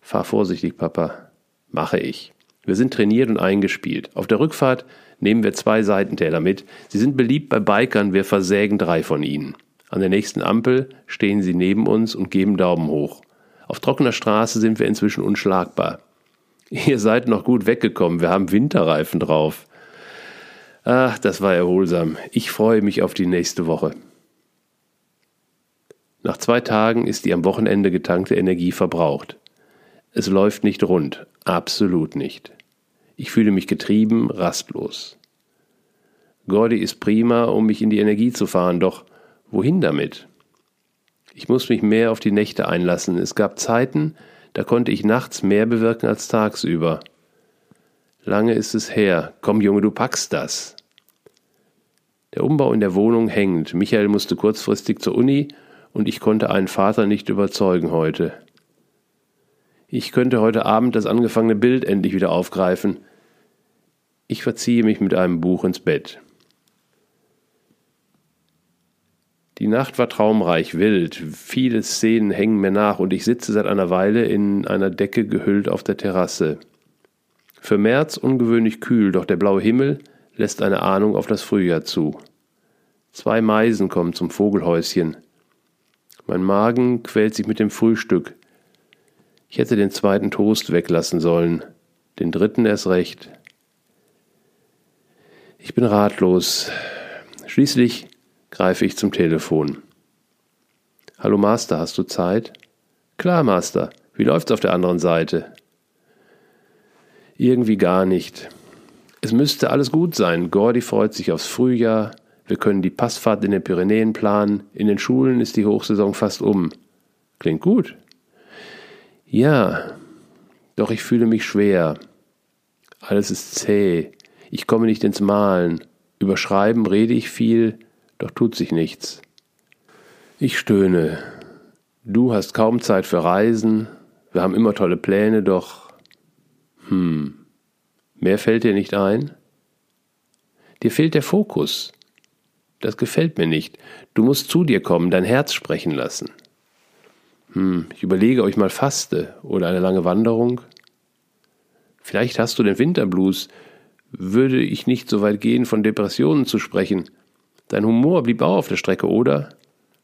Speaker 2: Fahr vorsichtig, Papa. Mache ich. Wir sind trainiert und eingespielt. Auf der Rückfahrt nehmen wir zwei Seitentäler mit. Sie sind beliebt bei Bikern, wir versägen drei von ihnen. An der nächsten Ampel stehen sie neben uns und geben Daumen hoch. Auf trockener Straße sind wir inzwischen unschlagbar. Ihr seid noch gut weggekommen, wir haben Winterreifen drauf. Ach, das war erholsam. Ich freue mich auf die nächste Woche. Nach zwei Tagen ist die am Wochenende getankte Energie verbraucht. Es läuft nicht rund, absolut nicht. Ich fühle mich getrieben, rastlos. Gordy ist prima, um mich in die Energie zu fahren, doch wohin damit? Ich muss mich mehr auf die Nächte einlassen. Es gab Zeiten, da konnte ich nachts mehr bewirken als tagsüber. Lange ist es her. Komm, Junge, du packst das. Der Umbau in der Wohnung hängt. Michael musste kurzfristig zur Uni und ich konnte einen Vater nicht überzeugen heute. Ich könnte heute Abend das angefangene Bild endlich wieder aufgreifen. Ich verziehe mich mit einem Buch ins Bett. Die Nacht war traumreich, wild, viele Szenen hängen mir nach und ich sitze seit einer Weile in einer Decke gehüllt auf der Terrasse. Für März ungewöhnlich kühl, doch der blaue Himmel lässt eine Ahnung auf das Frühjahr zu. Zwei Meisen kommen zum Vogelhäuschen. Mein Magen quält sich mit dem Frühstück. Ich hätte den zweiten Toast weglassen sollen, den dritten erst recht. Ich bin ratlos. Schließlich greife ich zum Telefon. Hallo Master, hast du Zeit? Klar, Master. Wie läuft's auf der anderen Seite? Irgendwie gar nicht. Es müsste alles gut sein. Gordy freut sich aufs Frühjahr. Wir können die Passfahrt in den Pyrenäen planen. In den Schulen ist die Hochsaison fast um. Klingt gut. Ja, doch ich fühle mich schwer. Alles ist zäh. Ich komme nicht ins Malen. Über Schreiben rede ich viel, doch tut sich nichts. Ich stöhne. Du hast kaum Zeit für Reisen. Wir haben immer tolle Pläne, doch. Hm. Mehr fällt dir nicht ein? Dir fehlt der Fokus. Das gefällt mir nicht. Du musst zu dir kommen, dein Herz sprechen lassen. Hm, ich überlege, euch mal Faste oder eine lange Wanderung. Vielleicht hast du den Winterblues. Würde ich nicht so weit gehen, von Depressionen zu sprechen. Dein Humor blieb auch auf der Strecke, oder?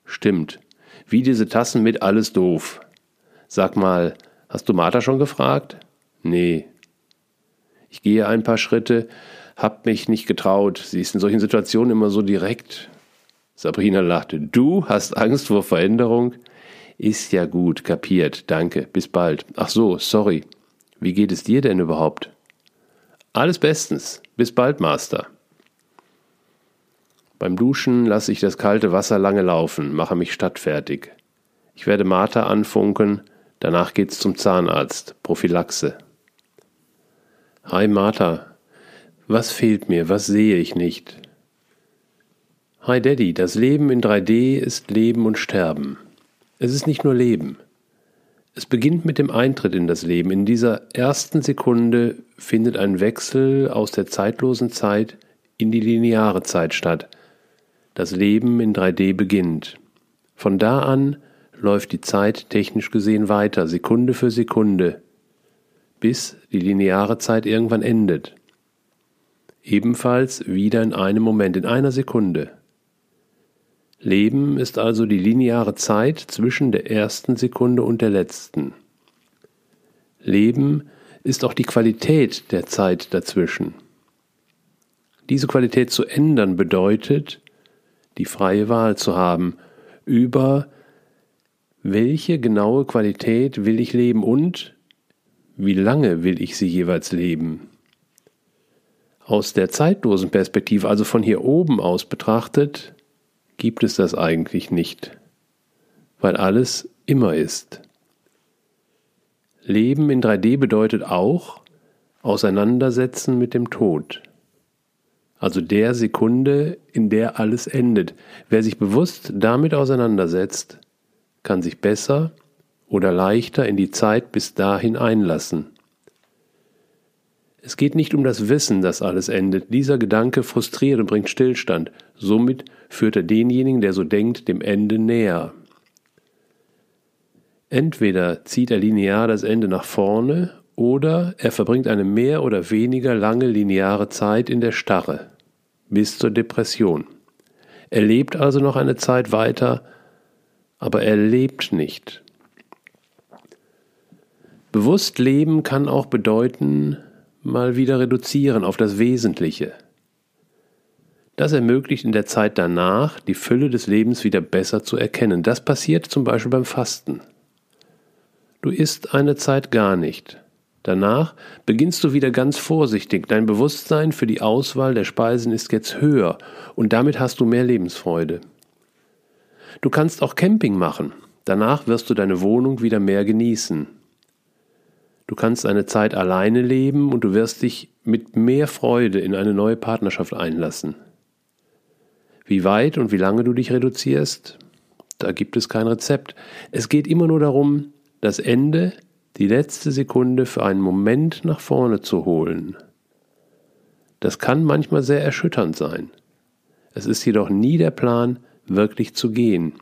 Speaker 2: Stimmt. Wie diese Tassen mit alles doof. Sag mal, hast du Martha schon gefragt? Nee. Ich gehe ein paar Schritte, hab mich nicht getraut. Sie ist in solchen Situationen immer so direkt. Sabrina lachte. Du hast Angst vor Veränderung? Ist ja gut, kapiert, danke, bis bald. Ach so, sorry. Wie geht es dir denn überhaupt? Alles bestens. Bis bald, Master. Beim Duschen lasse ich das kalte Wasser lange laufen, mache mich stadtfertig. Ich werde Martha anfunken, danach geht's zum Zahnarzt, Prophylaxe. Hi Martha, was fehlt mir, was sehe ich nicht? Hi Daddy, das Leben in 3D ist Leben und Sterben. Es ist nicht nur Leben. Es beginnt mit dem Eintritt in das Leben. In dieser ersten Sekunde findet ein Wechsel aus der zeitlosen Zeit in die lineare Zeit statt. Das Leben in 3D beginnt. Von da an läuft die Zeit technisch gesehen weiter, Sekunde für Sekunde, bis die lineare Zeit irgendwann endet. Ebenfalls wieder in einem Moment, in einer Sekunde. Leben ist also die lineare Zeit zwischen der ersten Sekunde und der letzten. Leben ist auch die Qualität der Zeit dazwischen. Diese Qualität zu ändern bedeutet, die freie Wahl zu haben über welche genaue Qualität will ich leben und wie lange will ich sie jeweils leben. Aus der zeitlosen Perspektive, also von hier oben aus betrachtet, gibt es das eigentlich nicht, weil alles immer ist. Leben in 3D bedeutet auch Auseinandersetzen mit dem Tod. Also der Sekunde, in der alles endet. Wer sich bewusst damit auseinandersetzt, kann sich besser oder leichter in die Zeit bis dahin einlassen. Es geht nicht um das Wissen, dass alles endet. Dieser Gedanke frustriert und bringt Stillstand. Somit führt er denjenigen, der so denkt, dem Ende näher. Entweder zieht er linear das Ende nach vorne oder er verbringt eine mehr oder weniger lange lineare Zeit in der Starre bis zur Depression. Er lebt also noch eine Zeit weiter, aber er lebt nicht. Bewusst leben kann auch bedeuten, mal wieder reduzieren auf das Wesentliche. Das ermöglicht in der Zeit danach, die Fülle des Lebens wieder besser zu erkennen. Das passiert zum Beispiel beim Fasten. Du isst eine Zeit gar nicht. Danach beginnst du wieder ganz vorsichtig. Dein Bewusstsein für die Auswahl der Speisen ist jetzt höher und damit hast du mehr Lebensfreude. Du kannst auch Camping machen. Danach wirst du deine Wohnung wieder mehr genießen. Du kannst eine Zeit alleine leben und du wirst dich mit mehr Freude in eine neue Partnerschaft einlassen. Wie weit und wie lange du dich reduzierst, da gibt es kein Rezept. Es geht immer nur darum, das Ende, die letzte Sekunde für einen Moment nach vorne zu holen. Das kann manchmal sehr erschütternd sein. Es ist jedoch nie der Plan, wirklich zu gehen.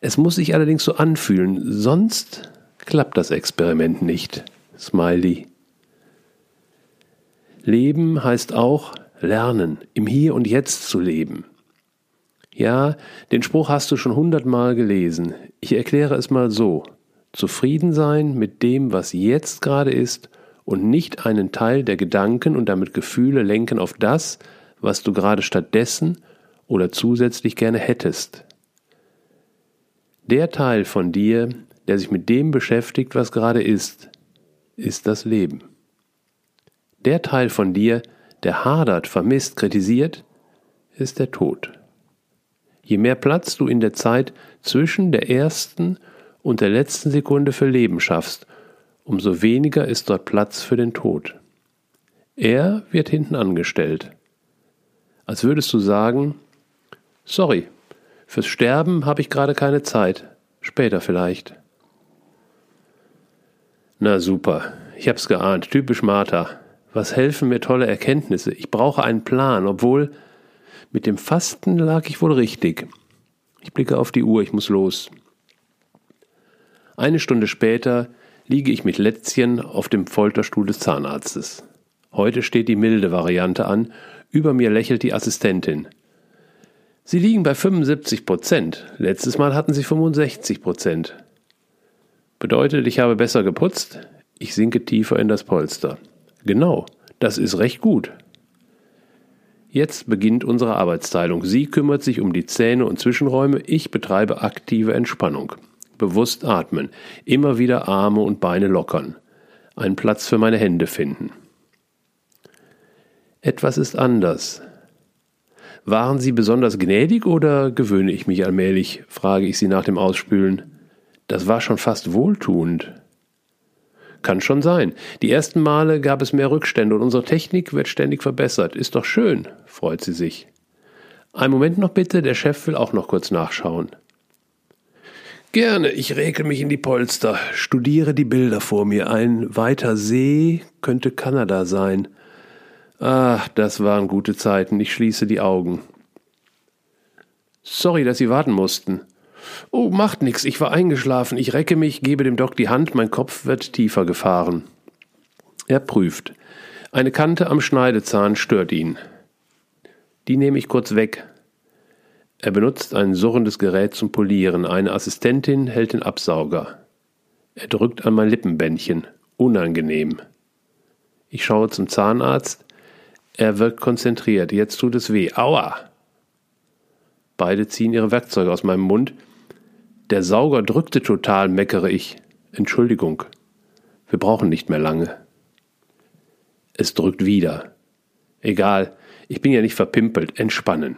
Speaker 2: Es muss sich allerdings so anfühlen, sonst klappt das Experiment nicht. Smiley. Leben heißt auch lernen, im Hier und Jetzt zu leben. Ja, den Spruch hast du schon hundertmal gelesen. Ich erkläre es mal so. Zufrieden sein mit dem, was jetzt gerade ist und nicht einen Teil der Gedanken und damit Gefühle lenken auf das, was du gerade stattdessen oder zusätzlich gerne hättest. Der Teil von dir, der sich mit dem beschäftigt, was gerade ist, ist das Leben. Der Teil von dir, der hadert, vermisst, kritisiert, ist der Tod. Je mehr Platz du in der Zeit zwischen der ersten und der letzten Sekunde für Leben schaffst, umso weniger ist dort Platz für den Tod. Er wird hinten angestellt. Als würdest du sagen, sorry, fürs Sterben habe ich gerade keine Zeit, später vielleicht. Na super, ich hab's geahnt, typisch Martha. Was helfen mir tolle Erkenntnisse? Ich brauche einen Plan, obwohl mit dem Fasten lag ich wohl richtig. Ich blicke auf die Uhr, ich muss los. Eine Stunde später liege ich mit Lätzchen auf dem Folterstuhl des Zahnarztes. Heute steht die milde Variante an, über mir lächelt die Assistentin. Sie liegen bei 75 Prozent. Letztes Mal hatten Sie 65 Prozent. Bedeutet, ich habe besser geputzt, ich sinke tiefer in das Polster. Genau, das ist recht gut. Jetzt beginnt unsere Arbeitsteilung. Sie kümmert sich um die Zähne und Zwischenräume, ich betreibe aktive Entspannung. Bewusst atmen, immer wieder Arme und Beine lockern, einen Platz für meine Hände finden. Etwas ist anders. Waren Sie besonders gnädig oder gewöhne ich mich allmählich? frage ich sie nach dem Ausspülen. Das war schon fast wohltuend. Kann schon sein. Die ersten Male gab es mehr Rückstände und unsere Technik wird ständig verbessert. Ist doch schön, freut sie sich. Ein Moment noch bitte, der Chef will auch noch kurz nachschauen. Gerne, ich rekel mich in die Polster, studiere die Bilder vor mir. Ein weiter See könnte Kanada sein. Ach, das waren gute Zeiten. Ich schließe die Augen. Sorry, dass Sie warten mussten.
Speaker 1: Oh, macht nix, ich war eingeschlafen. Ich recke mich, gebe dem Doc die Hand, mein Kopf wird tiefer gefahren. Er prüft. Eine Kante am Schneidezahn stört ihn. Die nehme ich kurz weg. Er benutzt ein surrendes Gerät zum Polieren. Eine Assistentin hält den Absauger. Er drückt an mein Lippenbändchen. Unangenehm. Ich schaue zum Zahnarzt. Er wirkt konzentriert. Jetzt tut es weh. Aua! Beide ziehen ihre Werkzeuge aus meinem Mund. Der Sauger drückte total, meckere ich. Entschuldigung. Wir brauchen nicht mehr lange. Es drückt wieder. Egal, ich bin ja nicht verpimpelt. Entspannen.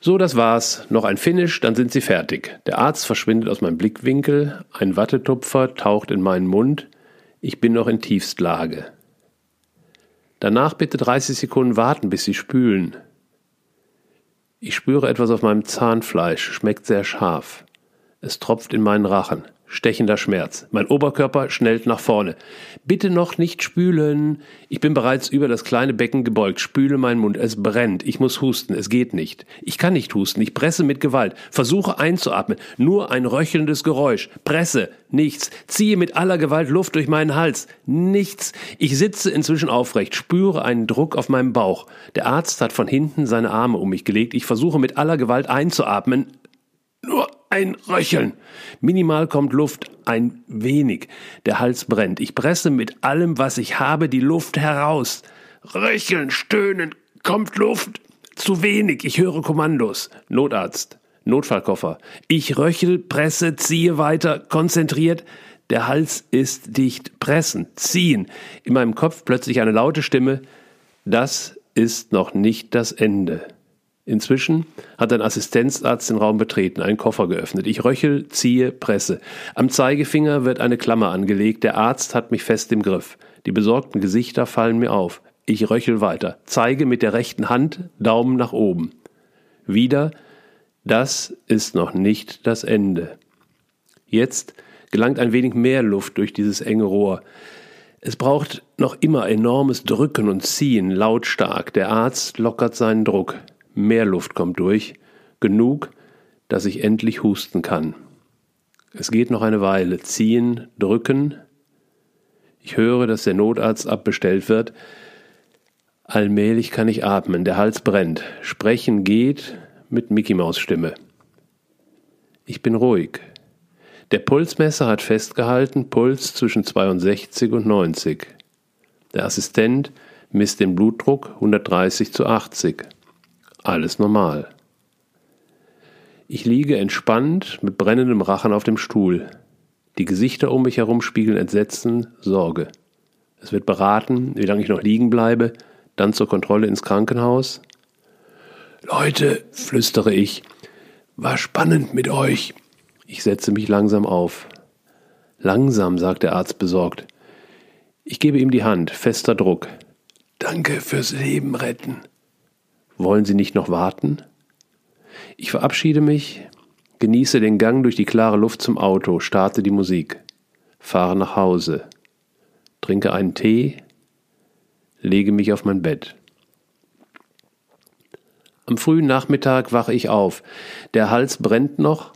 Speaker 1: So, das war's. Noch ein Finish, dann sind sie fertig. Der Arzt verschwindet aus meinem Blickwinkel, ein Wattetupfer taucht in meinen Mund, ich bin noch in Tiefstlage. Danach bitte 30 Sekunden warten, bis sie spülen. Ich spüre etwas auf meinem Zahnfleisch, schmeckt sehr scharf. Es tropft in meinen Rachen. Stechender Schmerz. Mein Oberkörper schnellt nach vorne. Bitte noch nicht spülen. Ich bin bereits über das kleine Becken gebeugt. Spüle meinen Mund. Es brennt. Ich muss husten. Es geht nicht. Ich kann nicht husten. Ich presse mit Gewalt. Versuche einzuatmen. Nur ein röchelndes Geräusch. Presse. Nichts. Ziehe mit aller Gewalt Luft durch meinen Hals. Nichts. Ich sitze inzwischen aufrecht. Spüre einen Druck auf meinem Bauch. Der Arzt hat von hinten seine Arme um mich gelegt. Ich versuche mit aller Gewalt einzuatmen. Nur ein Röcheln. Minimal kommt Luft, ein wenig. Der Hals brennt. Ich presse mit allem, was ich habe, die Luft heraus. Röcheln, stöhnen, kommt Luft. Zu wenig. Ich höre Kommandos. Notarzt. Notfallkoffer. Ich röchel, presse, ziehe weiter, konzentriert. Der Hals ist dicht. Pressen, ziehen. In meinem Kopf plötzlich eine laute Stimme. Das ist noch nicht das Ende. Inzwischen hat ein Assistenzarzt den Raum betreten, einen Koffer geöffnet. Ich röchel, ziehe, presse. Am Zeigefinger wird eine Klammer angelegt. Der Arzt hat mich fest im Griff. Die besorgten Gesichter fallen mir auf. Ich röchel weiter, zeige mit der rechten Hand Daumen nach oben. Wieder, das ist noch nicht das Ende. Jetzt gelangt ein wenig mehr Luft durch dieses enge Rohr. Es braucht noch immer enormes Drücken und Ziehen, lautstark. Der Arzt lockert seinen Druck. Mehr Luft kommt durch, genug, dass ich endlich husten kann. Es geht noch eine Weile. Ziehen, drücken. Ich höre, dass der Notarzt abbestellt wird. Allmählich kann ich atmen, der Hals brennt. Sprechen geht mit Mickey Maus Stimme. Ich bin ruhig. Der Pulsmesser hat festgehalten, Puls zwischen 62 und 90. Der Assistent misst den Blutdruck 130 zu 80 alles normal. Ich liege entspannt mit brennendem Rachen auf dem Stuhl. Die Gesichter um mich herum spiegeln Entsetzen, Sorge. Es wird beraten, wie lange ich noch liegen bleibe, dann zur Kontrolle ins Krankenhaus. Leute, flüstere ich, war spannend mit euch. Ich setze mich langsam auf. Langsam, sagt der Arzt besorgt. Ich gebe ihm die Hand, fester Druck. Danke fürs Leben retten. Wollen Sie nicht noch warten? Ich verabschiede mich, genieße den Gang durch die klare Luft zum Auto, starte die Musik, fahre nach Hause, trinke einen Tee, lege mich auf mein Bett. Am frühen Nachmittag wache ich auf. Der Hals brennt noch.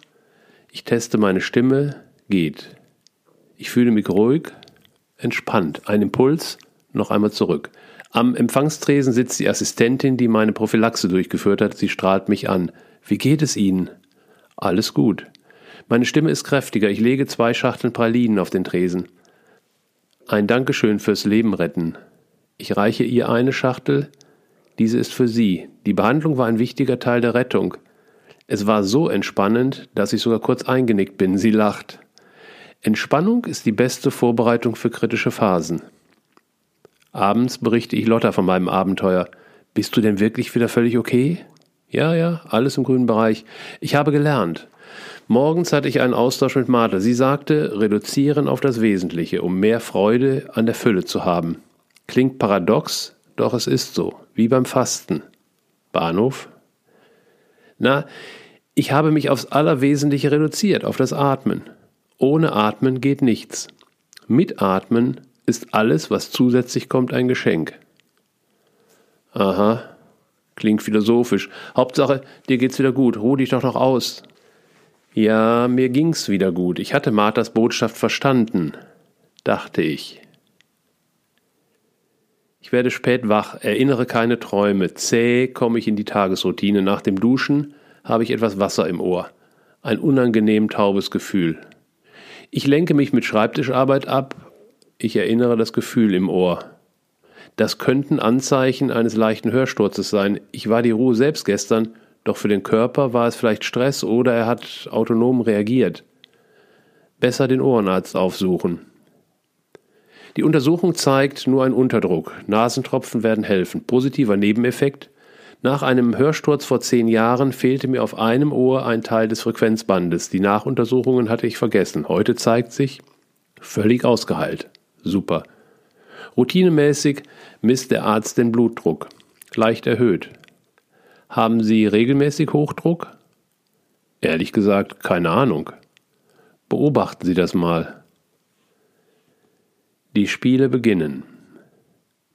Speaker 1: Ich teste meine Stimme. Geht. Ich fühle mich ruhig, entspannt. Ein Impuls, noch einmal zurück. Am Empfangstresen sitzt die Assistentin, die meine Prophylaxe durchgeführt hat. Sie strahlt mich an. Wie geht es Ihnen? Alles gut. Meine Stimme ist kräftiger. Ich lege zwei Schachteln Pralinen auf den Tresen. Ein Dankeschön fürs Leben retten. Ich reiche ihr eine Schachtel. Diese ist für Sie. Die Behandlung war ein wichtiger Teil der Rettung. Es war so entspannend, dass ich sogar kurz eingenickt bin. Sie lacht. Entspannung ist die beste Vorbereitung für kritische Phasen. Abends berichte ich Lotta von meinem Abenteuer. Bist du denn wirklich wieder völlig okay? Ja, ja, alles im grünen Bereich. Ich habe gelernt. Morgens hatte ich einen Austausch mit Martha. Sie sagte, reduzieren auf das Wesentliche, um mehr Freude an der Fülle zu haben. Klingt paradox, doch es ist so, wie beim Fasten. Bahnhof? Na, ich habe mich aufs Allerwesentliche reduziert, auf das Atmen. Ohne Atmen geht nichts. Mit Atmen ist alles, was zusätzlich kommt, ein Geschenk. Aha, klingt philosophisch. Hauptsache, dir geht's wieder gut, ruh dich doch noch aus. Ja, mir ging's wieder gut. Ich hatte Marthas Botschaft verstanden, dachte ich. Ich werde spät wach, erinnere keine Träume. Zäh komme ich in die Tagesroutine. Nach dem Duschen habe ich etwas Wasser im Ohr. Ein unangenehm taubes Gefühl. Ich lenke mich mit Schreibtischarbeit ab. Ich erinnere das Gefühl im Ohr. Das könnten Anzeichen eines leichten Hörsturzes sein. Ich war die Ruhe selbst gestern, doch für den Körper war es vielleicht Stress oder er hat autonom reagiert. Besser den Ohrenarzt aufsuchen. Die Untersuchung zeigt nur einen Unterdruck. Nasentropfen werden helfen. Positiver Nebeneffekt. Nach einem Hörsturz vor zehn Jahren fehlte mir auf einem Ohr ein Teil des Frequenzbandes. Die Nachuntersuchungen hatte ich vergessen. Heute zeigt sich völlig ausgeheilt. Super. Routinemäßig misst der Arzt den Blutdruck. Leicht erhöht. Haben Sie regelmäßig Hochdruck? Ehrlich gesagt, keine Ahnung. Beobachten Sie das mal. Die Spiele beginnen.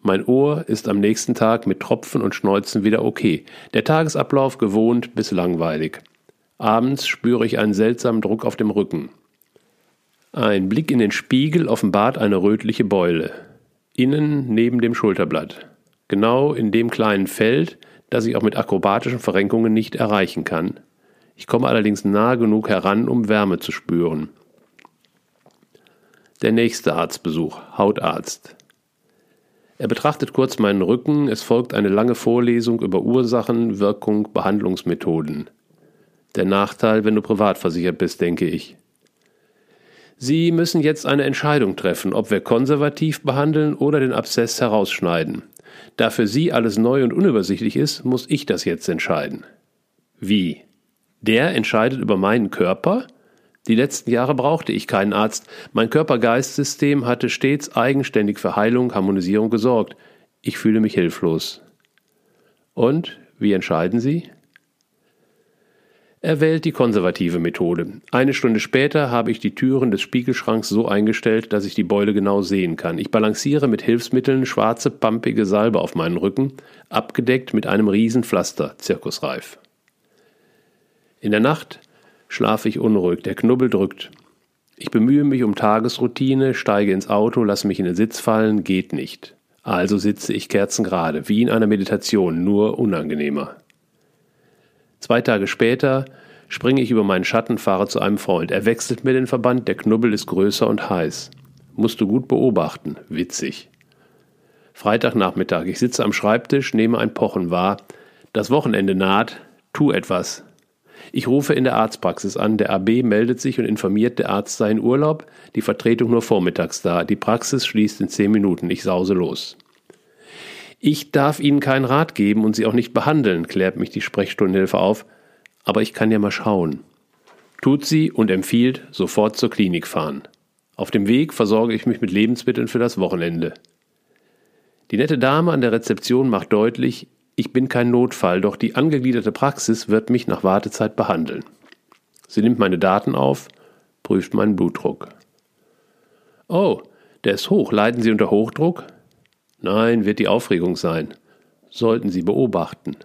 Speaker 1: Mein Ohr ist am nächsten Tag mit Tropfen und Schneuzen wieder okay. Der Tagesablauf gewohnt bis langweilig. Abends spüre ich einen seltsamen Druck auf dem Rücken. Ein Blick in den Spiegel offenbart eine rötliche Beule. Innen neben dem Schulterblatt. Genau in dem kleinen Feld, das ich auch mit akrobatischen Verrenkungen nicht erreichen kann. Ich komme allerdings nah genug heran, um Wärme zu spüren. Der nächste Arztbesuch, Hautarzt. Er betrachtet kurz meinen Rücken, es folgt eine lange Vorlesung über Ursachen, Wirkung, Behandlungsmethoden. Der Nachteil, wenn du privat versichert bist, denke ich. Sie müssen jetzt eine Entscheidung treffen, ob wir konservativ behandeln oder den Abszess herausschneiden. Da für Sie alles neu und unübersichtlich ist, muss ich das jetzt entscheiden. Wie? Der entscheidet über meinen Körper? Die letzten Jahre brauchte ich keinen Arzt. Mein Körper-Geist-System hatte stets eigenständig für Heilung, Harmonisierung gesorgt. Ich fühle mich hilflos. Und wie entscheiden Sie? Er wählt die konservative Methode. Eine Stunde später habe ich die Türen des Spiegelschranks so eingestellt, dass ich die Beule genau sehen kann. Ich balanciere mit Hilfsmitteln schwarze, pampige Salbe auf meinen Rücken, abgedeckt mit einem Riesenpflaster, zirkusreif. In der Nacht schlafe ich unruhig, der Knubbel drückt. Ich bemühe mich um Tagesroutine, steige ins Auto, lasse mich in den Sitz fallen, geht nicht. Also sitze ich kerzengerade, wie in einer Meditation, nur unangenehmer. Zwei Tage später springe ich über meinen Schatten, fahre zu einem Freund. Er wechselt mir den Verband, der Knubbel ist größer und heiß. Musst du gut beobachten, witzig. Freitagnachmittag, ich sitze am Schreibtisch, nehme ein Pochen wahr. Das Wochenende naht, tu etwas, ich rufe in der Arztpraxis an, der AB meldet sich und informiert, der Arzt sei in Urlaub, die Vertretung nur vormittags da. Die Praxis schließt in zehn Minuten. Ich sause los. Ich darf Ihnen keinen Rat geben und Sie auch nicht behandeln, klärt mich die Sprechstundenhilfe auf, aber ich kann ja mal schauen. Tut sie und empfiehlt, sofort zur Klinik fahren. Auf dem Weg versorge ich mich mit Lebensmitteln für das Wochenende. Die nette Dame an der Rezeption macht deutlich, ich bin kein Notfall, doch die angegliederte Praxis wird mich nach Wartezeit behandeln. Sie nimmt meine Daten auf, prüft meinen Blutdruck. Oh, der ist hoch. Leiden Sie unter Hochdruck? Nein, wird die Aufregung sein. Sollten Sie beobachten.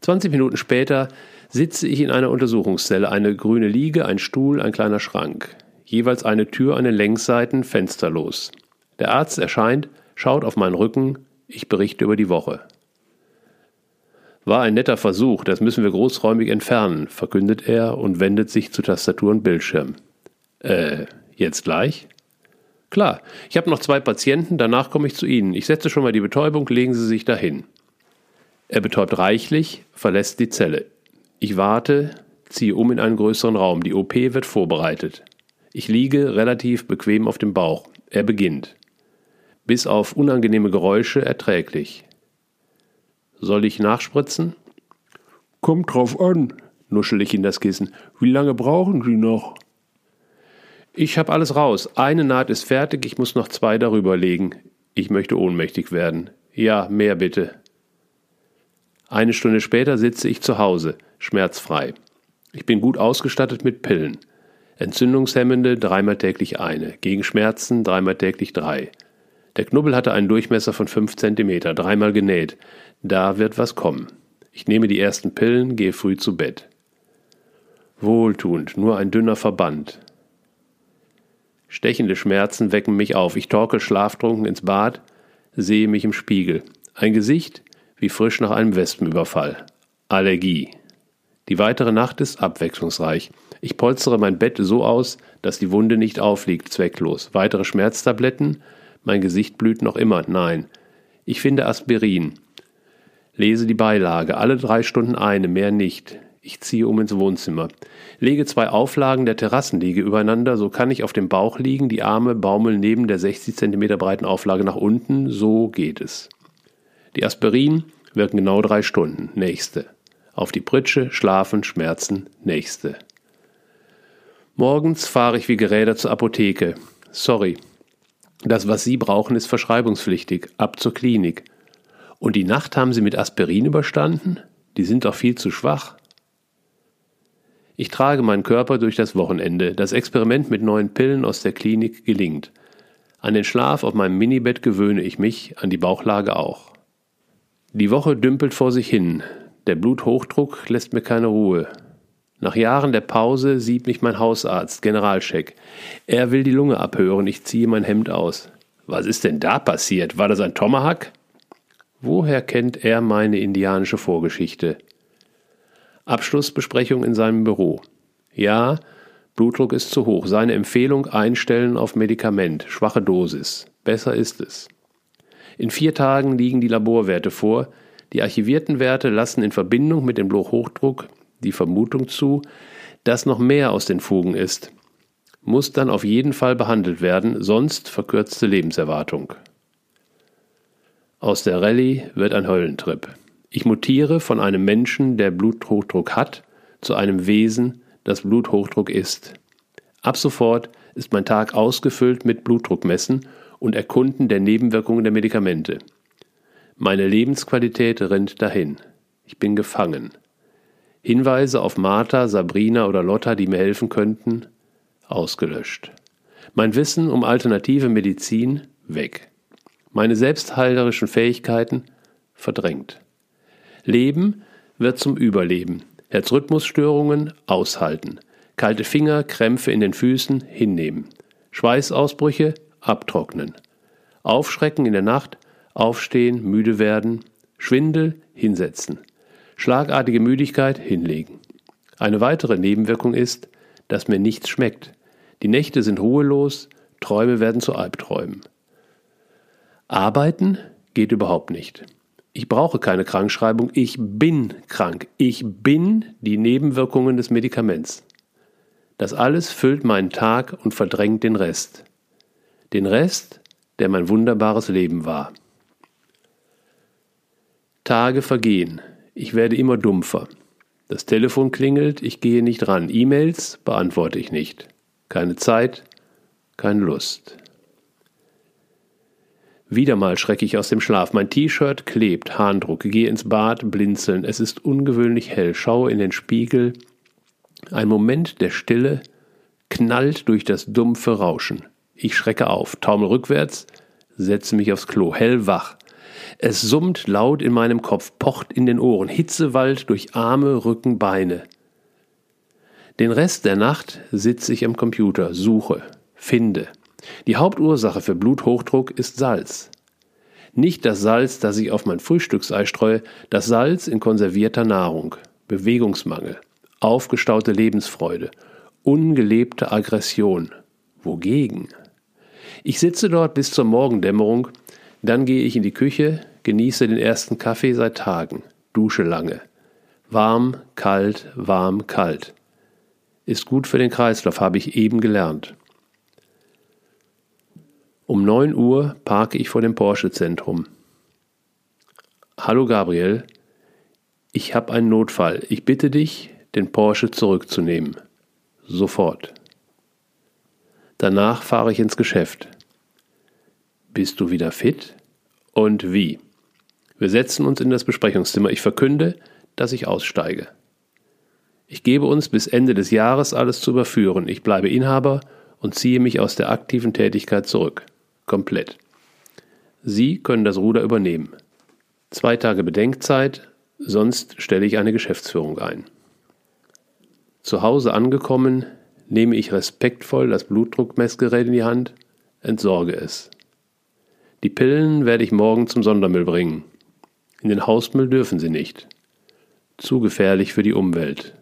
Speaker 1: 20 Minuten später sitze ich in einer Untersuchungszelle, eine grüne Liege, ein Stuhl, ein kleiner Schrank. Jeweils eine Tür an den Längsseiten, fensterlos. Der Arzt erscheint, schaut auf meinen Rücken, ich berichte über die Woche. War ein netter Versuch, das müssen wir großräumig entfernen, verkündet er und wendet sich zu Tastatur und Bildschirm. Äh, jetzt gleich? Klar, ich habe noch zwei Patienten, danach komme ich zu Ihnen. Ich setze schon mal die Betäubung, legen Sie sich dahin. Er betäubt reichlich, verlässt die Zelle. Ich warte, ziehe um in einen größeren Raum. Die OP wird vorbereitet. Ich liege relativ bequem auf dem Bauch. Er beginnt bis auf unangenehme Geräusche erträglich. Soll ich nachspritzen?
Speaker 2: Kommt drauf an, nuschel ich in das Kissen. Wie lange brauchen Sie noch?
Speaker 1: Ich habe alles raus. Eine Naht ist fertig, ich muss noch zwei darüber legen. Ich möchte ohnmächtig werden. Ja, mehr bitte. Eine Stunde später sitze ich zu Hause, schmerzfrei. Ich bin gut ausgestattet mit Pillen. Entzündungshemmende dreimal täglich eine, gegen Schmerzen dreimal täglich drei. Der Knubbel hatte einen Durchmesser von 5 cm, dreimal genäht. Da wird was kommen. Ich nehme die ersten Pillen, gehe früh zu Bett. Wohltuend, nur ein dünner Verband. Stechende Schmerzen wecken mich auf. Ich torkel schlaftrunken ins Bad, sehe mich im Spiegel. Ein Gesicht wie frisch nach einem Wespenüberfall. Allergie. Die weitere Nacht ist abwechslungsreich. Ich polstere mein Bett so aus, dass die Wunde nicht aufliegt, zwecklos. Weitere Schmerztabletten? Mein Gesicht blüht noch immer. Nein. Ich finde Aspirin. Lese die Beilage. Alle drei Stunden eine, mehr nicht. Ich ziehe um ins Wohnzimmer. Lege zwei Auflagen der Terrassenliege übereinander, so kann ich auf dem Bauch liegen, die Arme baumeln neben der 60 cm breiten Auflage nach unten, so geht es. Die Aspirin wirken genau drei Stunden. Nächste. Auf die Pritsche, schlafen, Schmerzen, nächste. Morgens fahre ich wie Geräder zur Apotheke. Sorry. Das, was Sie brauchen, ist verschreibungspflichtig. Ab zur Klinik. Und die Nacht haben Sie mit Aspirin überstanden? Die sind doch viel zu schwach. Ich trage meinen Körper durch das Wochenende. Das Experiment mit neuen Pillen aus der Klinik gelingt. An den Schlaf auf meinem Minibett gewöhne ich mich, an die Bauchlage auch. Die Woche dümpelt vor sich hin. Der Bluthochdruck lässt mir keine Ruhe. Nach Jahren der Pause sieht mich mein Hausarzt, Generalcheck. Er will die Lunge abhören, ich ziehe mein Hemd aus. Was ist denn da passiert? War das ein Tomahawk? Woher kennt er meine indianische Vorgeschichte? Abschlussbesprechung in seinem Büro. Ja, Blutdruck ist zu hoch. Seine Empfehlung einstellen auf Medikament, schwache Dosis. Besser ist es. In vier Tagen liegen die Laborwerte vor. Die archivierten Werte lassen in Verbindung mit dem Bluthochdruck die Vermutung zu, dass noch mehr aus den Fugen ist, muss dann auf jeden Fall behandelt werden, sonst verkürzte Lebenserwartung. Aus der Rallye wird ein Höllentrip. Ich mutiere von einem Menschen, der Bluthochdruck hat, zu einem Wesen, das Bluthochdruck ist. Ab sofort ist mein Tag ausgefüllt mit Blutdruckmessen und Erkunden der Nebenwirkungen der Medikamente. Meine Lebensqualität rinnt dahin. Ich bin gefangen. Hinweise auf Martha, Sabrina oder Lotta, die mir helfen könnten, ausgelöscht. Mein Wissen um alternative Medizin weg. Meine selbstheilerischen Fähigkeiten verdrängt. Leben wird zum Überleben. Herzrhythmusstörungen aushalten. Kalte Finger, Krämpfe in den Füßen hinnehmen. Schweißausbrüche abtrocknen. Aufschrecken in der Nacht, aufstehen, müde werden. Schwindel hinsetzen schlagartige Müdigkeit hinlegen. Eine weitere Nebenwirkung ist, dass mir nichts schmeckt. Die Nächte sind ruhelos, Träume werden zu Albträumen. Arbeiten geht überhaupt nicht. Ich brauche keine Krankschreibung, ich bin krank. Ich bin die Nebenwirkungen des Medikaments. Das alles füllt meinen Tag und verdrängt den Rest. Den Rest, der mein wunderbares Leben war. Tage vergehen, ich werde immer dumpfer. Das Telefon klingelt, ich gehe nicht ran. E-Mails beantworte ich nicht. Keine Zeit, keine Lust. Wieder mal schrecke ich aus dem Schlaf. Mein T-Shirt klebt, Harndruck. Gehe ins Bad, blinzeln. Es ist ungewöhnlich hell. Schaue in den Spiegel. Ein Moment der Stille knallt durch das dumpfe Rauschen. Ich schrecke auf, taumel rückwärts, setze mich aufs Klo, hellwach. Es summt laut in meinem Kopf, pocht in den Ohren, Hitzewald durch Arme, Rücken, Beine. Den Rest der Nacht sitze ich am Computer, suche, finde. Die Hauptursache für Bluthochdruck ist Salz. Nicht das Salz, das ich auf mein Frühstücksei streue, das Salz in konservierter Nahrung, Bewegungsmangel, aufgestaute Lebensfreude, ungelebte Aggression. Wogegen? Ich sitze dort bis zur Morgendämmerung dann gehe ich in die Küche, genieße den ersten Kaffee seit Tagen, dusche lange. Warm, kalt, warm, kalt. Ist gut für den Kreislauf, habe ich eben gelernt. Um 9 Uhr parke ich vor dem Porsche-Zentrum. Hallo Gabriel, ich habe einen Notfall. Ich bitte dich, den Porsche zurückzunehmen. Sofort. Danach fahre ich ins Geschäft. Bist du wieder fit? Und wie? Wir setzen uns in das Besprechungszimmer. Ich verkünde, dass ich aussteige. Ich gebe uns bis Ende des Jahres alles zu überführen. Ich bleibe Inhaber und ziehe mich aus der aktiven Tätigkeit zurück. Komplett. Sie können das Ruder übernehmen. Zwei Tage Bedenkzeit, sonst stelle ich eine Geschäftsführung ein. Zu Hause angekommen, nehme ich respektvoll das Blutdruckmessgerät in die Hand, entsorge es. Die Pillen werde ich morgen zum Sondermüll bringen. In den Hausmüll dürfen sie nicht. Zu gefährlich für die Umwelt.